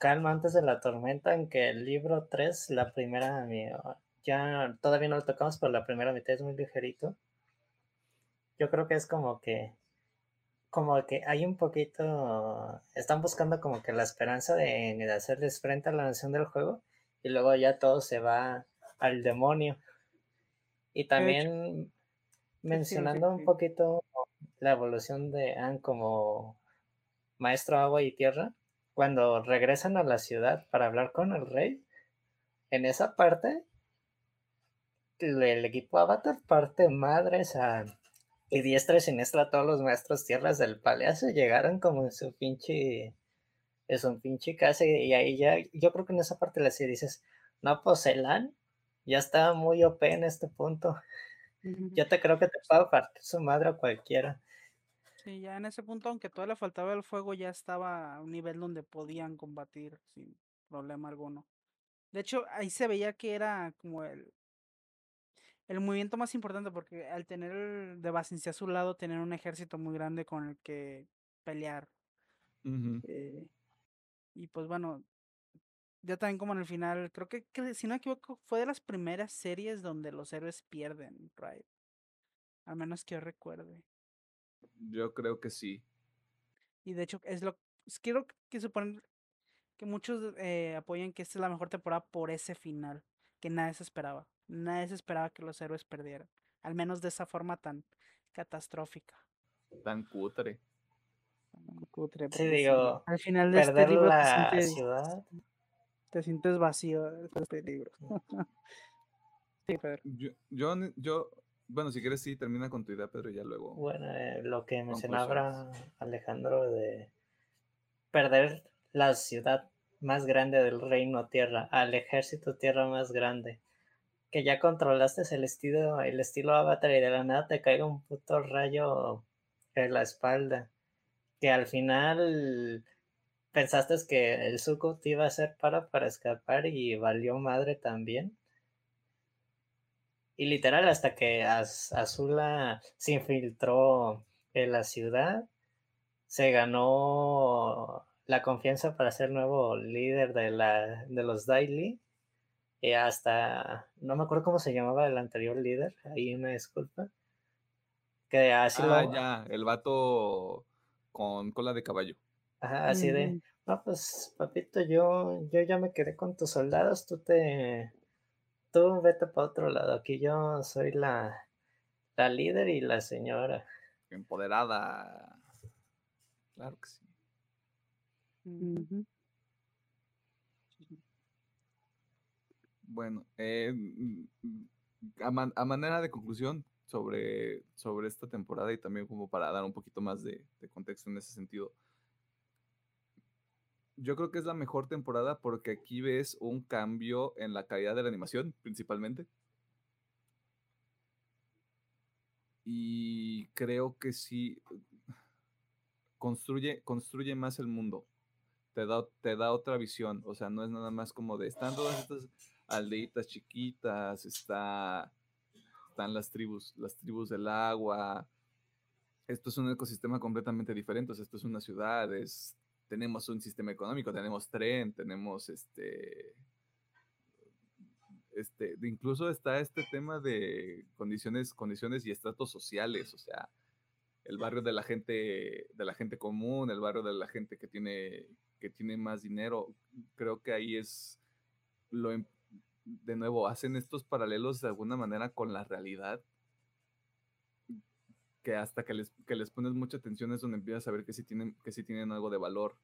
calma antes de la tormenta, en que el libro 3, la primera, mi- ya todavía no lo tocamos, pero la primera mitad es muy ligerito. Yo creo que es como que, como que hay un poquito, están buscando como que la esperanza de, de hacerles frente a la nación del juego y luego ya todo se va al demonio. Y también mencionando un poquito la evolución de Anne como maestro agua y tierra, cuando regresan a la ciudad para hablar con el rey, en esa parte, el, el equipo Avatar parte madres a, y diestra y siniestra a todos los maestros tierras del palacio, llegaron como en su pinche, en su pinche casa y ahí ya, yo creo que en esa parte la serie dices, no, pues Elan ya está muy OP en este punto, yo te creo que te puedo partir su madre a cualquiera. Sí, ya en ese punto, aunque todavía le faltaba el fuego, ya estaba a un nivel donde podían combatir sin problema alguno. De hecho, ahí se veía que era como el, el movimiento más importante, porque al tener el de Basinci a su lado, tener un ejército muy grande con el que pelear. Eh, y pues bueno, ya también como en el final, creo que, que si no me equivoco, fue de las primeras series donde los héroes pierden, right? Al menos que yo recuerde. Yo creo que sí. Y de hecho, es lo quiero que suponen que muchos eh, apoyan que esta es la mejor temporada por ese final, que nadie se esperaba. Nadie se esperaba que los héroes perdieran. Al menos de esa forma tan catastrófica. Tan cutre. Cutre, Sí, porque sí, digo, al final de este Perder libro te la sientes, ciudad. te sientes vacío después de este libro. sí, Pedro. Yo, yo, bueno, si quieres, sí, termina con tu idea, Pedro, y ya luego. Bueno, eh, lo que mencionaba Alejandro de perder la ciudad más grande del reino tierra al ejército tierra más grande que ya controlaste el estilo, el estilo avatar y de la nada te caiga un puto rayo en la espalda. Que al final pensaste que el suco te iba a hacer para para escapar y valió madre también. Y literal, hasta que Azula se infiltró en la ciudad, se ganó la confianza para ser nuevo líder de, la, de los Daily. Y hasta, no me acuerdo cómo se llamaba el anterior líder, ahí una disculpa. Que así ah, ya, el vato con cola de caballo. Ajá, así de, no, pues papito, yo, yo ya me quedé con tus soldados, tú te, tú vete para otro lado, aquí yo soy la, la líder y la señora. Empoderada. Claro que sí. Bueno, eh, mm, mm, a, manera de conclusión sobre, sobre esta temporada y también como para dar un poquito más de, contexto en ese sentido, yo creo que es la mejor temporada porque aquí ves un cambio en la calidad de la animación, principalmente. Y creo que sí construye, construye más el mundo te da, te da otra visión. O sea, no es nada más como de, están todas estas aldeitas chiquitas, está, están las tribus, las tribus del agua. Esto es un ecosistema completamente diferente. O sea, esto es una ciudad, es, tenemos un sistema económico, tenemos tren, tenemos este, este, incluso está este tema de condiciones, condiciones y estratos sociales, o sea, el barrio de la gente, de la gente común, el barrio de la gente que tiene, que tiene más dinero. Creo que ahí es lo, de nuevo, hacen estos paralelos de alguna manera con la realidad, que hasta que les, que les pones mucha atención es donde empiezas a ver que sí tienen, que sí tienen algo de valor.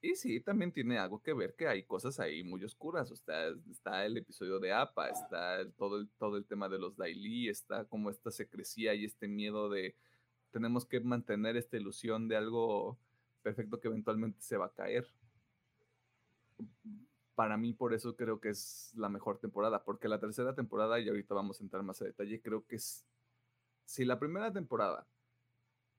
Y sí, también tiene algo que ver que hay cosas ahí muy oscuras. O sea, está el episodio de APA, está todo, el, todo el tema de los Daily, está como esta secrecía y este miedo de tenemos que mantener esta ilusión de algo perfecto que eventualmente se va a caer. Para mí, por eso creo que es la mejor temporada, porque la tercera temporada, y ahorita vamos a entrar más a detalle, creo que es, si la primera temporada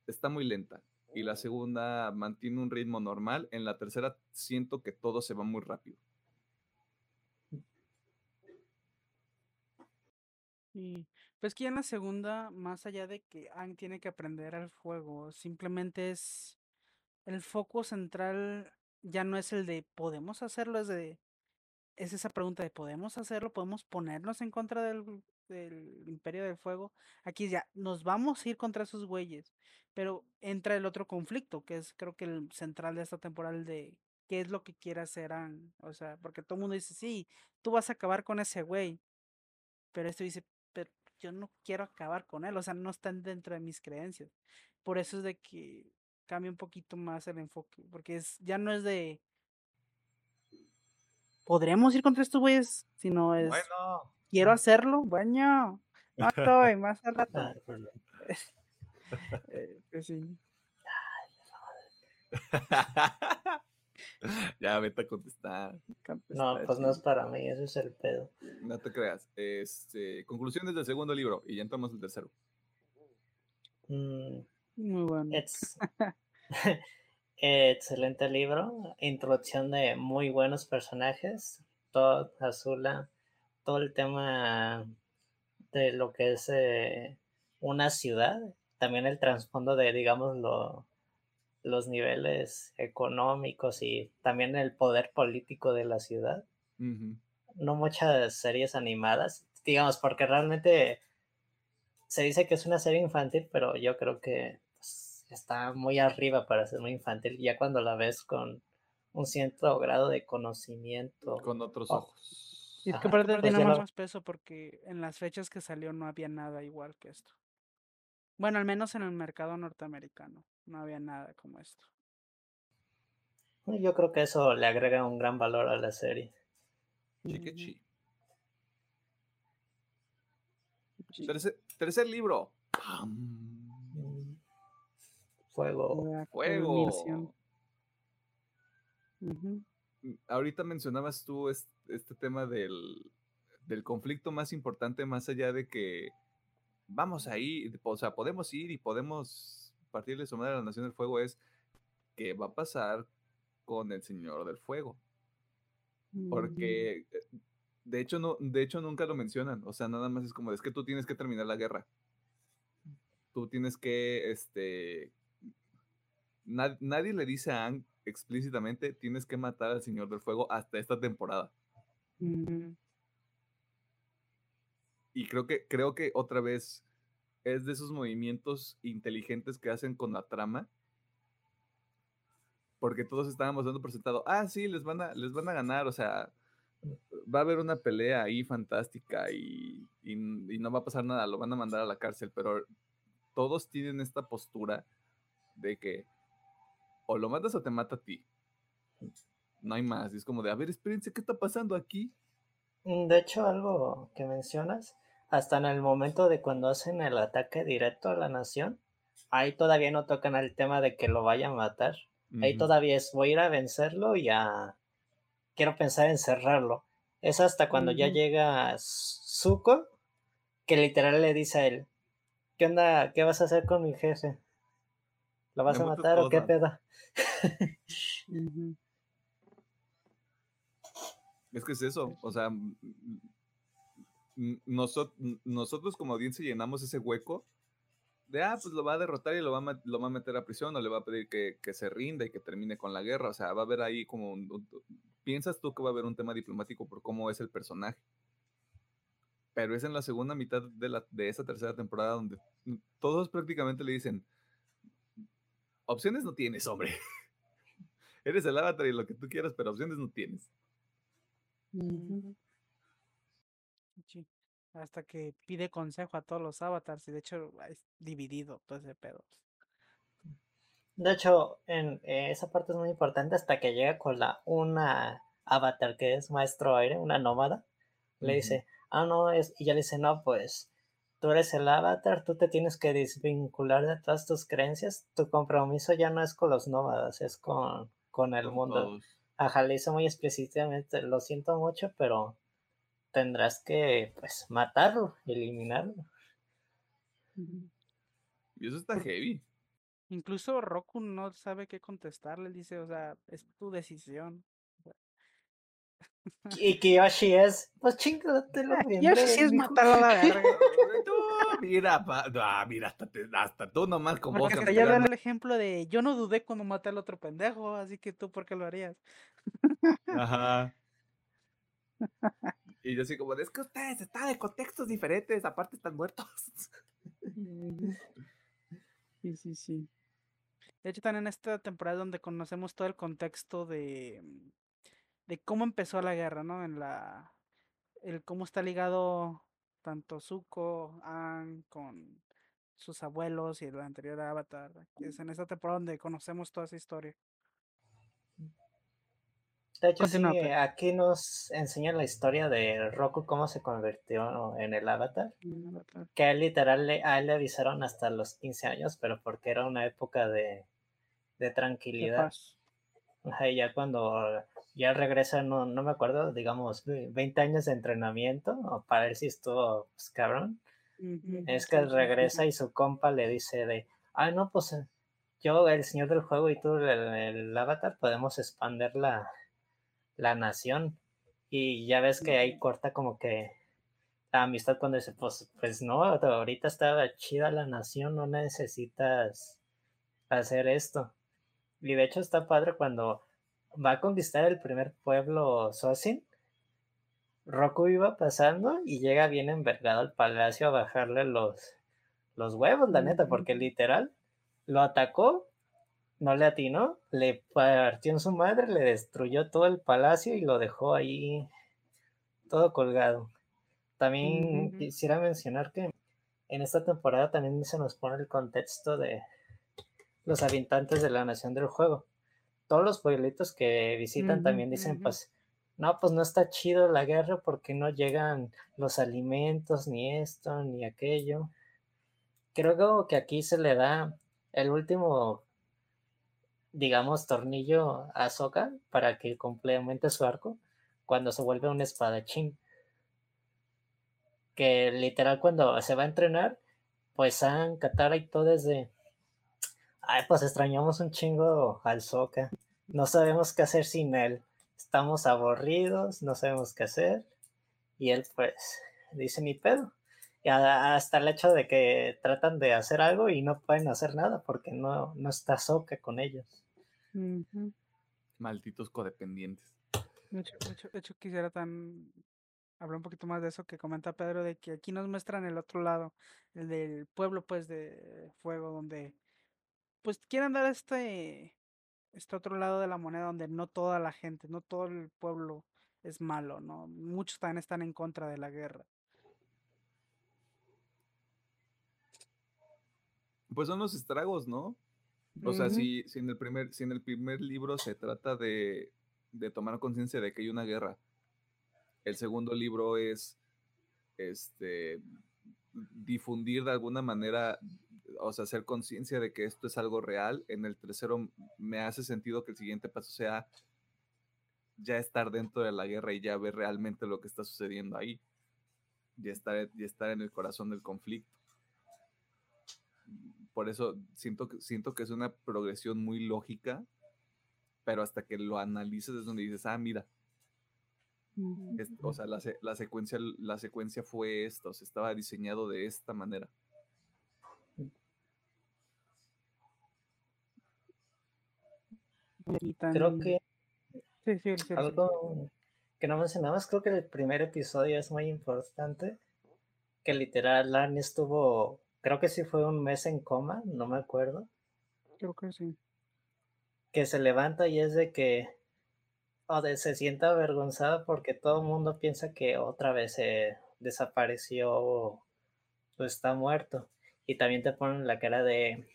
está muy lenta y la segunda mantiene un ritmo normal, en la tercera siento que todo se va muy rápido. Y pues que en la segunda, más allá de que Ang tiene que aprender al fuego, simplemente es el foco central ya no es el de podemos hacerlo, es de es esa pregunta de podemos hacerlo, podemos ponernos en contra del, Imperio del Fuego. Aquí ya nos vamos a ir contra esos güeyes, pero entra el otro conflicto, que es creo que el central de esta temporada de qué es lo que quiere hacer o sea, porque todo el mundo dice, "Sí, tú vas a acabar con ese güey." Pero esto dice, "Pero yo no quiero acabar con él, o sea, no están dentro de mis creencias." Por eso es de que cambia un poquito más el enfoque, porque es, ya no es de podremos ir contra estos güeyes, sino es bueno. quiero hacerlo, bueno, no estoy, más al rato. eh, pues sí. ya vete a contestar. No, pues no es para mí, ese es el pedo. No te creas. Este, conclusiones del segundo libro y ya entramos al tercero. Mm, muy bueno. Excelente libro. Introducción de muy buenos personajes. Todd, Azula, todo el tema de lo que es eh, una ciudad. También el trasfondo de, digamos, los niveles económicos y también el poder político de la ciudad. No muchas series animadas, digamos, porque realmente se dice que es una serie infantil, pero yo creo que está muy arriba para ser muy infantil, ya cuando la ves con un cierto grado de conocimiento. Con otros ojos. Y es que aparte tiene más peso porque en las fechas que salió no había nada igual que esto. Bueno, al menos en el mercado norteamericano no había nada como esto. Yo creo que eso le agrega un gran valor a la serie. Tercer, tercer libro. Fuego. Fuego. Ahorita mencionabas tú este, tema del, del conflicto más importante, más allá de que vamos a ir, o sea, podemos ir y podemos partirle su madre a la Nación del Fuego, es qué va a pasar con el Señor del Fuego. Porque, eh, de hecho, no, de hecho nunca lo mencionan, o sea, nada más es como, es que tú tienes que terminar la guerra. Tú tienes que, este, nadie le dice a Ang explícitamente, tienes que matar al Señor del Fuego hasta esta temporada. Y creo que, creo que otra vez es de esos movimientos inteligentes que hacen con la trama. Porque todos estábamos dando por sentado, ah, sí, les van a, les van a ganar, o sea, va a haber una pelea ahí fantástica y, y, no va a pasar nada, lo van a mandar a la cárcel, pero todos tienen esta postura de que o lo matas o te mata a ti. No hay más, es como de, a ver, espérense, ¿qué está pasando aquí? Mm, de hecho, algo que mencionas, hasta en el momento de cuando hacen el ataque directo a la nación, ahí todavía no tocan el tema de que lo vayan a matar. Ahí todavía es, voy a ir a vencerlo y a... Quiero pensar en cerrarlo. Es hasta cuando ya llega Zuko, que literal le dice a él, ¿qué onda? ¿Qué vas a hacer con mi jefe? ¿Lo vas a matar o qué pedo? Es que es eso, o sea, nosotros como audiencia llenamos ese hueco de, ah, pues lo va a derrotar y lo va a, lo va a meter a prisión o le va a pedir que, se rinda y que termine con la guerra. O sea, va a haber ahí como, piensas tú que va a haber un tema diplomático por cómo es el personaje. Pero es en la segunda mitad de, la, de esa tercera temporada donde todos prácticamente le dicen, opciones no tienes, hombre. Eres el avatar y lo que tú quieras, pero opciones no tienes. Hasta que pide consejo a todos los avatars y de hecho es dividido todo ese pedo. De hecho, en eh, esa parte es muy importante hasta que llega con la una avatar que es maestro aire, una nómada. Le dice, ah, no, es, y ya le dice, no, pues tú eres el avatar, tú te tienes que desvincular de todas tus creencias. Tu compromiso ya no es con los nómadas, es con, con el mundo. Ajá, le hizo muy explícitamente, lo siento mucho, pero tendrás que, pues, matarlo, eliminarlo. Y eso está heavy. Incluso Roku no sabe qué contestarle, dice, o sea, es tu decisión. Y que Yoshi es, pues chingatelo Yoshi es matar a la verga. mira, ah, mira, hasta, hasta, tú nomás con Porque vos. ya dan el ejemplo de yo no dudé cuando maté al otro pendejo, así que tú, ¿por qué lo harías? Ajá. Y yo así como, es que ustedes están de contextos diferentes, aparte están muertos. Sí, sí, sí. De hecho, también en esta temporada donde conocemos todo el contexto de, de cómo empezó la guerra, ¿no? En la. El cómo está ligado tanto Zuko, An, con sus abuelos y el anterior Avatar. Es en esta temporada donde conocemos toda esa historia. De hecho, sí, aquí nos enseña la historia de Roku, cómo se convirtió en el avatar. Que literal a él le avisaron hasta los 15 años, pero porque era una época de, de tranquilidad. Y ya cuando ya regresa, no, no me acuerdo, digamos, 20 años de entrenamiento, para ver si estuvo pues, cabrón. Es que regresa y su compa le dice de, ay no, pues eh, yo, el señor del juego y tú, el avatar, podemos expandir la, la nación. Y ya ves que ahí corta como que la amistad cuando dice, pues, pues no, ahorita está chida la nación, no necesitas hacer esto. Y de hecho está padre cuando va a conquistar el primer pueblo Sosin. Roku iba pasando y llega bien envergado al palacio a bajarle los, los huevos, la neta, porque literal lo atacó no le atinó, le partió en su madre, le destruyó todo el palacio y lo dejó ahí todo colgado. También quisiera mencionar que en esta temporada también se nos pone el contexto de los habitantes de la nación del juego. Todos los pueblitos que visitan también dicen, pues, no, pues no está chido la guerra porque no llegan los alimentos, ni esto, ni aquello. Creo que aquí se le da el último digamos, tornillo a Soka para que complemente su arco cuando se vuelve un espadachín. que literal cuando se va a entrenar, pues San, Katara y todo desde, ay, pues extrañamos un chingo al Soka, no sabemos qué hacer sin él, estamos aburridos, no sabemos qué hacer, y él pues dice mi pedo, y hasta el hecho de que tratan de hacer algo y no pueden hacer nada porque no, no está Soka con ellos. Malditos codependientes. De hecho, de hecho, quisiera tan hablar un poquito más de eso que comenta Pedro, de que aquí nos muestran el otro lado, el del pueblo, pues, de fuego, donde, pues, quieren dar este, este otro lado de la moneda, donde no toda la gente, no todo el pueblo es malo, ¿no? Muchos también están en contra de la guerra. Pues son los estragos, ¿no? O sea, si, si, en el primer, si en el primer libro se trata de, de tomar conciencia de que hay una guerra, el segundo libro es este, difundir de alguna manera, o sea, hacer conciencia de que esto es algo real. En el tercero me hace sentido que el siguiente paso sea ya estar dentro de la guerra y ya ver realmente lo que está sucediendo ahí. Y estar, y estar en el corazón del conflicto. Por eso siento, siento que es una progresión muy lógica, pero hasta que lo analices es donde dices, ah, mira, o sea, la, la, secuencia, la secuencia fue esta, o sea, estaba diseñado de esta manera. Creo que algo que no mencionabas, creo que el primer episodio es muy importante, que literal Lani estuvo, creo que sí fue un mes en coma, no me acuerdo. Creo que sí. Que se levanta y es de que o de, se sienta avergonzada porque todo el mundo piensa que otra vez se desapareció o está muerto. Y también te ponen la cara de,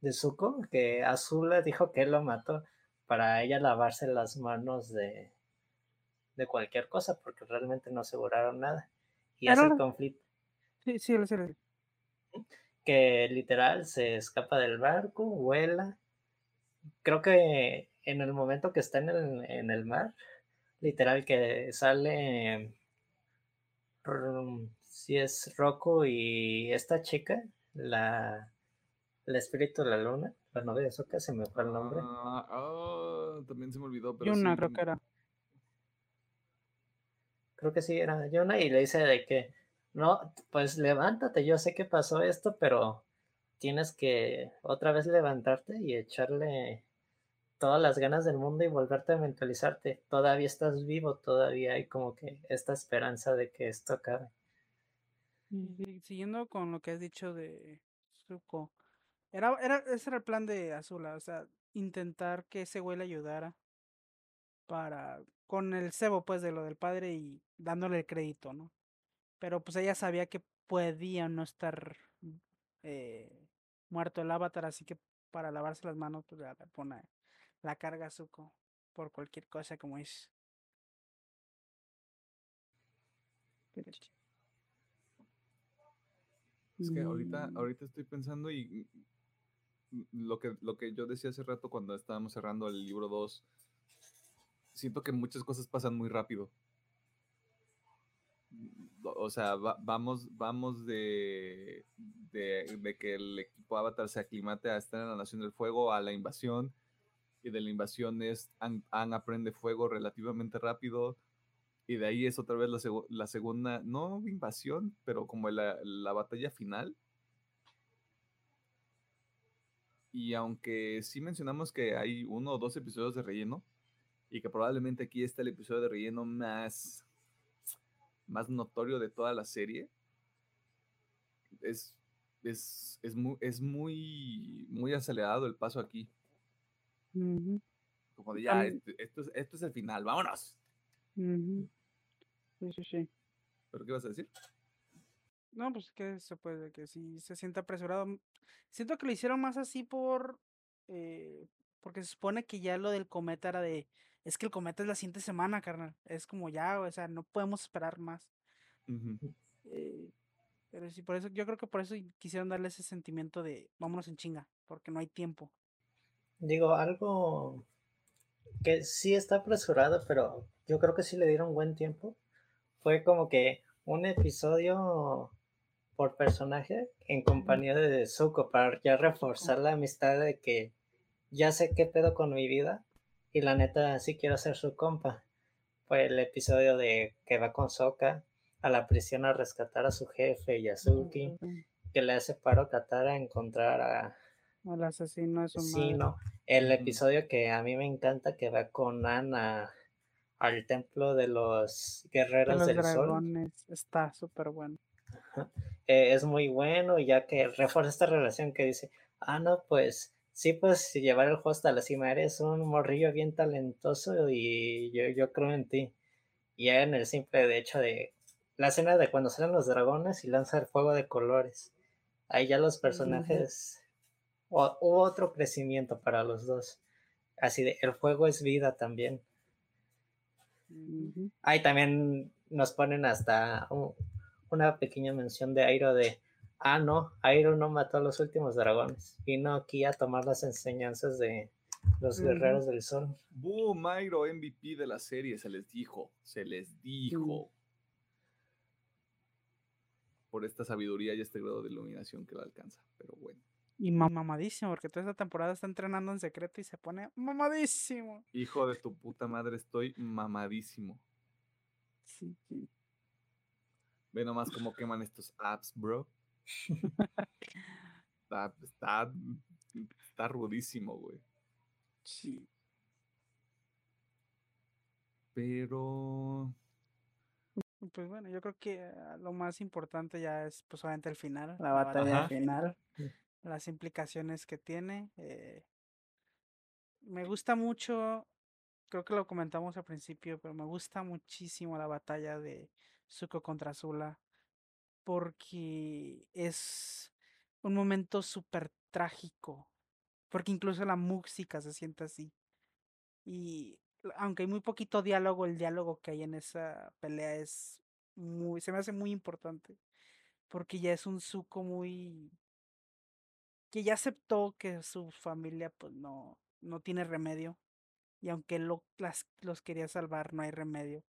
de Zuko, que Azula dijo que él lo mató para ella lavarse las manos de, de cualquier cosa, porque realmente no aseguraron nada. Y hace el conflicto. Sí, sí, sí, Que literal se escapa del barco, vuela. Creo que en el momento que está en el, en el mar, literal que sale si es Rocco y esta chica, la el espíritu de la luna, la novia de Soka, se me fue el nombre. Ah, ah, también se me olvidó, pero Yuna, creo que era. Creo que sí, era Yuna, y le dice de que, no, pues levántate, yo sé que pasó esto, pero tienes que otra vez levantarte y echarle todas las ganas del mundo y volverte a mentalizarte. Todavía estás vivo, todavía hay como que esta esperanza de que esto acabe. siguiendo con lo que has dicho de Zuko, era, era, ese era el plan de Azula, o sea, intentar que ese güey le ayudara para, con el cebo pues de lo del padre y dándole el crédito, ¿no? Pero pues ella sabía que podía no estar eh, muerto el avatar, así que para lavarse las manos pues le pone la carga Zuko por cualquier cosa como es. Es que ahorita, mm. ahorita estoy pensando y lo que, lo que yo decía hace rato cuando estábamos cerrando el libro 2, siento que muchas cosas pasan muy rápido. O sea, vamos, vamos de, de, que el equipo Avatar se aclimate a estar en la Nación del Fuego, a la invasión, y de la invasión es Han, aprende fuego relativamente rápido y de ahí es otra vez la, la segunda, no invasión, pero como la, la, batalla final. Y aunque sí mencionamos que hay uno o dos episodios de relleno, y que probablemente aquí está el episodio de relleno más, más notorio de toda la serie, es, es, es, muy, es muy, muy acelerado el paso aquí. Como de ya, este, esto, es, esto es el final, vámonos. Sí, sí, sí. ¿Pero qué vas a decir? No, pues que se puede, que si se siente apresurado. Siento que lo hicieron más así por. Eh, porque se supone que ya lo del cometa era de. Es que el cometa es la siguiente semana, carnal. Es como ya, o sea, no podemos esperar más. Eh, pero sí, por eso, yo creo que por eso quisieron darle ese sentimiento de vámonos en chinga, porque no hay tiempo. Digo, algo que sí está apresurado, pero yo creo que sí le dieron buen tiempo. Fue como que un episodio por personaje en compañía de Zuko para ya reforzar la amistad de que ya sé qué pedo con mi vida y la neta sí quiero ser su compa. Fue el episodio de que va con Soka a la prisión a rescatar a su jefe Yasuki, que le hace paro a Katara a encontrar a El asesino es un asesino. El Ujú. episodio que a mí me encanta que va con Ana al templo de los guerreros los del sol. Está súper bueno. Eh, es muy bueno, ya que refuerza esta relación que dice, ah, no, pues sí, pues llevar el juego hasta la cima, eres un morrillo bien talentoso y yo, yo creo en ti. Y en el simple de hecho de la escena de cuando salen los dragones y lanza el fuego de colores. Ahí ya los personajes, o- hubo otro crecimiento para los dos. Así de, el fuego es vida también. Ahí también nos ponen hasta una pequeña mención de Airo de, ah, no, Airo no mató a los últimos dragones. Vino aquí a tomar las enseñanzas de los guerreros del sol. Boom, Myro, MVP de la serie, se les dijo, se les dijo. Por esta sabiduría y este grado de iluminación que lo alcanza, pero bueno. Y ma- mamadísimo, porque toda esta temporada está entrenando en secreto y se pone mamadísimo. Hijo de tu puta madre, estoy mamadísimo. Sí, sí. Ve nomás cómo queman estos apps, bro. Está, está, está rudísimo, güey. sí. Pero Pues bueno, yo creo que ah, lo más importante ya es pues obviamente el final, la batalla Ajá. final, las implicaciones que tiene. eh, me gusta mucho, creo que lo comentamos al principio, pero me gusta muchísimo la batalla de Zuko contra Zula porque es un momento súper trágico, porque incluso la música se siente así. Y aunque hay muy poquito diálogo, el diálogo que hay en esa pelea es muy, se me hace muy importante, porque ya es un Zuko muy que ya aceptó que su familia pues no, no tiene remedio. Y aunque lo, las, los quería salvar, no hay remedio.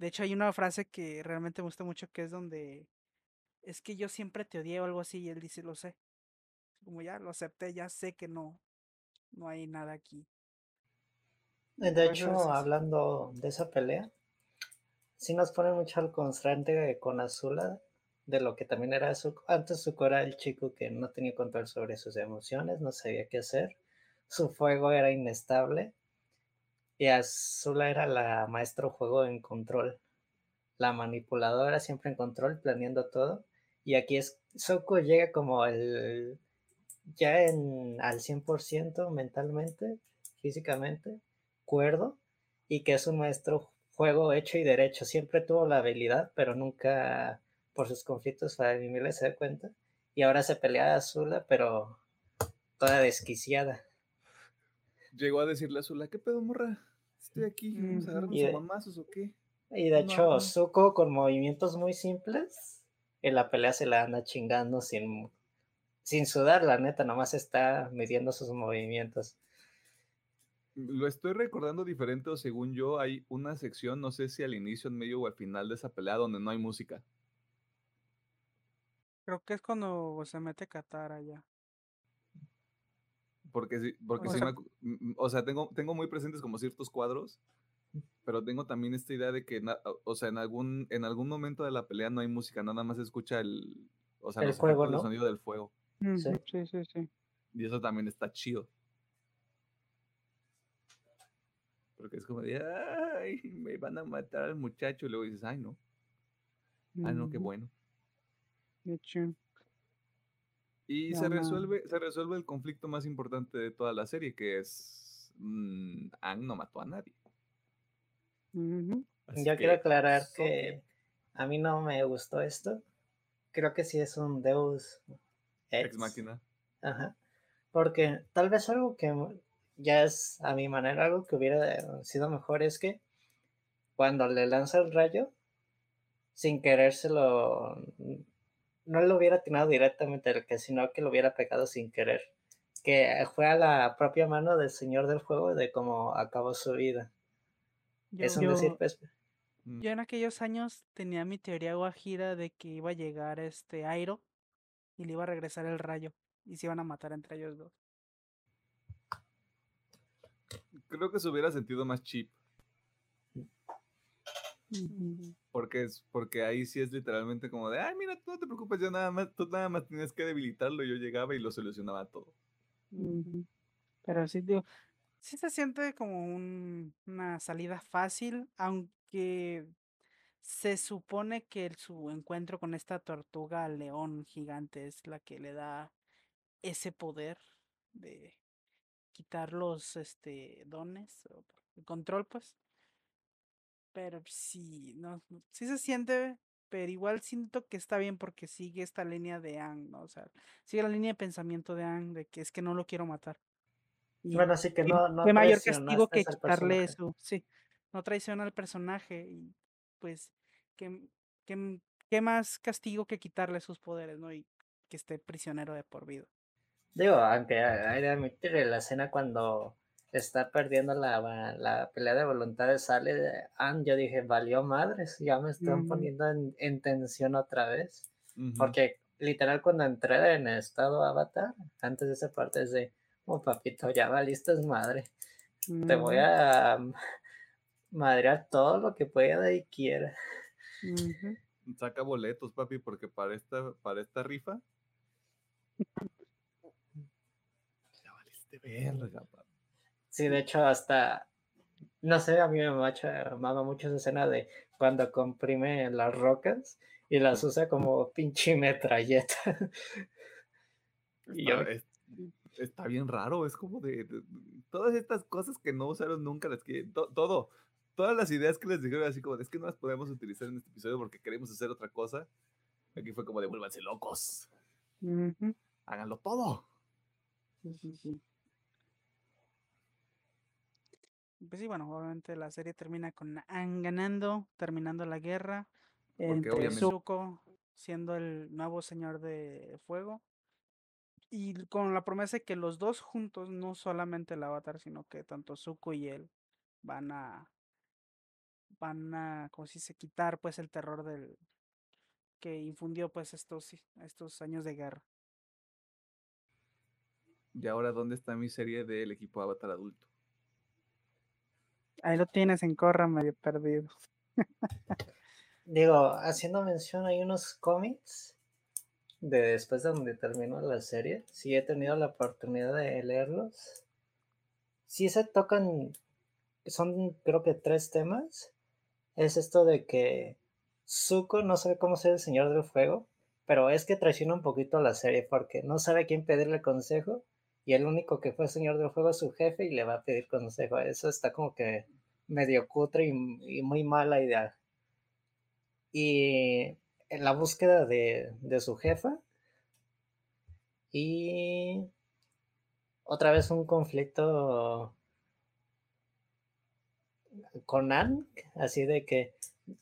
De hecho, hay una frase que realmente me gusta mucho que es donde es que yo siempre te odié o algo así, y él dice, lo sé. Como ya lo acepté, ya sé que no, no hay nada aquí. De Por eso hecho, hablando de esa pelea, sí nos pone mucho al constante con Azula de lo que también era Zuko. Antes Zuko era el chico que no tenía control sobre sus emociones, no sabía qué hacer. Su fuego era inestable. Y Azula era la maestro juego en control. La manipuladora siempre en control, planeando todo. Y aquí es Zuko llega como el ya en al 100% mentalmente, físicamente, cuerdo y que es un maestro juego hecho y derecho. Siempre tuvo la habilidad, pero nunca por sus conflictos familiares se da cuenta. Y ahora se pelea a Azula, pero toda desquiciada. llegó a decirle a Zula, ¿qué pedo, morra? Estoy aquí, vamos a agarrarnos Y a de- mamazos o qué. Y de No, hecho, no. Zuko con movimientos muy simples, en la pelea se la anda chingando sin, sin sudar, la neta, nomás está midiendo sus movimientos. Lo estoy recordando diferente o según yo hay una sección, no sé si al inicio, en medio o al final de esa pelea donde no hay música. Creo que es cuando se mete Katara ya. Porque sí, porque O sí sea- me acu- m- m- o sea, tengo, tengo muy presentes como ciertos cuadros, pero tengo también esta idea de que, na- o- sea, en algún, en algún momento de la pelea no hay música, nada más se escucha el, o sea, El sonido del fuego. Sí. Sí, sí, sí. Y eso también está chido. Porque es como de, ay, me van a matar al muchacho. Y luego dices, ay, no. Ah, no, qué bueno. de hecho. Y se no. resuelve, se resuelve el conflicto más importante de toda la serie, que es mm, Aang no mató a nadie. Yo que, quiero aclarar sope. que a mí no me gustó esto. Creo que sí es un Deus Ex. Ex máquina. Ajá. Porque tal vez algo que ya es a mi manera, algo que hubiera sido mejor es que cuando le lanza el rayo, sin querérselo, no lo hubiera atinado directamente, que sino que lo hubiera pegado sin querer. Que fue a la propia mano del señor del juego de cómo acabó su vida. Yo, es un yo- decir, pues, Mm, Yo en aquellos años tenía mi teoría guajira de que iba a llegar este Airo y le iba a regresar el rayo y se iban a matar entre ellos dos. Creo que se hubiera sentido más Porque es, porque ahí sí es literalmente como de, ay, mira, tú no te preocupes, yo nada más, tú nada más tenías que debilitarlo, yo llegaba y lo solucionaba todo. Pero sí, digo, sí se siente como un- una salida fácil, aunque se supone que el- su encuentro con esta tortuga león gigante es la que le da ese poder de quitar los este dones o el control, pues. Pero sí, no, no- sí se siente, pero igual siento que está bien porque sigue esta línea de Ang, ¿no? O sea, sigue la línea de pensamiento de Ang de que es que no lo quiero matar. Y Bueno, así que no, no qué mayor castigo traicionaste que quitarle eso, sí, no traiciona al personaje y pues qué, qué, qué más castigo que quitarle sus poderes, ¿no? Y que esté prisionero de por vida. Digo, aunque hay de admitir la escena cuando está perdiendo la, la pelea de voluntades, sale de Anne, yo dije, valió madres, ya me están poniendo en, en tensión otra vez. Porque literal cuando entré en estado avatar, antes de esa parte es de, oh papito, ya valiste madre, te voy a madrear todo lo que pueda y quiera. Saca boletos, papi, porque para esta, para esta rifa. Ya valiste verga, papi. Sí, de hecho hasta, no sé, a mí me macha, mama mucho esa escena de cuando comprime las rocas y las usa como pinche metralleta. Y yo, Está, es- está bien raro, es como de, de- todas estas cosas que no usaron nunca, las que to- todo, todas las ideas que les dijeron así como de, es que no las podemos utilizar en este episodio porque queremos hacer otra cosa. Aquí fue como de vuélvanse locos, háganlo todo. sí, sí, sí. Pues sí, bueno, obviamente la serie termina con Aang ganando, terminando la guerra, entre obviamente- Zuko siendo el nuevo señor de fuego y con la promesa de que los dos juntos, no solamente el avatar, sino que tanto Zuko y él van a van a, como si se quitar pues el terror del que infundió pues estos estos años de guerra. Y ahora, ¿dónde está mi serie del equipo Avatar adulto? Ahí lo tienes en Corra medio perdido. digo, haciendo mención, hay unos cómics de después de donde terminó la serie. Sí he tenido la oportunidad de leerlos. Sí se tocan, son creo que tres temas. Es esto de que Zuko no sabe cómo ser el señor del fuego, pero es que traiciona un poquito la serie porque no sabe a quién pedirle consejo y el único que fue señor del fuego es su jefe y le va a pedir consejo. Eso está como que medio cutre y, muy mala idea. Y en la búsqueda de, de su jefa y otra vez un conflicto con Anne, así de que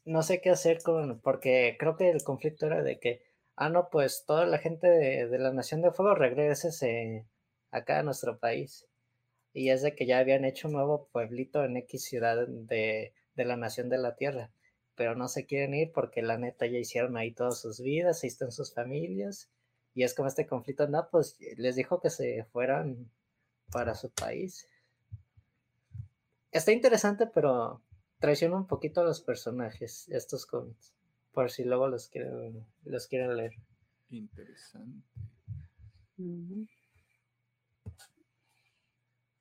no sé qué hacer con, porque creo que el conflicto era de que, ah, no, pues toda la gente de, de la Nación de Fuego regrese acá a nuestro país. Y es de que ya habían hecho un nuevo pueblito en X ciudad de, de la Nación de la Tierra, pero no se quieren ir porque la neta ya hicieron ahí todas sus vidas, ahí están sus familias. Y es como este conflicto, no, pues les dijo que se fueran para su país. Está interesante, pero traiciona un poquito a los personajes, estos cómics, por si luego los quieren, los quieren leer. Interesante.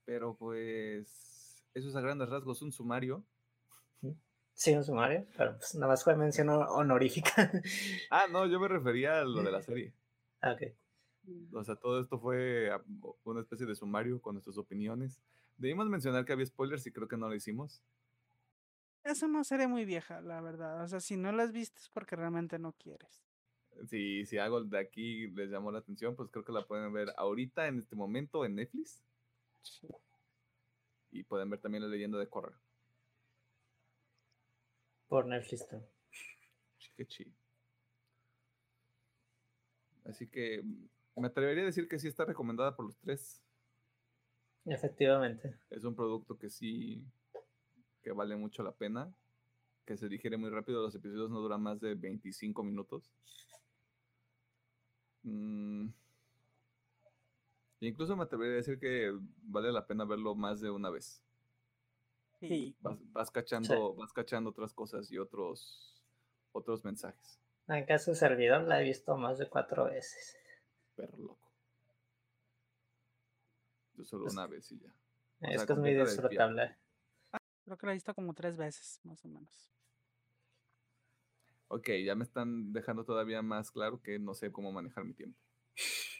Pero pues, eso es a grandes rasgos un sumario. Sí, un sumario, pero pues nada más fue mención honorífica. Ah, no, yo me refería a lo de la serie. Ah, ok. O sea, todo esto fue una especie de sumario con nuestras opiniones. Debimos mencionar que había spoilers y creo que no lo hicimos. Es una serie muy vieja, la verdad. O sea, si no la has visto es porque realmente no quieres. Si, si algo de aquí les llamó la atención, pues creo que la pueden ver ahorita, en este momento, en Netflix. Y pueden ver también la leyenda de Korra. Por Netflix. chido. Así que mm, me atrevería a decir que sí está recomendada por los tres. Efectivamente. Es un producto que sí, que vale mucho la pena, que se digiere muy rápido. Los episodios no duran más de 25 minutos. Mm, Incluso me atrevería a decir que vale la pena verlo más de una vez. Sí. Vas, vas cachando, vas cachando otras cosas y otros, otros mensajes. En caso de servidor la he visto más de cuatro veces. Perro loco. Yo solo Pues una vez y ya. O es sea, que es muy disfrutable. Creo que la he visto como tres veces, más o menos. Ok, ya me están dejando todavía más claro que no sé cómo manejar mi tiempo.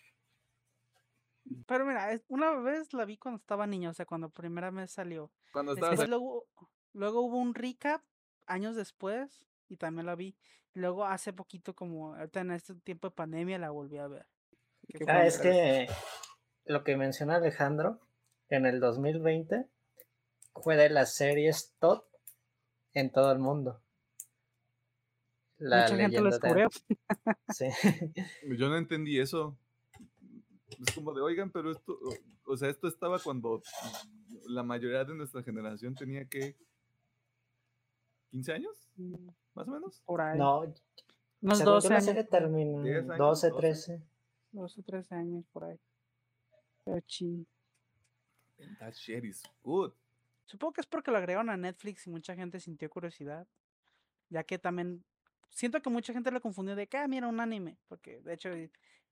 Pero mira, una vez la vi cuando estaba niño, o sea, cuando primera vez salió. Cuando estabas luego, luego hubo un recap años después y también la vi. Luego hace poquito, como ahorita en este tiempo de pandemia, la volví a ver. Ah, es que lo que menciona Alejandro, en el 2020 fue de las series top en todo el mundo. La Mucha gente lo leyenda de descubrió. Anne. Sí. Yo no entendí eso. Es como de, oigan, pero esto, o, o sea, esto estaba cuando la mayoría de nuestra generación tenía que 15 años, más o menos. Por ahí. No, Unos según 12 yo la años. serie terminó 10 años, 12, 12. 13. 12, 13 años por ahí. Pero chi- And that shit is good. Supongo que es porque lo agregaron a Netflix y mucha gente sintió curiosidad. Ya que también siento que mucha gente lo confundió de que, ah, mira, un anime. Porque de hecho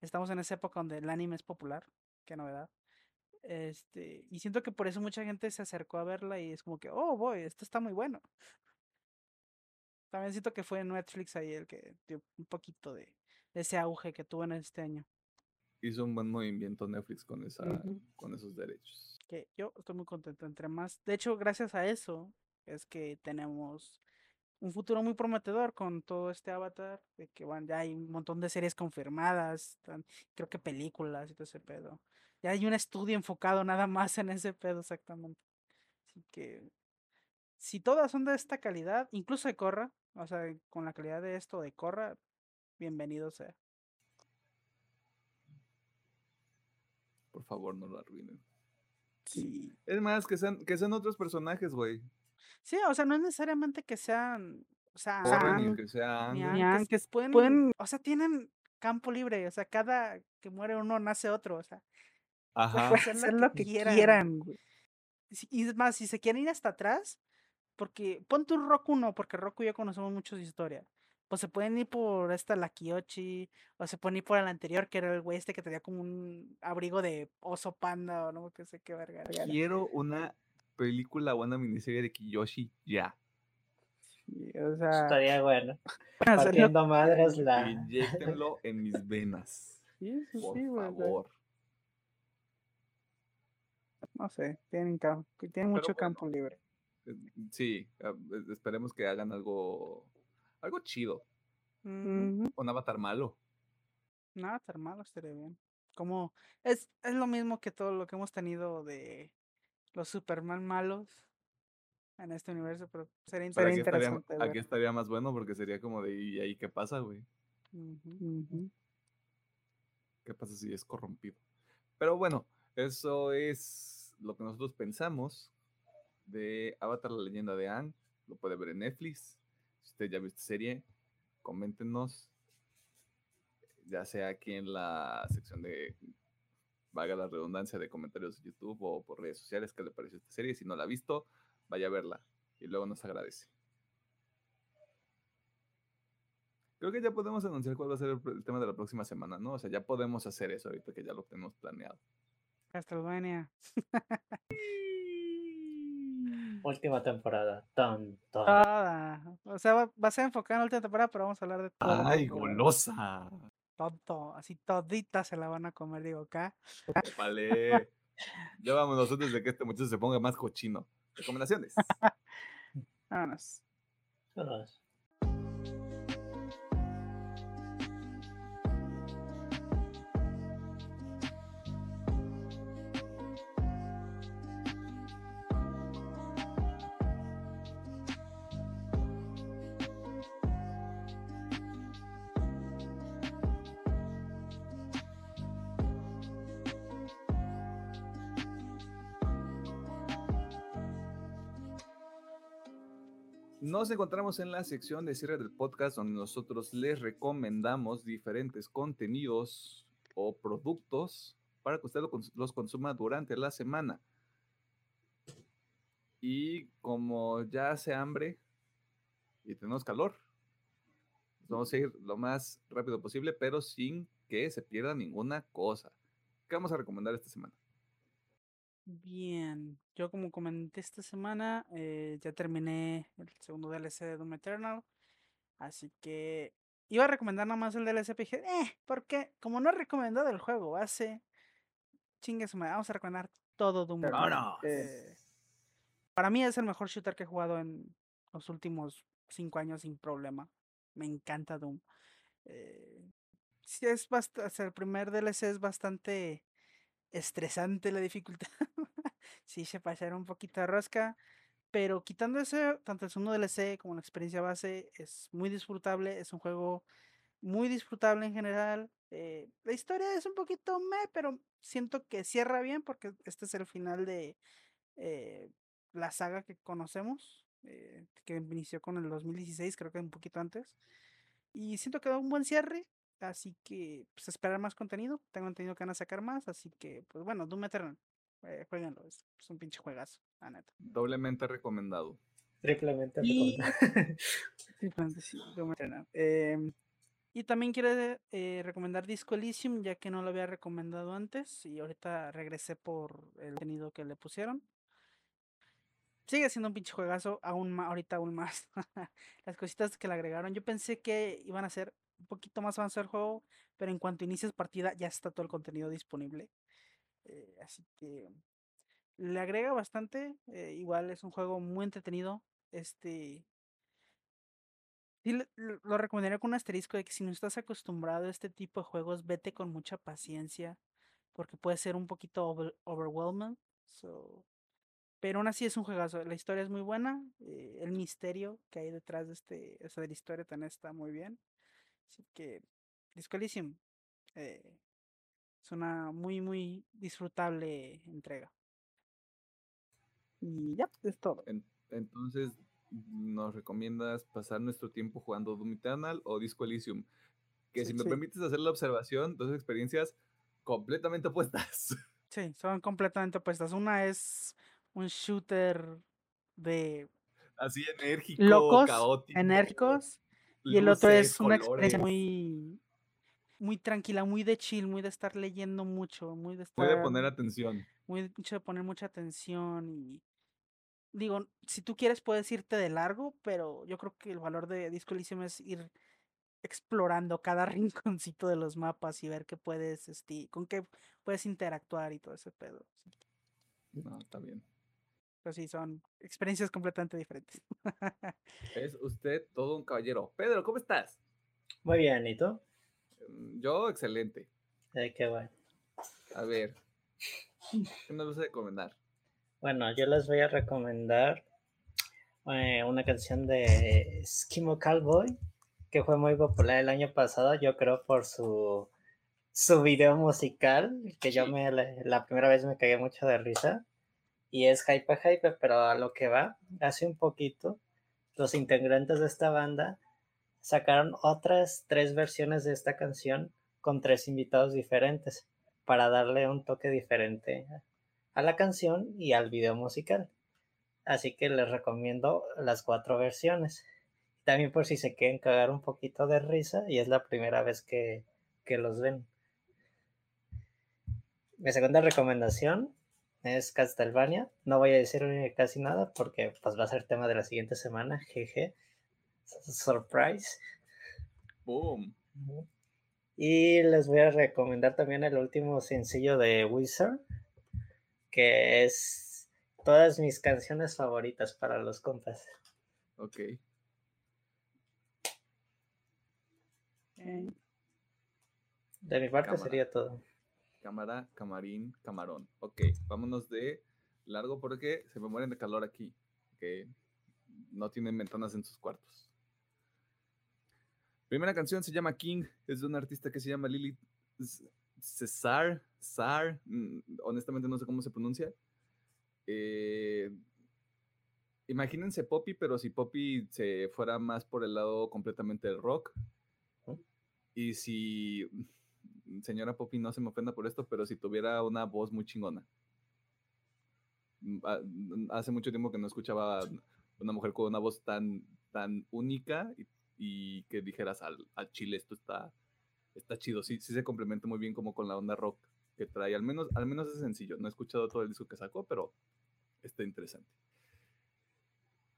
estamos en esa época donde el anime es popular. Qué novedad. Este, y siento que por eso mucha gente se acercó a verla y es como que, oh, boy, esto está muy bueno. También siento que fue Netflix ahí el que dio un poquito de, de ese auge que tuvo en este año. Hizo un buen movimiento Netflix con, esa, Ujú. con esos derechos. que yo estoy muy contento entre más. De hecho, gracias a eso es que tenemos un futuro muy prometedor con todo este avatar, de que van, ya hay un montón de series confirmadas, tan- creo que películas y todo ese pedo. Ya hay un estudio enfocado nada más en ese pedo exactamente. Así que si todas son de esta calidad, incluso de Corra, o sea, con la calidad de esto de Corra, bienvenido sea. Por favor, no lo arruinen. Sí. Es más, que sean, que sean otros personajes, güey. Sí, o sea, no es necesariamente que sean, o sea, Corren que sea ni Aang. Aang, que pueden, o sea, tienen campo libre, o sea, cada que muere uno nace otro, o sea, Ajá. pueden hacer lo que quieran. Y es más, si se quieren ir hasta atrás, porque pon tu Roku no, porque Roku y yo conocemos mucho su historia. Pues se pueden ir por esta la Kiyoshi, o se pueden ir por el anterior, que era el güey este que tenía como un abrigo de oso panda, o no que sé qué verga. Quiero una película o una miniserie de Kiyoshi ya. Sí, o sea, Estaría bueno. Partiendo madres la. Inyéctenlo en mis venas. sí, sí, Por sí, favor. no sé, tienen, mucho bueno. campo libre. Eh, Sí, ah, eh, esperemos que hagan algo, algo chido. Ujú. Un avatar malo. Nada tan malo, estaría bien. Como es, es lo mismo que todo lo que hemos tenido de los Superman malos en este universo, pero sería, Pero sería aquí estaría, interesante. aquí estaría más bueno porque sería como de, ¿y ahí qué pasa, güey? ¿Qué pasa si es corrompido? Pero bueno, eso es lo que nosotros pensamos de Avatar, la leyenda de Aang. Lo puede ver en Netflix. Si usted ya vio esta serie, coméntenos. Ya sea aquí en la sección de, valga la redundancia, de comentarios de YouTube o por redes sociales qué le pareció esta serie. Si no la ha visto, vaya a verla y luego nos agradece. Creo que ya podemos anunciar cuál va a ser el, el tema de la próxima semana, ¿no? O sea, ya podemos hacer eso ahorita que ya lo tenemos planeado. Castlevania. Última temporada. Ton, ton. Toda. O sea, va, va a ser enfocada en la última temporada, pero vamos a hablar de todo. ¡Ay, golosa! Todo, así todita se la van a comer, digo, acá. Vale. Ya vámonos antes de que este muchacho se ponga más cochino. Recomendaciones. Vámonos. Vámonos. Nos encontramos en la sección de cierre del podcast donde nosotros les recomendamos diferentes contenidos o productos para que usted los consuma durante la semana. Y como ya hace hambre y tenemos calor, vamos a ir lo más rápido posible, pero sin que se pierda ninguna cosa. ¿Qué vamos a recomendar esta semana? Bien, yo como comenté esta semana, eh, ya terminé el segundo DLC de Doom Eternal, así que iba a recomendar nada más el DLC, pero dije, eh, porque como no he recomendado el juego base, chingue su madre, vamos a recomendar todo Doom Eternal. Eh, para mí es el mejor shooter que he jugado en los últimos cinco años sin problema. Me encanta Doom. Eh, sí es bastante, el primer DLC es bastante estresante la dificultad. Sí se pasaron un poquito de rosca. Pero quitando ese, tanto el segundo DLC como la experiencia base, es muy disfrutable. Es un juego muy disfrutable en general. eh, la historia es un poquito meh, pero siento que cierra bien porque este es el final de eh, la saga que conocemos, eh, que inició con el 2016, creo que un poquito antes. Y siento que da un buen cierre, así que pues esperar más contenido. Tengo entendido que van a sacar más, así que pues bueno, Doom Eternal, eh, jueguenlo, es, es un pinche juegazo, la neta. Doblemente recomendado. Triplemente Y- recomendado. Sí, Eternal. Em, y también quiero eh, recomendar Disco Elysium, ya que no lo había recomendado antes y ahorita regresé por el contenido que le pusieron. Sigue siendo un pinche juegazo, aún más, ahorita aún más. Las cositas que le agregaron, yo pensé que iban a ser un poquito más avanzado el juego, pero en cuanto inicies partida ya está todo el contenido disponible. Eh, así que le agrega bastante. eh, igual es un juego muy entretenido. Este. Lo lo recomendaría con un asterisco de que si no estás acostumbrado a este tipo de juegos, vete con mucha paciencia. Porque puede ser un poquito over- overwhelming. So, pero aún así es un juegazo. La historia es muy buena. eh, el misterio que hay detrás de este, o sea, de la historia también está muy bien. Así que, Disco eh, es una muy, muy disfrutable entrega. Y ya, es todo. En- entonces, ¿nos recomiendas pasar nuestro tiempo jugando Doom Eternal o Disco Elysium? Que Sí, si me sí. permites hacer la observación, dos experiencias completamente opuestas. Sí, son completamente opuestas. Una es un shooter de Así enérgico, locos, caótico. enérgicos, y el otro luces, es una experiencia muy, muy tranquila, muy de chill, muy de estar leyendo mucho, muy de estar, Puede poner atención. muy mucho de poner mucha atención y digo, si tú quieres puedes irte de largo, pero yo creo que el valor de Disco Elysium es ir explorando cada rinconcito de los mapas y ver qué puedes, este, con qué puedes interactuar y todo ese pedo. sí. No, está bien. Pero sí, son experiencias completamente diferentes. Es usted todo un caballero. Pedro, ¿cómo estás? Muy bien, ¿y tú? Mm, Yo, excelente. Eh, qué bueno. A ver, ¿qué nos vas a recomendar? Bueno, yo les voy a recomendar eh, una canción de Skimo Cowboy que fue muy popular el año pasado, yo creo por su, su video musical, que yo me la, la primera vez me cagué mucho de risa. Y es Hype Hype, pero a lo que va, hace un poquito, los integrantes de esta banda sacaron otras tres versiones de esta canción con tres invitados diferentes para darle un toque diferente a la canción y al video musical. Así que les recomiendo las cuatro versiones. También por si se quieren cagar un poquito de risa y es la primera vez que, que los ven. Mi segunda recomendación es Castlevania. No voy a decir casi nada porque pues va a ser tema de la siguiente semana. Jeje. Surprise. Boom. Y les voy a recomendar también el último sencillo de Wizard, que es todas mis canciones favoritas para los compas. Ok. Eh, De mi parte Cámara. sería todo. Cámara, camarín, camarón. Ok, vámonos de largo porque se me mueren de calor aquí. Que no tienen ventanas en sus cuartos. Primera canción se llama King. Es de una artista que se llama Lily Cesar. Sar. mm, Honestamente no sé cómo se pronuncia. Eh, imagínense Poppy, pero si Poppy se fuera más por el lado completamente del rock. Y si, señora Poppy, no se me ofenda por esto, pero si tuviera una voz muy chingona. Mm, ah, mm, hace mucho tiempo que no escuchaba una mujer con una voz tan, tan única y, que dijeras al, chile esto está, está chido. Sí, sí se complementa muy bien como con la onda rock que trae. Al menos, al menos es sencillo. No he escuchado todo el disco que sacó, pero está interesante.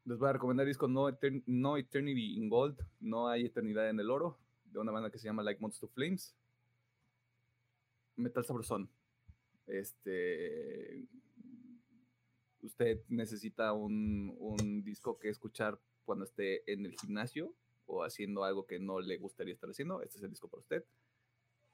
Les voy a recomendar el disco no, no Eternity in Gold, No hay eternidad en el oro, de una banda que se llama Like Monster to Flames. Metal sabrosón. Este, usted necesita un, un, disco que escuchar cuando esté en el gimnasio o haciendo algo que no le gustaría estar haciendo. Este es el disco para usted.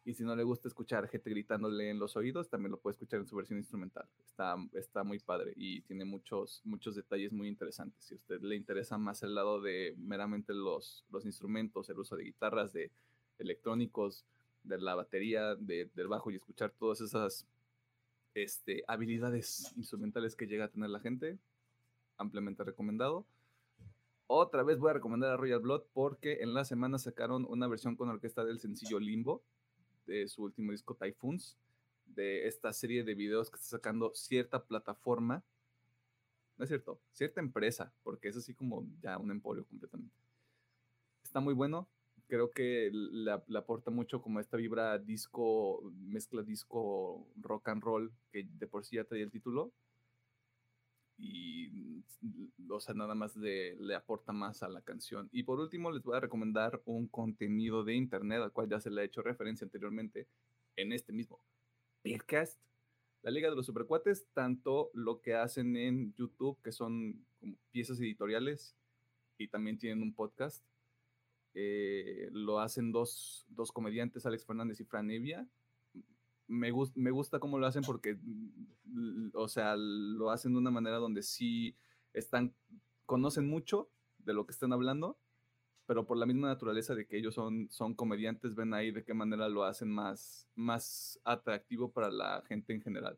Y si no le gusta escuchar gente gritándole en los oídos, también lo puede escuchar en su versión instrumental. Está, está muy padre y tiene muchos, muchos detalles muy interesantes. Si a usted le interesa más el lado de meramente los, los instrumentos, el uso de guitarras, de electrónicos, de la batería, de, del bajo y escuchar todas esas este, habilidades instrumentales que llega a tener la gente, ampliamente recomendado. Otra vez voy a recomendar a Royal Blood porque en la semana sacaron una versión con orquesta del sencillo Limbo de su último disco Typhoons, de esta serie de videos que está sacando cierta plataforma, no es cierto, cierta empresa, porque es así como ya un emporio completamente. Está muy bueno, creo que le, aporta mucho como esta vibra disco, mezcla disco rock and roll, que de por sí ya traía el título. Y, o sea, nada más le, le aporta más a la canción. Y por último, les voy a recomendar un contenido de internet al cual ya se le ha hecho referencia anteriormente en este mismo podcast. La Liga de los Supercuates, tanto lo que hacen en YouTube, que son piezas editoriales, y también tienen un podcast eh, lo hacen dos, dos, comediantes, Alex Fernández y Fran Evia. Me, me gusta cómo lo hacen porque, o sea, lo hacen de una manera donde sí están, conocen mucho de lo que están hablando, pero por la misma naturaleza de que ellos son, son comediantes, ven ahí de qué manera lo hacen más, más atractivo para la gente en general.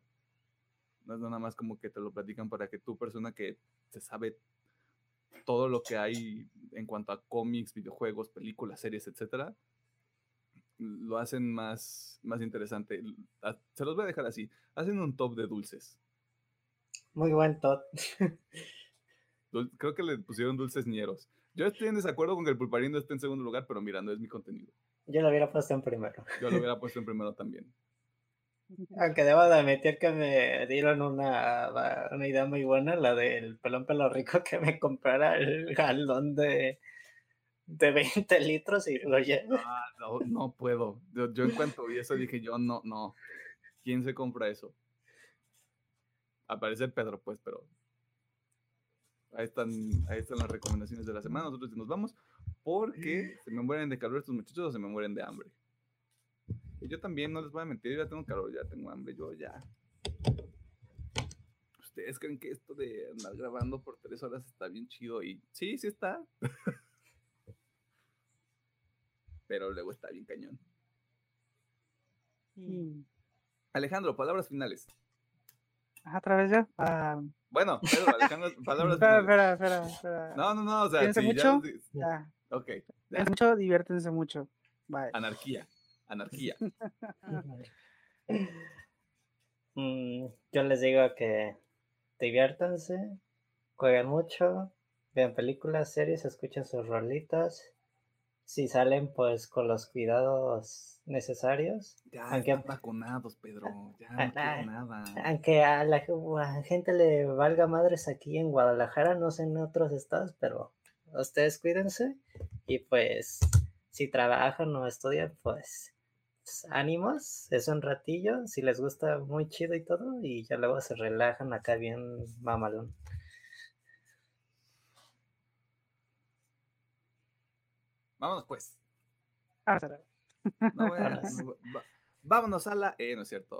No es nada más como que te lo platican para que tú, persona que se sabe todo lo que hay en cuanto a cómics, videojuegos, películas, series, etcétera, lo hacen más, más interesante. Ah, se los voy a dejar así. Hacen un top de dulces. Muy buen top. Creo que le pusieron dulces ñeros. Yo estoy en desacuerdo con que el pulparindo esté en segundo lugar, pero mira, no es mi contenido. Yo lo hubiera puesto en primero. Yo lo hubiera puesto en primero también. Aunque debo de admitir que me dieron una, una idea muy buena, la del pelón pelo rico que me comprara el galón de, de 20 litros y lo llevo. Ah, no, no puedo. Yo, yo, en cuanto vi eso dije yo, no, no. ¿Quién se compra eso? Aparece Pedro, pues, pero ahí están, ahí están las recomendaciones de la semana. Nosotros nos vamos porque se me mueren de calor estos muchachos o se me mueren de hambre yo también, no les voy a mentir, ya tengo calor, ya tengo hambre, yo ya. ¿Ustedes creen que esto de andar grabando por tres horas está bien chido? Y sí, sí está. Pero luego está bien cañón. Mm. Alejandro, palabras finales. ¿A través ya? Ah. Bueno, pero Alejandro, palabras espera, finales. Espera, espera, espera. No, no, no, o sea, sí, mucho. Ya, Ok. Ya. mucho, diviértense mucho. Bye. Anarquía anarquía. Mm, yo les digo que diviértanse, jueguen mucho, vean películas, series, escuchen sus rolitas. Si salen, pues con los cuidados necesarios. Ya aunque, vacunados, Pedro. Ya no nada. Aunque a la, a la, gente le valga madres aquí en Guadalajara, no sé en otros estados, pero ustedes cuídense. Y pues, si trabajan o estudian, pues ánimos, es un ratillo, si les gusta muy chido y todo, y ya luego se relajan acá bien mamalón. Vámonos pues. Vámonos a la... Eh, no es cierto.